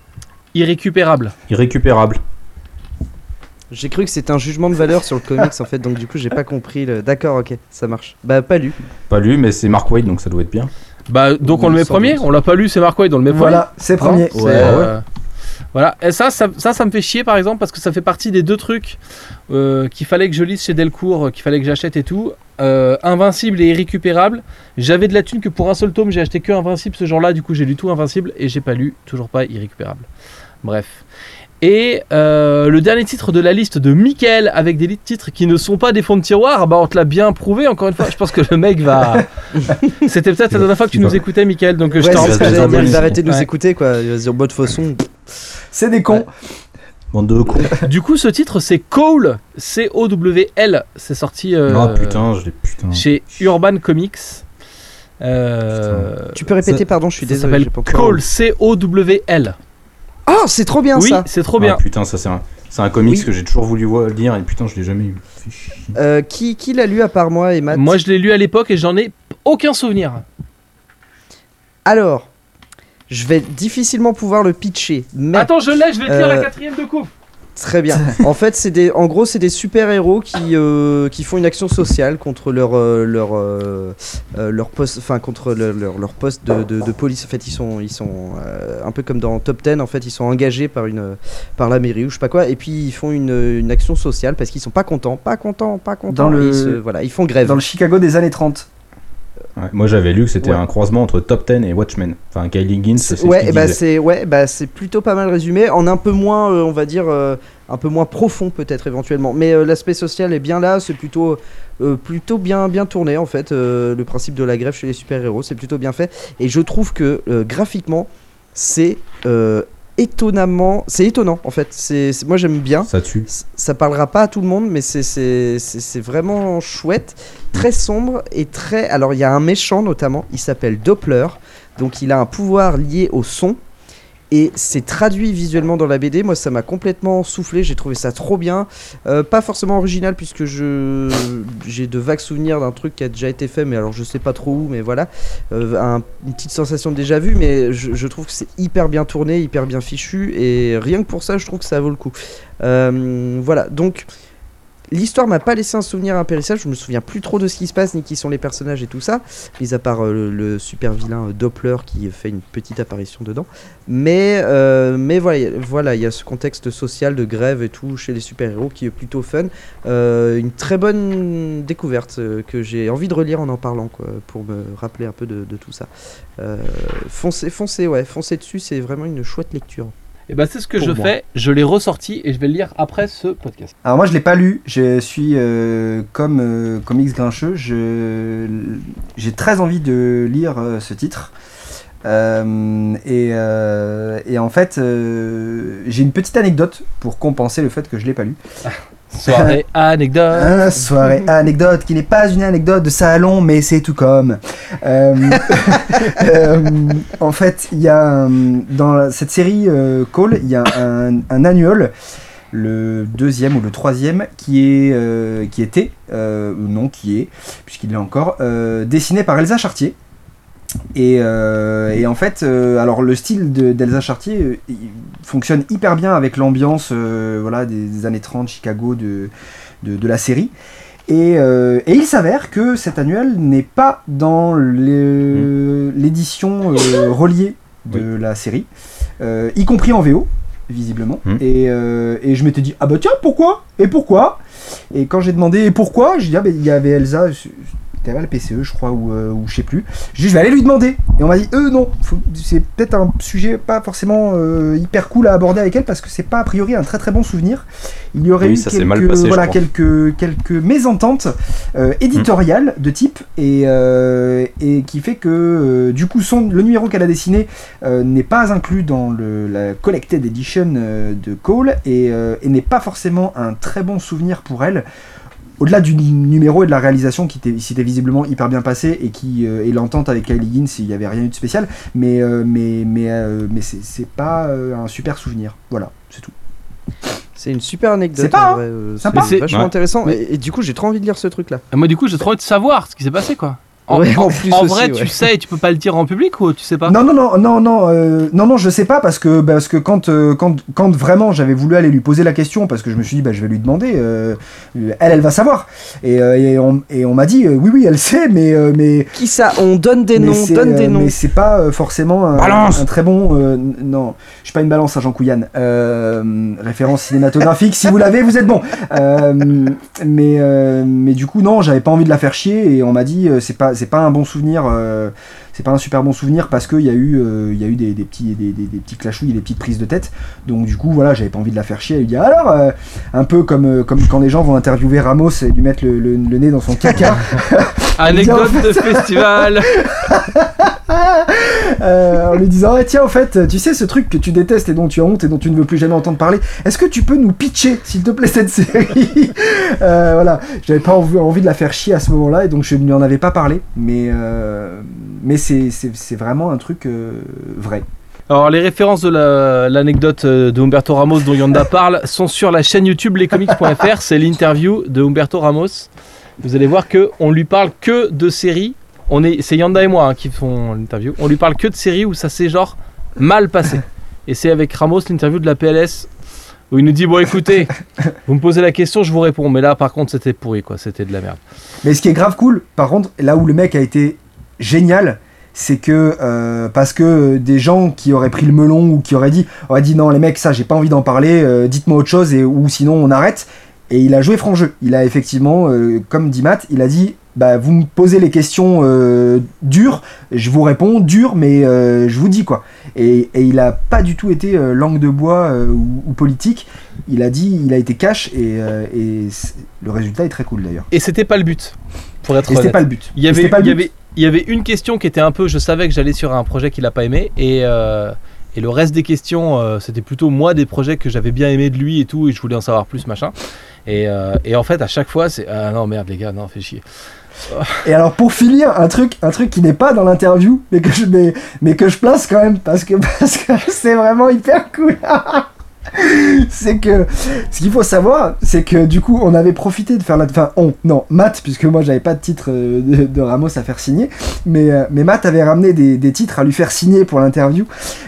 Irrécupérable. Irrécupérable. J'ai cru que c'était un jugement de valeur sur le comics en fait, donc du coup j'ai pas compris le. D'accord, ok, ça marche. Bah pas lu. Pas lu, mais c'est Mark Wade donc ça doit être bien. Bah, donc on le met premier, doute. on l'a pas lu, c'est Mark Wade, on le met Voilà, c'est premier. premier. C'est, Ouais, euh, Voilà, et ça, ça, ça, ça me fait chier par exemple parce que ça fait partie des deux trucs euh, qu'il fallait que je lise chez Delcourt, euh, qu'il fallait que j'achète et tout. Euh, Invincible et Irrécupérable. J'avais de la thune que pour un seul tome, j'ai acheté que Invincible ce jour-là, du coup j'ai lu tout Invincible et j'ai pas lu, toujours pas Irrécupérable. Bref. Et euh, le dernier titre de la liste de Michael avec des titres qui ne sont pas des fonds de tiroir, bah on te l'a bien prouvé encore une fois. Je pense que le mec va. <laughs> C'était peut-être la dernière fois que tu nous écoutais, Michael, donc euh, je Ouais, te c'est rends ce que compte. j'allais dire, il Ouais. va arrêter de nous Ouais. écouter quoi. Il va se dire bonne façon. C'est des cons. Bande de cons. <laughs> Du coup, ce titre, c'est Cole, C-O-W-L. C'est sorti euh, Ah putain, je l'ai putain. chez Urban Comics. Euh, Tu peux répéter, ça- pardon, je suis ça désolé. Cole, C-O-W-L. Oh, c'est trop bien Oui, ça. c'est trop Ah, bien. putain, ça c'est un, c'est un comics Oui. que j'ai toujours voulu voir, lire et putain, je l'ai jamais eu. Fait chier. Euh, qui qui l'a lu à part moi et Matt Moi, je l'ai lu à l'époque et j'en ai aucun souvenir. Alors, je vais difficilement pouvoir le pitcher, mais Attends, je l'ai, je vais te lire Euh, la quatrième de coupe. Très bien. <laughs> en fait, c'est des, en gros, c'est des super héros qui euh, qui font une action sociale contre leur euh, leur euh, leur poste, enfin contre leur, leur, leur poste de, de, de police. En fait, ils sont ils sont un peu comme dans Top 10. En fait, ils sont engagés par une par la mairie ou je sais pas quoi, et puis ils font une, une action sociale parce qu'ils sont pas contents, pas contents, pas contents. Dans le- et ils se- voilà, ils font grève. Dans le Chicago des années 30. Ouais, moi j'avais lu que c'était Ouais. un croisement entre Top 10 et Watchmen. Enfin, Kylie Higgins, c'est ce ouais, et bah c'est ouais, bah c'est plutôt pas mal résumé, en un peu moins, euh, on va dire, euh, un peu moins profond peut-être éventuellement. Mais euh, l'aspect social est bien là, c'est plutôt plutôt bien bien tourné en fait. le principe de la grève chez les super héros, c'est plutôt bien fait. Et je trouve que graphiquement, c'est étonnamment, c'est étonnant en fait. C'est moi j'aime bien. Ça tue. Ça parlera pas à tout le monde, mais c'est vraiment chouette, très sombre et très. Alors il y a un méchant notamment, il s'appelle Doppler, donc il a un pouvoir lié au son. Et c'est traduit visuellement dans la BD. Moi, ça m'a complètement soufflé. J'ai trouvé ça trop bien. Euh, pas forcément original, puisque je j'ai de vagues souvenirs d'un truc qui a déjà été fait, mais alors je sais pas trop où. Mais voilà, Euh, un- une petite sensation de déjà vu. Mais je, trouve que c'est hyper bien tourné, hyper bien fichu. Et rien que pour ça, je trouve que ça vaut le coup. Euh, voilà, donc l'histoire m'a pas laissé un souvenir impérissable. Je me souviens plus trop de ce qui se passe ni qui sont les personnages et tout ça, mis à part euh, le, super vilain euh, Doppler qui fait une petite apparition dedans. Mais euh, mais voilà, voilà, il y a ce contexte social de grève et tout chez les super héros qui est plutôt fun. Une très bonne découverte que j'ai envie de relire en en parlant quoi, pour me rappeler un peu de, tout ça. Foncez, foncez, ouais, foncez dessus, c'est vraiment une chouette lecture. Et bah, c'est ce que je moi. fais. Je l'ai ressorti et je vais le lire après ce podcast. Alors moi je l'ai pas lu, je suis euh, comme euh, comme X Grincheux, je- j'ai très envie de lire euh, ce titre. Et, et en fait, j'ai une petite anecdote pour compenser le fait que je l'ai pas lu. Soirée <laughs> anecdote. Soirée anecdote qui n'est pas une anecdote de salon, mais c'est tout comme. Euh, <laughs> euh, en fait, il y a dans cette série euh, Call, il y a un, un annual, le deuxième ou le troisième, qui est euh, qui était ou non qui est puisqu'il est encore dessiné par Elsa Chartier. Et, euh, et en fait, euh, alors le style de- d'Elsa Chartier euh, il fonctionne hyper bien avec l'ambiance voilà, des, des années 30 Chicago de, de, de la série. Et, et il s'avère que cet annuel n'est pas dans le- l'édition reliée de la série, y compris en VO, visiblement. Mm. Et, euh, et je m'étais dit, ah bah tiens, pourquoi? Et pourquoi? Et quand j'ai demandé et pourquoi, j'ai dit, ah bah il y avait Elsa, c'était à la PCE, je crois, ou, euh, ou je sais plus. Je vais aller lui demander. Et on m'a dit, euh, non, c'est peut-être un sujet pas forcément euh, hyper cool à aborder avec elle parce que c'est pas a priori un très très bon souvenir. Il y aurait Oui, eu ça quelques, mal passé, je voilà, quelques, quelques mésententes euh, éditoriales de type et, et qui fait que du coup son, le numéro qu'elle a dessiné n'est pas inclus dans le, la Collected Edition de Cole et, et n'est pas forcément un très bon souvenir pour elle. Au-delà du numéro et de la réalisation qui était, s'était visiblement hyper bien passé et qui euh, et l'entente avec Kylie Higgins, il n'y avait rien eu de spécial, mais euh, mais mais euh, mais c'est, c'est pas euh, un super souvenir. Voilà, c'est tout. C'est une super anecdote. C'est pas, euh, c'est- vachement Ouais. intéressant. Et, et du coup, j'ai trop envie de lire ce truc-là. Et moi, du coup, j'ai trop envie de savoir ce qui s'est passé, quoi. En, Ouais, en- en plus en aussi, vrai, ouais. tu sais, tu peux pas le dire en public ou tu sais pas? Non, non, non, non, non, euh, non, non, je sais pas parce que, parce que quand, euh, quand, quand vraiment j'avais voulu aller lui poser la question, parce que je me suis dit, bah, je vais lui demander, euh, elle, elle va savoir. Et, euh, et on, et on m'a dit, euh, oui, oui, elle sait, mais, euh, mais, Qui ça? On donne des noms, donne des euh, noms. mais c'est pas euh, forcément un, Balance un très bon. euh, non, je suis pas une balance à Jean Couillane. Euh, référence cinématographique, si vous l'avez, vous êtes bon. Euh, mais, euh, mais du coup, non, j'avais pas envie de la faire chier et on m'a dit, euh, c'est pas, c'est pas un bon souvenir. euh, c'est pas un super bon souvenir parce qu'il y a eu, euh, y a eu des, des petits, des, des, des petits clashouilles, des petites prises de tête. Donc du coup, voilà, j'avais pas envie de la faire chier. Elle lui dit alors, euh, un peu comme, euh, comme quand les gens vont interviewer Ramos et lui mettre le, le- le nez dans son caca. <laughs> Anecdote de festival. <laughs> Euh, en lui disant ah, tiens en fait tu sais ce truc que tu détestes et dont tu as honte et dont tu ne veux plus jamais entendre parler est-ce que tu peux nous pitcher s'il te plaît cette série? Euh, voilà j'avais pas envie, envie de la faire chier à ce moment là et donc je ne lui en avais pas parlé mais euh, mais c'est vraiment un truc euh, vrai Alors les références de la- l'anecdote euh, de Humberto Ramos dont Yanda <laughs> parle sont sur la chaîne YouTube lescomics.fr. C'est l'interview de Humberto Ramos. Vous allez voir que on lui parle que de séries. On est, c'est Yanda et moi hein, qui font l'interview. On lui parle que de séries où ça s'est genre mal passé. Et c'est avec Ramos l'interview de la PLS où il nous dit bon écoutez, <laughs> vous me posez la question, je vous réponds. Mais là par contre c'était pourri quoi, c'était de la merde. Mais ce qui est grave cool, par contre, là où le mec a été génial, c'est que euh, parce que des gens qui auraient pris le melon ou qui auraient dit, auraient dit non les mecs ça j'ai pas envie d'en parler, euh, dites-moi autre chose et ou sinon on arrête. Et il a joué franc jeu. Il a effectivement, euh, comme dit Matt, il a dit bah vous me posez les questions dures, je vous réponds dur, mais je vous dis quoi. Et, et il a pas du tout été langue de bois ou, ou politique. Il a dit, il a été cash et, le résultat est très cool d'ailleurs. Et c'était pas le but, pour être Et c'était honnête. pas le but. Il y Et avait, c'était pas le il y but. avait, il y avait une question qui était un peu. Je savais que j'allais sur un projet qu'il a pas aimé. Et, euh, et le reste des questions, euh, c'était plutôt moi des projets que j'avais bien aimé de lui et tout. Et je voulais en savoir plus, machin. Et, euh, en fait, à chaque fois, c'est. Ah non, merde, les gars, non, fais chier. Et alors pour finir, un truc, un truc qui n'est pas dans l'interview, mais que je place quand même <laughs> parce que c'est vraiment hyper cool. <laughs> <laughs> c'est que ce qu'il faut savoir, c'est que du coup on avait profité de faire la, enfin on, non Matt puisque moi j'avais pas de titre euh, de, Ramos à faire signer, mais euh, mais Matt avait ramené des, titres à lui faire signer pour l'interview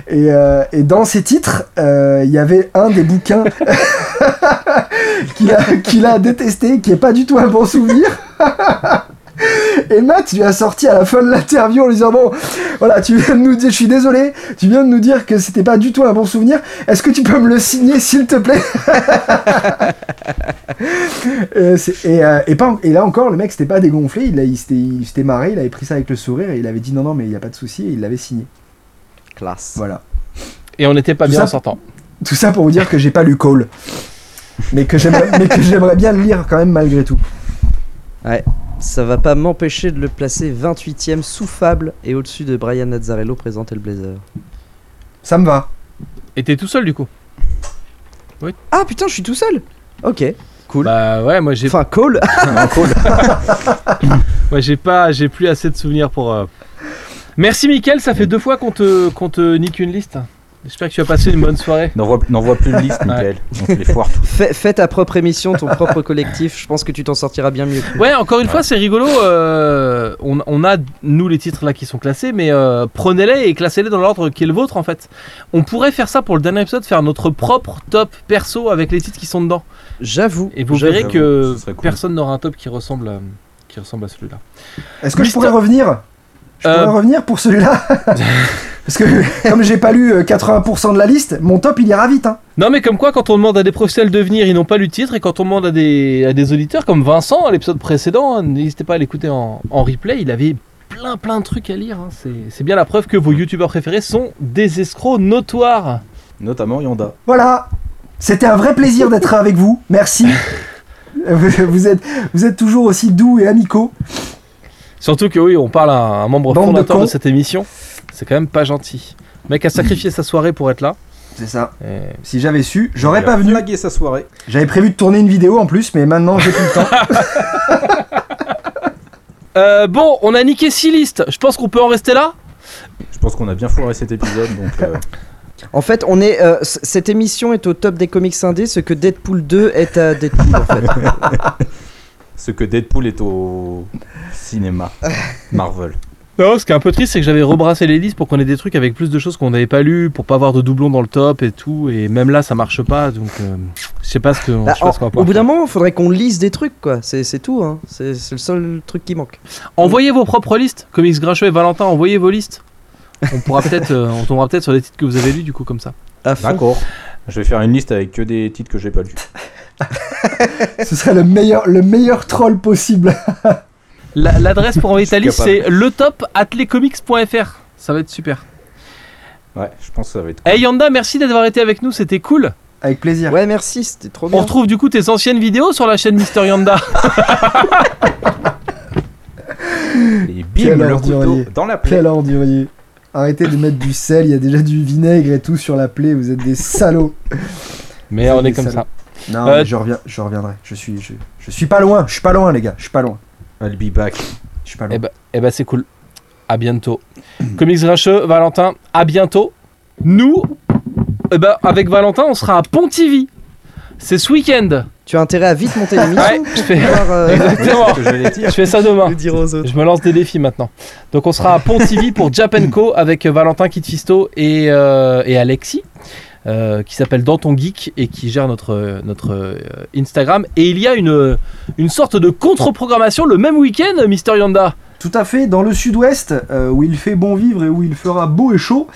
et, euh, dans ces titres il y avait un des bouquins <laughs> qu'il a a détesté, qui est pas du tout un bon souvenir. <laughs> <laughs> Et Matt lui a sorti à la fin de l'interview en lui disant Bon, voilà, tu viens de nous dire, je suis désolé, tu viens de nous dire que c'était pas du tout un bon souvenir. Est-ce que tu peux me le signer, s'il te plaît? <laughs> Et, c'est- et, euh, et pas en- et là encore, le mec s'était pas dégonflé, il, a- il s'était il s'était marré, il avait pris ça avec le sourire et il avait dit Non, non, mais il n'y a pas de souci, et il l'avait signé. Classe. Voilà. Et on n'était pas Tout bien ça- en sortant. Tout ça pour vous dire que j'ai pas lu Cole. Mais que j'aimerais bien le lire quand même malgré tout. Ça va pas m'empêcher de le placer 28ème sous Fable et au-dessus de Brian Nazzarello présenter le Blazer. Ça me va. Et t'es tout seul du coup Ah putain, je suis tout seul Ok, cool. Bah ouais, moi j'ai Enfin, Cole <laughs> <laughs> moi, j'ai pas, j'ai plus assez de souvenirs pour. euh. Merci Mickaël, ça fait deux fois qu'on te, qu'on te nique une liste. J'espère que tu as passé une bonne soirée. N'envoie n'envoie plus de liste, Michael. Les tout. fais, fais ta propre émission, ton propre collectif, je pense que tu t'en sortiras bien mieux. Ouais, encore une fois, c'est rigolo. euh, on, on a, nous, les titres là qui sont classés, mais euh, prenez-les et classez-les dans l'ordre qui est le vôtre en fait. On pourrait faire ça pour le dernier épisode, faire notre propre top perso avec les titres qui sont dedans. J'avoue. Et vous verrez que cool. personne n'aura un top qui ressemble à, qui ressemble à celui-là. Est-ce que je pourrais revenir? Je Euh, pourrais revenir pour celui-là? <laughs> Parce que <laughs> comme j'ai pas lu euh, 80% de la liste, mon top il ira vite. Hein. Non, mais comme quoi, quand on demande à des professionnels de venir, ils n'ont pas lu le titre, et quand on demande à des, à des auditeurs comme Vincent à l'épisode précédent, hein, n'hésitez pas à l'écouter en, en replay, il avait plein plein de trucs à lire. hein. C'est bien la preuve que vos youtubeurs préférés sont des escrocs notoires. Notamment Yanda. Voilà. C'était un vrai plaisir d'être avec vous. Merci. <laughs> Vous êtes, vous êtes toujours aussi doux et amicaux. Surtout que oui, on parle à un membre Bande fondateur de, cette émission. C'est quand même pas gentil. Le mec a sacrifié sa soirée pour être là. C'est ça. Et- Si j'avais su, j'aurais pas venu. flagué sa soirée. J'avais prévu de tourner une vidéo en plus, mais maintenant j'ai plus le temps. <laughs> Euh, bon, on a niqué 6 listes. Je pense qu'on peut en rester là? Je pense qu'on a bien foiré cet épisode, donc euh, <laughs> En fait, on est, euh, cette émission est au top des comics indés, ce que Deadpool 2 est à Deadpool en fait. <laughs> ce que Deadpool est au cinéma. Marvel. Non, ce qui est un peu triste, c'est que j'avais rebrassé les listes pour qu'on ait des trucs avec plus de choses qu'on n'avait pas lu, pour pas avoir de doublons dans le top et tout. Et même là, ça marche pas. Donc, euh, je sais pas ce que- Bah, je sais pas ce qu'on va en- au pouvoir bout d'un faire. moment, il faudrait qu'on lise des trucs quoi. C'est tout, hein. c'est le seul truc qui manque. Envoyez vos propres listes. Comics Grincheux et Valentin, envoyez vos listes. On pourra peut-être, euh, on tombera peut-être sur des titres que vous avez lus du coup comme ça. D'accord. Je vais faire une liste avec que des titres que j'ai pas lus. <laughs> Ce serait le meilleur, le meilleur troll possible. <laughs> La- L'adresse pour envoyer ta liste, c'est le top Ça va être super. Ouais, je pense que ça va être. Hey Yanda, merci d'avoir été avec nous, c'était cool. Avec plaisir. Ouais, merci, c'était trop On bien. retrouve du coup tes anciennes vidéos sur la chaîne Mister Yanda. <laughs> Et Quel bim, le couteau dans la plaie. Quel ordurier. Arrêtez de mettre du sel, il y a déjà du vinaigre et tout sur la plaie, vous êtes des salauds. Mais C'est on est comme salauds. ça. Non, Euh, mais je, reviens, je reviendrai. Je suis, je, je suis pas loin, je suis pas loin, les gars, je suis pas loin. I'll be back. Je suis pas loin. Eh ben, eh ben c'est cool. À bientôt. <clears throat> Comics Grincheux, Valentin, à bientôt. nous, eh ben, avec Valentin, on sera à Pontivy. C'est ce week-end. Tu as intérêt à vite monter l'émission Ouais, je fais, pouvoir, euh, exactement. <laughs> Je fais ça demain. le dire aux autres. Je me lance des défis maintenant. Donc on sera à Pontivy pour Japenco avec Valentin Kitfisto et, euh, et Alexis. Euh, qui s'appelle Dans ton Geek et qui gère notre, notre euh, Instagram. Et il y a une, une sorte de contre-programmation le même week-end, Mister Yonda. Tout à fait, dans le sud-ouest, euh, où il fait bon vivre et où il fera beau et chaud,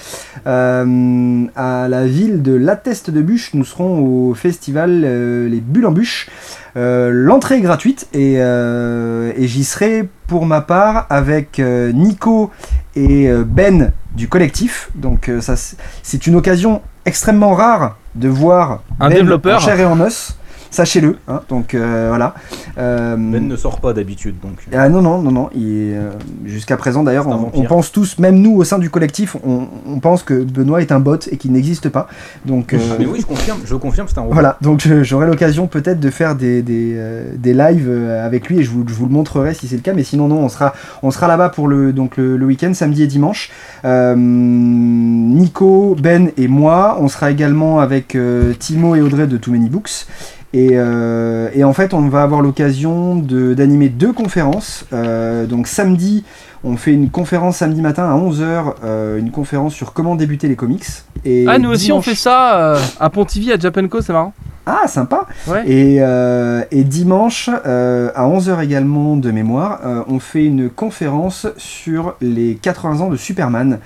à la ville de Lateste de Bûche, nous serons au festival Les Bulles en Bûche. L'entrée est gratuite et, et j'y serai pour ma part avec Nico et euh, Ben du collectif. Donc euh, ça, c'est- c'est une occasion extrêmement rare de voir Un Ben développeur. en chair et en os. Sachez-le, hein, donc euh, voilà. Euh, Ben ne sort pas d'habitude, donc. ah non, non, non, non. euh, Jusqu'à présent, d'ailleurs, on, pense tous, même nous au sein du collectif, on, on pense que Benoît est un bot et qu'il n'existe pas. Donc, Mais oui, je confirme, je confirme, c'est un robot. voilà, donc j'aurai l'occasion peut-être de faire des, des, des lives avec lui et je vous, je vous le montrerai si c'est le cas. Mais sinon, non, on sera, on sera là-bas pour le, donc le, le week-end, samedi et dimanche. Nico, Ben et moi. On sera également avec Timo et Audrey de Too Many Books. Et, euh, et en fait, on va avoir l'occasion de- d'animer deux conférences. Euh, donc samedi, on fait une conférence samedi matin à 11h, une conférence sur comment débuter les comics. Et Ah, nous aussi on fait ça euh, à Pontivy, à Japenco, c'est marrant. Ah, sympa Ouais. et, euh, et dimanche, euh, à 11h également de mémoire, euh, on fait une conférence sur les 80 ans de Superman.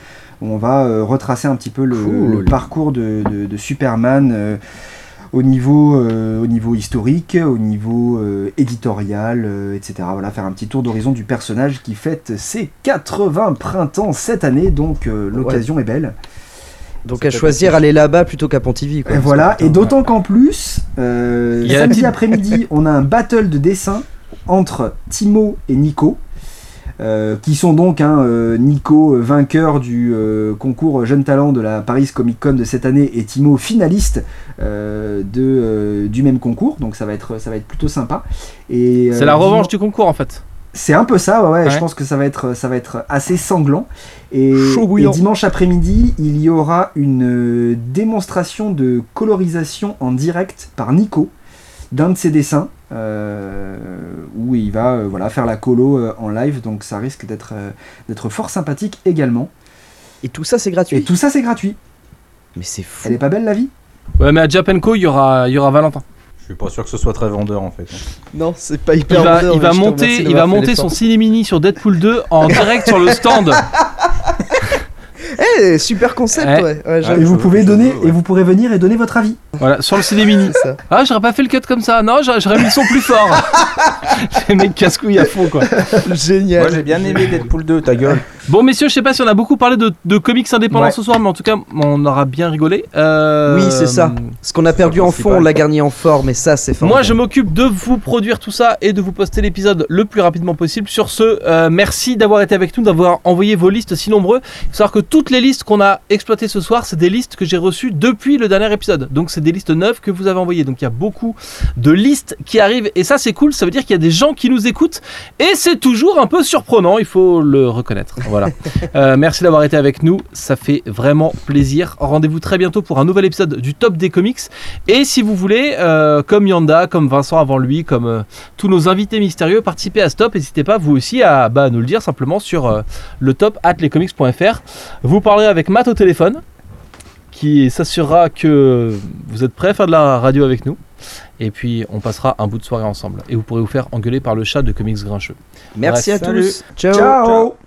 où On va euh, retracer un petit peu le, Cool. le parcours de, de- de Superman euh, au, niveau, euh, au niveau historique, au niveau euh, éditorial, euh, etc. Voilà, faire un petit tour d'horizon du personnage qui fête ses 80 printemps cette année, donc euh, l'occasion est belle. Donc à choisir aller là-bas plutôt qu'à Pontivy. Quoi, Et voilà, et d'autant qu'en plus, euh, samedi après-midi, on a un battle de dessin entre Timo et Nico. Euh, qui sont donc hein, euh, Nico euh, vainqueur du concours Jeune Talent de la Paris Comic Con de cette année et Timo finaliste de, du même concours. Donc ça va être, ça va être plutôt sympa. Et C'est la revanche du concours en fait. c'est un peu ça, ouais, ouais, je pense que ça va être, ça va être assez sanglant. Et, dimanche après-midi, il y aura une démonstration de colorisation en direct par Nico d'un de ses dessins, où il va euh, voilà, faire la colo euh, en live, donc ça risque d'être euh, d'être fort sympathique également. Et tout ça c'est Et gratuit. tout ça, c'est gratuit. Mais c'est fou. Elle est pas belle la vie? Ouais, mais à Japenco, il y aura, il y aura Valentin. Je suis pas sûr que ce soit très vendeur en fait. Non, c'est pas Il hyper va, vendeur, il va monter, il va monter son l'effort. ciné mini sur Deadpool 2 en direct sur le stand. <laughs> Eh, super concept, Ouais. ouais. Ouais, Et j'avoue, vous pouvez donner, et vous pourrez venir et donner votre avis. Voilà, sur le ciné mini. Ah, j'aurais pas fait le cut comme ça. Non, j'aurais j'aurais mis le son plus fort. <laughs> Les mecs casse-couilles à fond, quoi. Génial. Moi j'ai bien aimé Deadpool 2, ta gueule. Bon, messieurs, je sais pas si on a beaucoup parlé de, de comics indépendants Ouais. ce soir, mais en tout cas, on aura bien rigolé. Euh, Oui, c'est ça. Ce qu'on a perdu en fond, principal. on l'a gagné en forme, et ça c'est fort. Moi, je m'occupe de vous produire tout ça et de vous poster l'épisode le plus rapidement possible. Sur ce, euh, merci d'avoir été avec nous, d'avoir envoyé vos listes si nombreux. Il faut savoir que toutes les listes qu'on a exploitées ce soir, c'est des listes que j'ai reçues depuis le dernier épisode. Donc, c'est des listes neuves que vous avez envoyées. Donc, il y a beaucoup de listes qui arrivent et ça, c'est cool. Ça veut dire qu'il y a des gens qui nous écoutent et c'est toujours un peu surprenant. Il faut le reconnaître. <laughs> Voilà. Euh, merci d'avoir été avec nous. Ça fait vraiment plaisir. Rendez-vous très bientôt pour un nouvel épisode du Top des comics. Et si vous voulez, euh, comme Yanda, comme Vincent avant lui, comme euh, tous nos invités mystérieux, participer à Stop. N'hésitez pas vous aussi à bah, nous le dire simplement sur euh, le top at lescomics.fr. Vous parlerez avec Matt au téléphone, qui s'assurera que vous êtes prêts à faire de la radio avec nous. Et puis on passera un bout de soirée ensemble. Et vous pourrez vous faire engueuler par le chat de Comics Grincheux. Merci Bref, à salut. tous. Ciao. Ciao